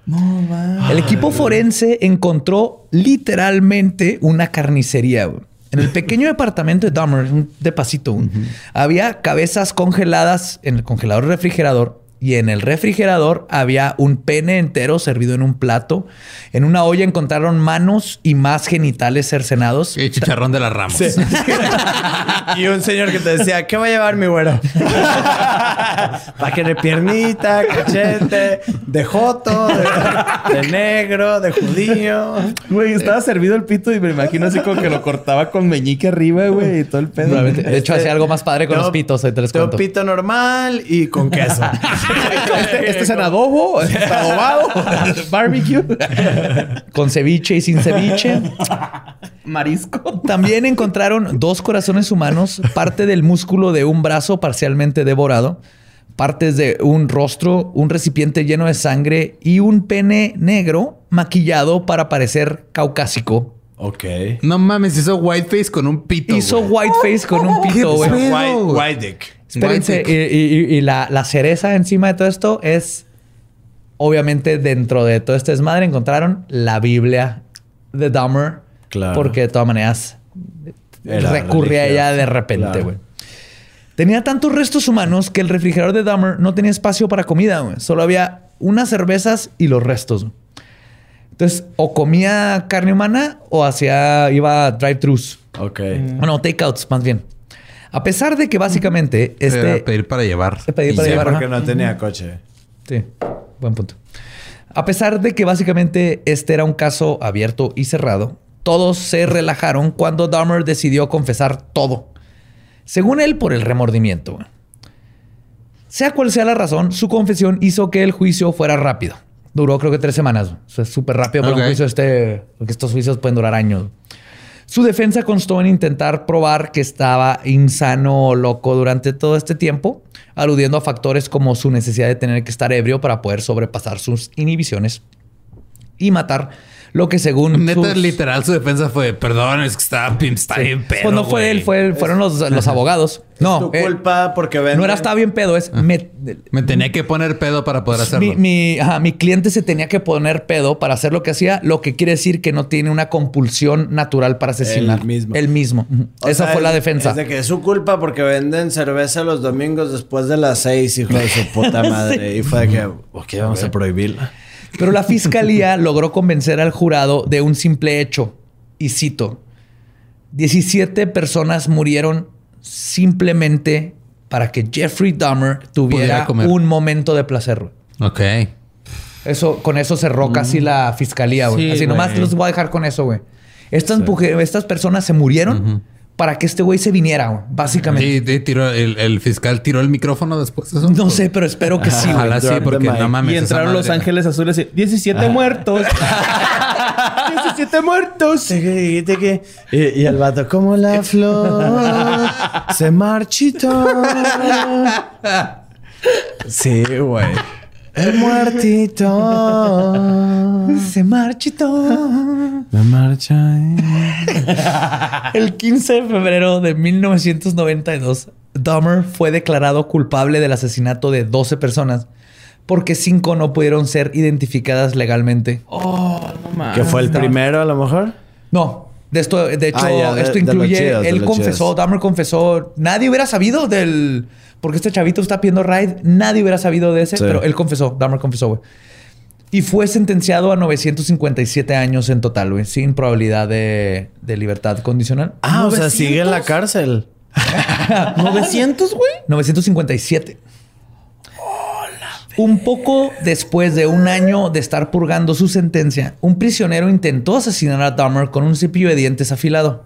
El equipo forense encontró literalmente una carnicería. En el pequeño departamento de Dahmer, un depacito, había cabezas congeladas en el congelador refrigerador y en el refrigerador había un pene entero servido en un plato. En una olla encontraron manos y más genitales cercenados. Y chicharrón de las ramas. (laughs) y un señor que te decía, ¿qué va a llevar mi güero? (laughs) Paquete de piernita, cachete, de joto, de, de negro, de judío. Güey, estaba servido el pito y me imagino así como que lo cortaba con meñique arriba, güey, y todo el pedo. De hecho, Este, hacía algo más padre con tengo- los pitos. Te les Tengo cuento. pito normal y con queso. (laughs) Este, este es en adobo, este está adobado, barbecue, Con ceviche y sin ceviche. marisco. También encontraron dos corazones humanos, parte del músculo de un brazo parcialmente devorado, partes de un rostro, un recipiente lleno de sangre y un pene negro maquillado para parecer caucásico. ok. No mames, hizo whiteface con un pito. Hizo whiteface con un pito, güey. White, güey. white dick. Espérense, y, y- y la, la cereza encima de todo esto es, obviamente, dentro de todo este desmadre encontraron la Biblia de Dahmer. Claro. Porque de todas maneras Era recurría a ella religioso. de repente, Claro. güey. Tenía tantos restos humanos que el refrigerador de Dahmer no tenía espacio para comida, güey. Solo había unas cervezas y los restos. Entonces, o comía carne humana o hacía, iba a drive-thrus. Ok. Bueno, takeouts, más bien. A pesar de que básicamente Era este... pedir para llevar. Y para llevar. Porque ajá. no tenía coche. Sí, buen punto. A pesar de que básicamente este era un caso abierto y cerrado, todos se relajaron cuando Dahmer decidió confesar todo. Según él, por el remordimiento. Sea cual sea la razón, su confesión hizo que el juicio fuera rápido. Duró creo que tres semanas. Eso es súper rápido para un juicio este, porque estos juicios pueden durar años. Su defensa constó en intentar probar que estaba insano o loco durante todo este tiempo, aludiendo a factores como su necesidad de tener que estar ebrio para poder sobrepasar sus inhibiciones y matar lo que según Neta, sus- literal, su defensa fue: Perdón, es que estaba, está bien pedo. Pues no fue güey". él, fue, fueron los, los abogados. No, tu eh, culpa porque venden. no era estaba bien pedo, es me- Me tenía que poner pedo para poder hacerlo. mi, mi- ajá, mi cliente se tenía que poner pedo para hacer lo que hacía, lo que quiere decir que no tiene una compulsión natural para asesinar. El mismo. El mismo. O Esa sea, fue la defensa. Es de que es su culpa porque venden cerveza los domingos después de las seis, hijo de su puta (laughs) madre. Y fue de que, ok, vamos a prohibirla. Pero la fiscalía (laughs) logró convencer al jurado de un simple hecho. Y cito: 17 personas murieron simplemente para que Jeffrey Dahmer tuviera un momento de placer. güey. Ok. Eso, con eso cerró casi la fiscalía, güey. Sí, Así nomás güey. los voy a dejar con eso, güey. Estas, estas personas se murieron para que este güey se viniera. Básicamente. Y, y tiró, el, el fiscal tiró el micrófono después de eso. No sé, pero espero que sí, güey. Ojalá sí, porque no mames. Y entraron los ángeles azules y 17 muertos. (laughs) 17 muertos. Y, y el vato, como la flor, se marchitó. (laughs) Sí, güey. El muertito. (laughs) Se marchitó. Me marcha. (laughs) El 15 de febrero de 1992, Dahmer fue declarado culpable del asesinato de 12 personas porque 5 no pudieron ser identificadas legalmente. Que fue el primero, a lo mejor. No, De esto, de hecho, Ah, ya, de- esto de incluye, chidos, de él confesó, chidos. Dahmer confesó, nadie hubiera sabido del, porque este chavito está pidiendo ride, nadie hubiera sabido de ese, Sí. pero él confesó, Dahmer confesó, güey. Y fue sentenciado a 957 años en total, güey, sin probabilidad de, de libertad condicional. Ah, o sea, sigue en la cárcel. (laughs) ¿900, güey? 957. Un poco después de un año de estar purgando su sentencia, un prisionero intentó asesinar a Dahmer con un cepillo de dientes afilado.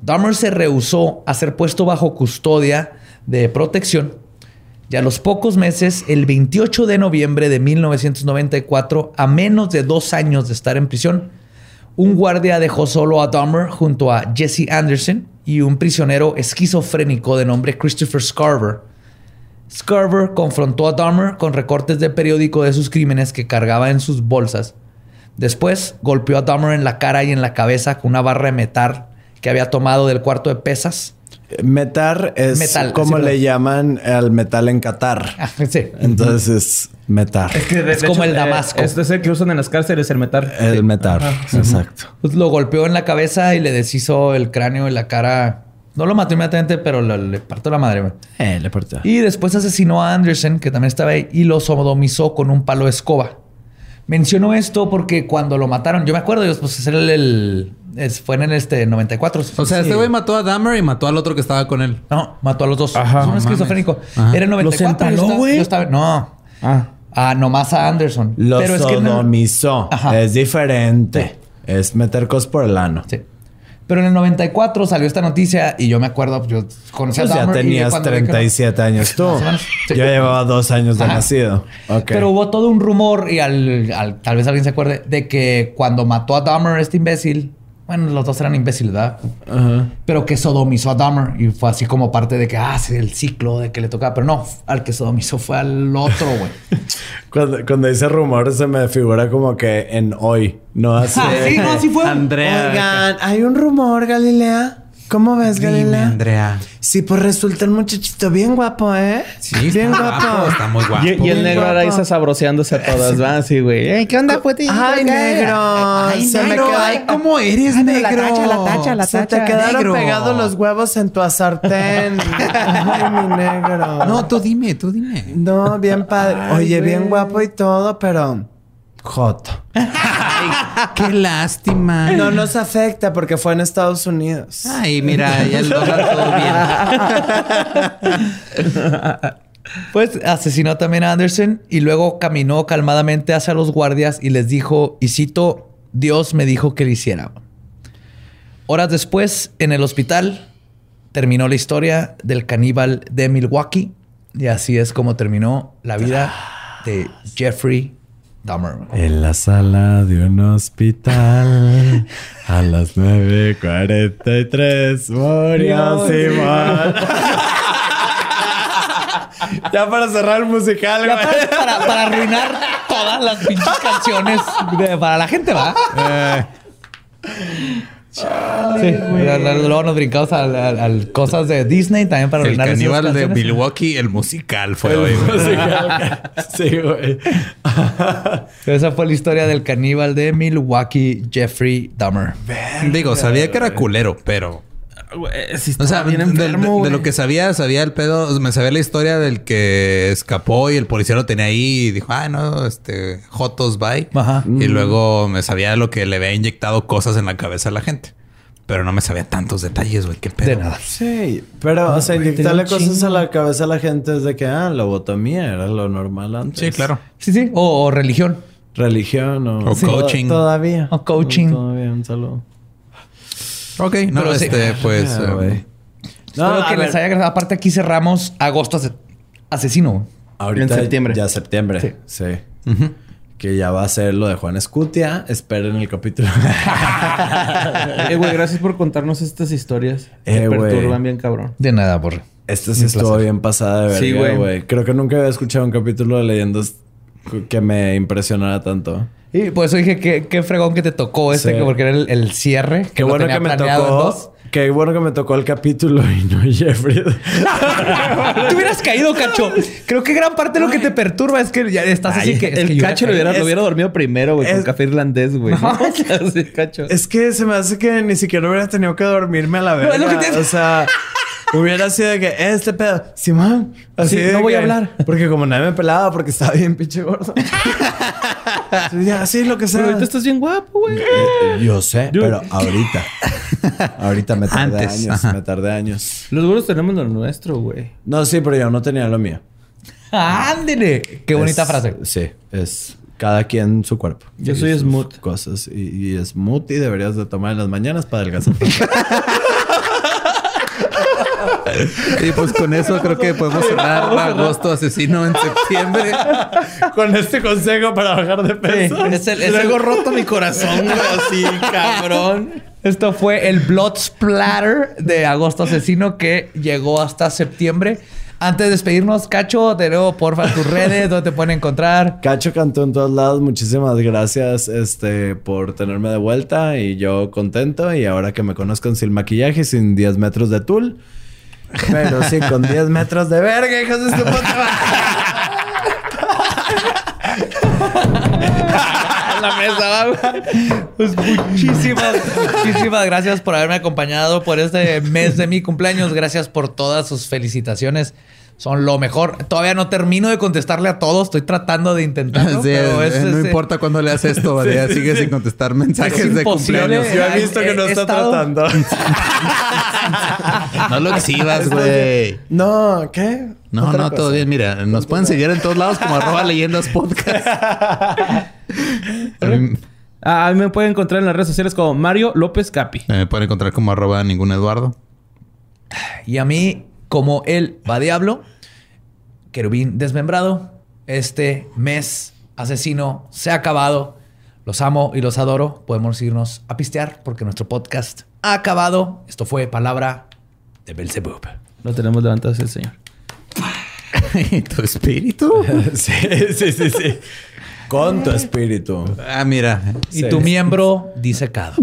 Dahmer se rehusó a ser puesto bajo custodia de protección y a los pocos meses, el 28 de noviembre de 1994, a menos de dos años de estar en prisión, un guardia dejó solo a Dahmer junto a Jesse Anderson y un prisionero esquizofrénico de nombre Christopher Scarver. Scarver confrontó a Dahmer con recortes de periódico de sus crímenes que cargaba en sus bolsas. Después golpeó a Dahmer en la cara y en la cabeza con una barra de metal que había tomado del cuarto de pesas. Metar es Metal, como sí, le llaman al metal en Qatar. Ah, sí. Entonces es metar. Es como el Damasco. Este es el que usan en las cárceles, el metal. El metar. Exacto. Pues lo golpeó en la cabeza y le deshizo el cráneo y la cara. No lo mató inmediatamente, pero lo- le partió la madre. güey. Eh, le partió. Y después asesinó a Anderson, que también estaba ahí, y lo sodomizó con un palo de escoba. Menciono esto porque cuando lo mataron, yo me acuerdo, yo, pues era el, el- es- fue en este 94. O sea, este güey mató a Dahmer y mató al otro que estaba con él. No, mató a los dos. Ajá. es un esquizofrénico. Ajá. Era el 94. ¿Los empaló, yo estaba- güey? yo estaba- No. Ah. Ah, nomás a Anderson. Lo Pero es que no- sodomizó. Ajá. Es diferente. Es meter cosas por el ano. Sí. Pero en el 94 salió esta noticia y yo me acuerdo, yo conocí Pues a ya Dahmer y tenías que no- 37 años tú. (laughs) Sí. Yo llevaba dos años de Ajá. nacido. Ok. Pero hubo todo un rumor y al, al- tal vez alguien se acuerde de que cuando mató a Dahmer, este imbécil, bueno, los dos eran imbéciles, ¿verdad? Ajá. Pero que sodomizó a Dahmer y fue así como parte de que, ah, sí, el ciclo de que le tocaba. Pero no, al que sodomizó fue al otro, güey. (laughs) Cuando, cuando dice rumor se me figura como que en hoy. No así. Ah, sí, no, así fue. Andrea. Oigan, hay un rumor, Galilea. ¿Cómo ves, Dime? Andrea. Sí, pues resulta un muchachito bien guapo, ¿eh? Sí, bien está guapo. Está muy guapo. Y, y el negro está sabroseándose a todas, ¿va? Sí, güey. Ey, ¿Qué onda, puti? Ay, negro. Ay, se negro, me ay, ¿cómo eres, Ay, negro? la tacha, la tacha, la Se te tacha. quedaron negro. pegados los huevos en tu sartén. (laughs) Ay, mi negro. No, tú dime, tú dime. No, bien padre. Oye, bien guapo y todo, pero joto. Qué lástima. No nos afecta porque fue en Estados Unidos. Ay, mira, ya el dólar todo bien. Pues asesinó también a Anderson y luego caminó calmadamente hacia los guardias y les dijo, y cito, Dios me dijo que lo hiciera. Horas después, en el hospital, terminó la historia del caníbal de Milwaukee y así es como terminó la vida de Jeffrey Dahmer. En la sala de un hospital a las 9.43 murió Simón. (laughs) ya para cerrar el musical, Ya güey. para, para- para arruinar todas las pinches canciones de- para la gente, ¿va? Sí, la- luego nos brincamos al, al- al cosas de Disney también para El caníbal de. Milwaukee, el musical fue hoy. güey. (laughs) sí, güey. Esa fue la historia del caníbal de Milwaukee, Jeffrey Dahmer. Digo, sabía que era culero, pero... Sí O sea, de, lo que sabía, sabía el pedo. Me sabía la historia del que escapó y el policía lo tenía ahí y dijo, ah, no, este, Jotos, bye. Ajá. Y luego me sabía lo que le había inyectado cosas en la cabeza a la gente. Pero no me sabía tantos detalles, güey. Qué pedo. De nada. Sí, pero, o sea, inyectarle cosas a la cabeza a la gente es de que, ah, lobotomía era lo normal antes. Sí, claro. Sí, sí. O, o religión. Religión o... O Sí. coaching. Todavía. O coaching. Todavía, un saludo. Ok, no, Pero sí. este, pues... Ah, eh. Espero a que les haya agradado. Aparte, aquí cerramos agosto ase- asesino. Ahorita En septiembre. Ya septiembre. Sí. Que ya va a ser lo de Juan Escutia. Esperen el capítulo. (laughs) Eh, güey, gracias por contarnos estas historias. Eh, Me perturban bien cabrón. De nada, por. Esta sí estuvo bien pasada de Sí, verga, güey. güey. Creo que nunca había escuchado un capítulo de leyendas que me impresionara tanto. Y por eso dije que qué fregón que te tocó Sí. que porque era el, el cierre. Qué bueno tenía que me tocó. Qué bueno que me tocó el capítulo y no Jeffrey. (laughs) Te hubieras caído, cacho. Creo que gran parte de lo que te perturba es que ya estás así que. es el que cacho lo hubiera, Es- lo hubiera dormido primero, güey, con es- café irlandés, güey. (laughs) Sí, cacho. es que se me hace que ni siquiera hubiera tenido que dormirme a la es te- O sea, (laughs) hubiera sido de que "Eh, este pedo, Simón, así Sí, de no voy a hablar. Porque como nadie me pelaba porque estaba bien pinche gordo. (laughs) Sí, ya, sí, lo que sea. Pero ahorita estás bien guapo, güey. Yo sé, pero ahorita. (laughs) ahorita me tardé Antes, años. ajá. Me tardé años. Los gordos tenemos lo nuestro, güey. No, sí, pero yo no tenía lo mío. ¡Ándele! Qué bonita frase. Sí, es cada quien su cuerpo. Yo soy smooth. Cosas. Y, y smooth y deberías de tomar en las mañanas para adelgazar. (laughs) (laughs) Y pues con eso creo que podemos cerrar agosto asesino en septiembre. (laughs) Con este consejo para bajar de peso. Es el- es Luego el- roto mi corazón, güey, así, cabrón. Esto fue el Blood Splatter de Agosto Asesino que llegó hasta septiembre. Antes de despedirnos, Cacho, de nuevo, porfa, tus (laughs) redes, donde te pueden encontrar. Cacho cantó en todos lados. Muchísimas gracias este, por tenerme de vuelta. Y yo contento. Y ahora que me conozcan sin maquillaje, sin 10 metros de tul. Pero sí, con 10 (laughs) metros de verga, hijos de su puta (laughs) la mesa, va. Pues muchísimas, muchísimas gracias por haberme acompañado por este mes de mi cumpleaños. Gracias por todas sus felicitaciones. Son lo mejor. Todavía no termino de contestarle a todos. Estoy tratando de intentarlo. (laughs) Sí, pero es, eh, no es- importa cuándo le haces esto, ¿verdad? sigue sin contestar mensajes Es de cumpleaños. Yo he visto que no está estado- tratando. (laughs) No lo exhibas, güey. No, ¿qué? No, no, todo bien. Mira, nos pueden seguir en todos lados como arroba (laughs) leyendas podcast. A mí- Ah, a mí me pueden encontrar en las redes sociales como Mario López Capi. Me pueden encontrar como arroba ningún Eduardo. Y a mí, como él va diablo, querubín desmembrado, este mes asesino se ha acabado. Los amo y los adoro. Podemos irnos a pistear porque nuestro podcast ha acabado. Esto fue Palabra de Belzebub. Lo tenemos levantado el señor. (laughs) ¿Y tu espíritu? (laughs) sí, sí, sí, sí. Con tu espíritu. Ah, mira. Y Sí. tu miembro disecado. (laughs)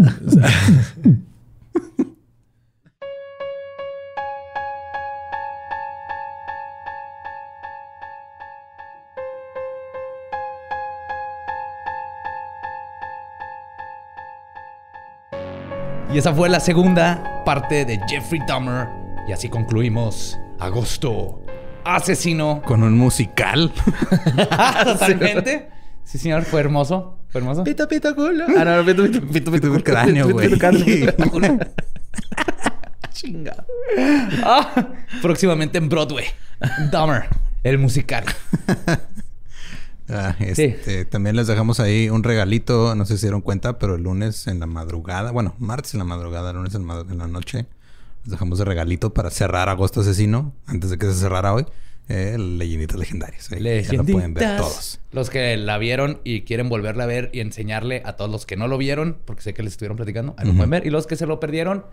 Y esa fue la segunda parte de Jeffrey Dahmer. Y así concluimos agosto. Asesino. Con un musical. (laughs) Totalmente. (laughs) Sí, señor, fue hermoso. Fue hermoso. Pito, pito, culo. Ah, no, pito, pito, pito, Pito, pito, cráneo, güey. Pito, cráneo, pito, culo. (laughs) Chingado. Ah, próximamente en Broadway. Dahmer, el musical. Ah, este, También les dejamos ahí un regalito. No sé si se dieron cuenta, pero el lunes en la madrugada. Bueno, martes en la madrugada, lunes en, ma- en la noche. Les dejamos de regalito para cerrar Agosto Asesino. Antes de que se cerrara hoy. Eh, leyenditas legendarias. Ahí Ya lo pueden ver Leyenditas. todos. Los que la vieron y quieren volverla a ver y enseñarle a todos los que no lo vieron, porque sé que les estuvieron platicando, ahí lo Ujú. pueden ver. Y los que se lo perdieron,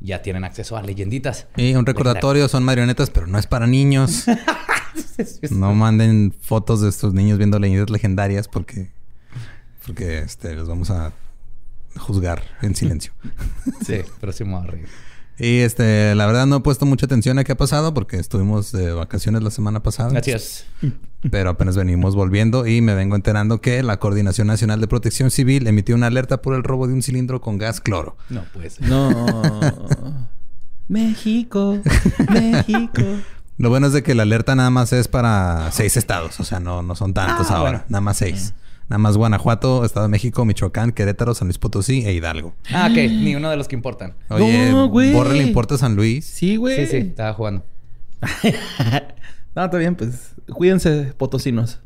ya tienen acceso a leyenditas. Y un recordatorio, son marionetas, pero no es para niños. (laughs) No manden fotos de estos niños viendo leyendas legendarias porque porque este los vamos a juzgar en silencio. (laughs) Sí, pero sí me voy a reír. Y este, la verdad no he puesto mucha atención a qué ha pasado porque estuvimos de vacaciones la semana pasada. Gracias. Pero apenas venimos volviendo y me vengo enterando que la Coordinación Nacional de Protección Civil emitió una alerta por el robo de un cilindro con gas cloro. No, pues. No. (laughs) México, México. Lo bueno es de que la alerta nada más es para seis estados, o sea, no, no son tantos Ah, ahora, bueno. nada más seis. Nada más Guanajuato, Estado de México, Michoacán, Querétaro, San Luis Potosí e Hidalgo. Ah, ok. Ni uno de los que importan. Oye, No, güey. Borre le importa a San Luis. Sí, güey. Sí, sí, estaba jugando. (laughs) No, está bien, pues. Cuídense, potosinos.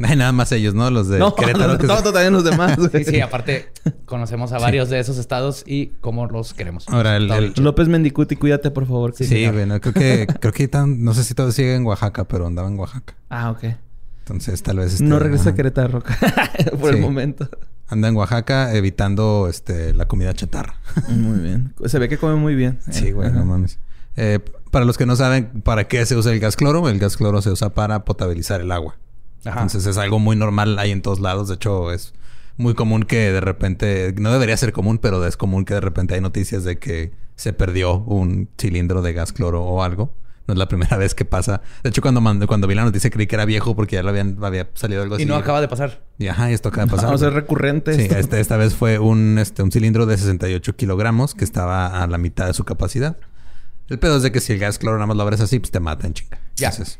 Ay, nada más ellos, ¿no? Los de no, Querétaro. no, que no, se- también los demás, (laughs) güey. Sí, sí, aparte (laughs) conocemos a varios de esos estados y cómo los queremos. Ahora, el- el-. López Mendicuti, cuídate, por favor. Sí, bueno, creo que, creo que tan- no sé si todavía sigue en Oaxaca, pero andaba en Oaxaca. Ah, ok. Entonces, tal vez. este, no regresa a. Querétaro (laughs) por Sí. el momento. Anda en Oaxaca evitando este, la comida chatarra. Muy bien. (laughs) Se ve que come muy bien. Sí, güey, Ajá. no mames. Eh, para los que no saben para qué se usa el gas cloro, el gas cloro se usa para potabilizar el agua. Ajá. Entonces es algo muy normal ahí en todos lados. De hecho, es muy común que de repente, no debería ser común, pero es común que de repente hay noticias de que se perdió un cilindro de gas cloro o algo. No es la primera (laughs) vez que pasa. De hecho, cuando, mandé- cuando vi la noticia creí que era viejo porque ya lo habían, había salido algo así. Y no acaba de pasar. Y ajá, y esto acaba de pasar. Vamos a ser recurrente. Sí, esto. este- esta vez fue un, este, un cilindro de 68 kilogramos que estaba a la mitad de su capacidad. El pedo es de que si el gas cloro nada más lo abres así, pues te mata en chinga. Ya. Entonces,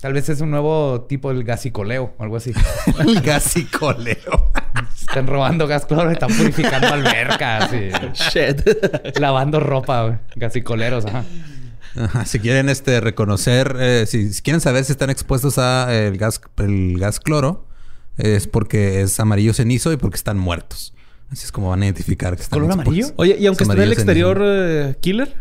Tal vez es un nuevo tipo del gasicoleo o algo así. (laughs) el gasicoleo. Están robando gas cloro y están purificando albercas y Shit. lavando ropa, güey. Gasicoleros, ajá. Ajá, Si quieren este, reconocer, eh, si, si quieren saber si están expuestos a el gas, el gas cloro, es porque es amarillo cenizo y porque están muertos. Así es como van a identificar que están ¿Color expuestos. amarillo? Oye, y aunque Es esté en el exterior eh, killer,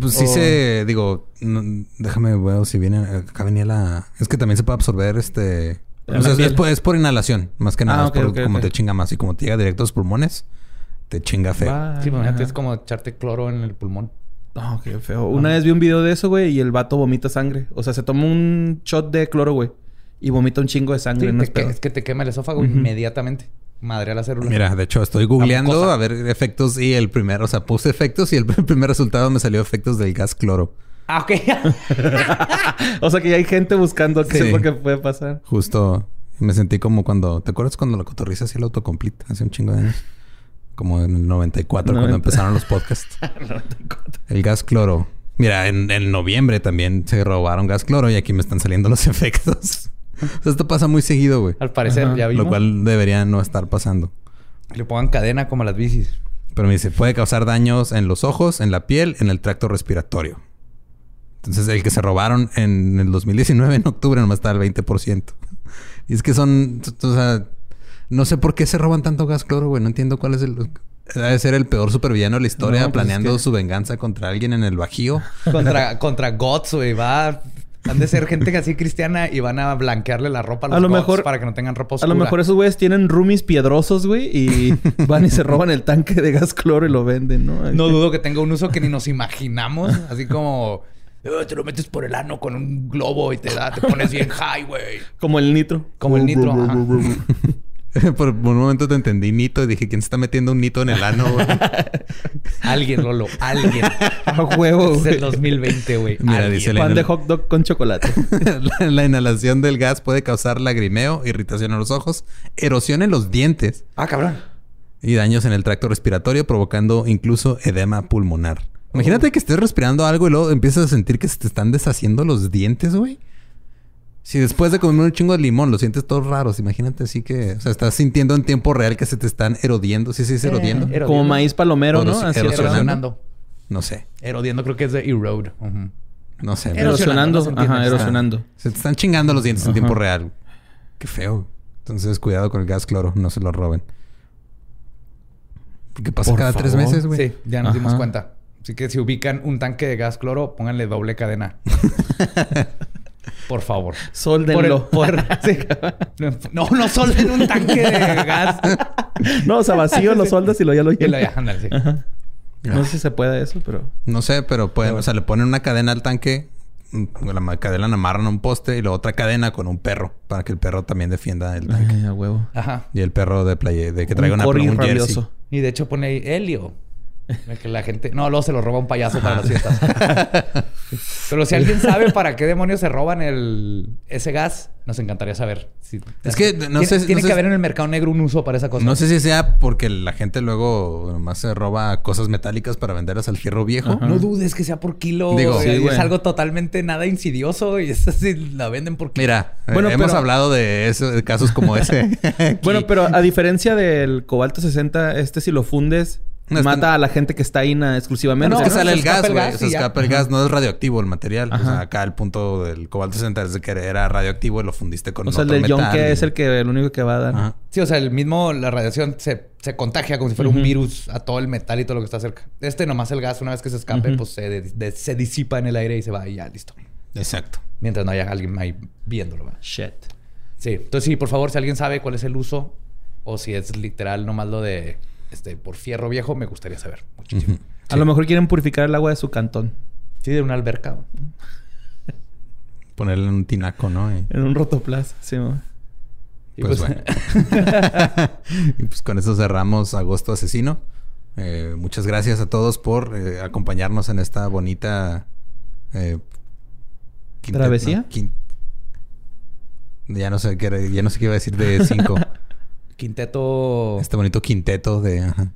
Pues sí O- se, digo, no- déjame ver si viene, acá venía la... Es que también se puede absorber este... O sea, es, por, es por inhalación, más que nada. Ah, es por ok, como te chinga más y como te llega directo a los pulmones, te chinga feo. Sí, imagínate, es como echarte cloro en el pulmón. No, qué feo. Una vez vi un video de eso, güey, y el vato vomita sangre. O sea, se toma un shot de cloro, güey, y vomita un chingo de sangre. Sí, no te es que- pedo. es que te quema el esófago inmediatamente. Madre a la célula. Mira, de hecho, estoy googleando a ver efectos y el primero, o sea, puse efectos y el (laughs) primer resultado me salió efectos del gas cloro. Ah, ok. (laughs) o sea, que ya hay gente buscando qué Sí. es lo que puede pasar. Justo me sentí como cuando, ¿te acuerdas cuando la cotorriza hacía el autocomplete hace un chingo de años? Como en el 94 cuando 90. empezaron los podcasts. (laughs) El gas cloro. Mira, en, en noviembre también se robaron gas cloro y aquí me están saliendo los (laughs) efectos. O sea, esto pasa muy seguido, güey. Al parecer, Ajá. ya vimos. Lo cual debería no estar pasando. Le pongan cadena como a las bicis. Pero me dice, puede causar daños en los ojos, en la piel, en el tracto respiratorio. Entonces, el que se robaron en el 2019, en octubre, nomás está al 20%. Y es que son, o sea, no sé por qué se roban tanto gas cloro, güey. No entiendo cuál es el... Debe ser el peor supervillano de la historia, No, pues planeando es que- su venganza contra alguien en el Bajío. (laughs) Contra, contra Gots, güey. Va... Han de ser gente que así cristiana y van a blanquearle la ropa a los A lo mejor- para que no tengan ropa A oscura. lo mejor esos güeyes tienen roomies piedrosos, güey, y (laughs) van y se roban el tanque de gas cloro y lo venden, ¿no? No dudo que tenga un uso que ni nos imaginamos. Así como... "Eh, te lo metes por el ano con un globo y te da... Te pones bien high, güey. Como el nitro. Como el nitro. ajá. (laughs) (laughs) por un momento te entendí nito y dije, ¿quién se está metiendo un nito en el ano, güey? (laughs) Alguien, Lolo. Alguien. (laughs) A huevo, Es el 2020, güey. Mira, Alguien. dice la- Pan de hot dog con chocolate. la, la inhalación del gas puede causar lagrimeo, irritación en los ojos, erosión en los dientes Ah, cabrón. y daños en el tracto respiratorio, provocando incluso edema pulmonar. Imagínate que estés respirando algo y luego empiezas a sentir que se te están deshaciendo los dientes, güey. Si después de comer un chingo de limón los sientes todos raros, imagínate así que, o sea, estás sintiendo en tiempo real que se te están erodiendo. ¿Sí se dice erodiendo? Como maíz palomero, ¿no? Así erosionando. No sé, Erodiendo creo que es de erode. No sé. Erosionando, Erosionando. no. Ajá, Está- erosionando. Se te están chingando los dientes en tiempo real. Qué feo. Entonces, cuidado con el gas cloro, no se lo roben. Porque pasa Por cada tres meses, güey. Sí, ya nos dimos cuenta. Así que si ubican un tanque de gas cloro, pónganle doble cadena. (laughs) Por favor. Sóldenlo. Por el- por- (laughs) sí. No, no solden un tanque de gas. No, o sea, vacío lo soldas y lo ya lo Y lo llenas. ya, sí. No sé si se puede eso, pero... No sé, pero pueden, o sea, le ponen una cadena al tanque, mm, la cadena la amarran a un poste y luego otra cadena con un perro para que el perro también defienda el tanque. Ay, a huevo. Ajá. Y el perro de playa, de que traiga Un una un jersey. Y de hecho pone ahí Helio. (laughs) Que la gente... No, luego se lo roba un payaso para las fiestas. (laughs) Pero si alguien sabe para qué demonios se roban el... ese gas, nos encantaría saber. Si- Es que no tiene, sé- Tiene no que sé- haber en el mercado negro un uso para esa cosa. No sé si sea porque la gente luego nomás se roba cosas metálicas para venderlas al fierro viejo. Ajá. No dudes que sea por kilo. Digo, y sí, es algo totalmente nada insidioso y es así, la venden por kilo. Mira, Bueno, eh, hemos pero- hablado de, eso, de casos como ese. (laughs) Bueno, pero a diferencia del cobalto 60, este si lo fundes, No, es que- mata a la gente que está ahí na- exclusivamente. es No, que no, sale el gas, el güey. Se escapa el gas. No es radioactivo el material. O sea, acá el punto del cobalto 60 es de que era radioactivo y lo fundiste con o sea, el otro del metal yonke y- es el que el único que va a dar. Ajá. Sí, o sea, el mismo, la radiación se, se contagia como si fuera un virus a todo el metal y todo lo que está cerca. Este nomás el gas, una vez que se escape, pues se, de- de- se disipa en el aire y se va y ya, listo. Exacto. Mientras no haya alguien ahí viéndolo. ¿verdad? Shit. Sí, entonces sí, por favor, si alguien sabe cuál es el uso o si es literal nomás lo de este por fierro viejo, me gustaría saber muchísimo. A lo mejor quieren purificar el agua de su cantón. Sí, de una alberca. Ponerle en un tinaco, ¿no? Y, En un rotoplas. Sí. Y pues, pues- bueno. (laughs) (laughs) y pues con eso cerramos Agosto Asesino. Eh, muchas gracias a todos por eh, acompañarnos en esta bonita... eh, ¿Travesía? no, Ya no sé qué era- ya no sé qué iba a decir de cinco. (laughs) Quinteto este bonito quinteto de... ajá.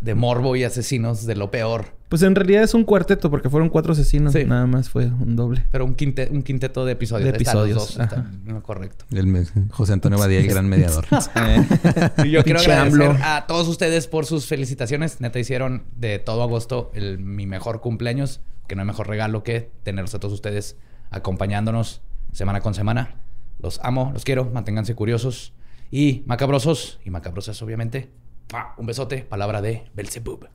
de morbo y asesinos de lo peor. Pues en realidad es un cuarteto porque fueron cuatro asesinos. Sí. Nada más fue un doble. Pero un, quinte- un quinteto de episodios. De Están los episodios, dos, no, correcto. El me- José Antonio Badía, el gran mediador. (laughs) Y yo quiero agradecer a todos ustedes por sus felicitaciones. Neta, hicieron de todo agosto el, mi mejor cumpleaños. Que no hay mejor regalo que tenerlos a todos ustedes acompañándonos semana con semana. Los amo, los quiero. Manténganse curiosos y macabrosos y macabrosas, obviamente. ¡Mua! Un besote. Palabra de Belzebub.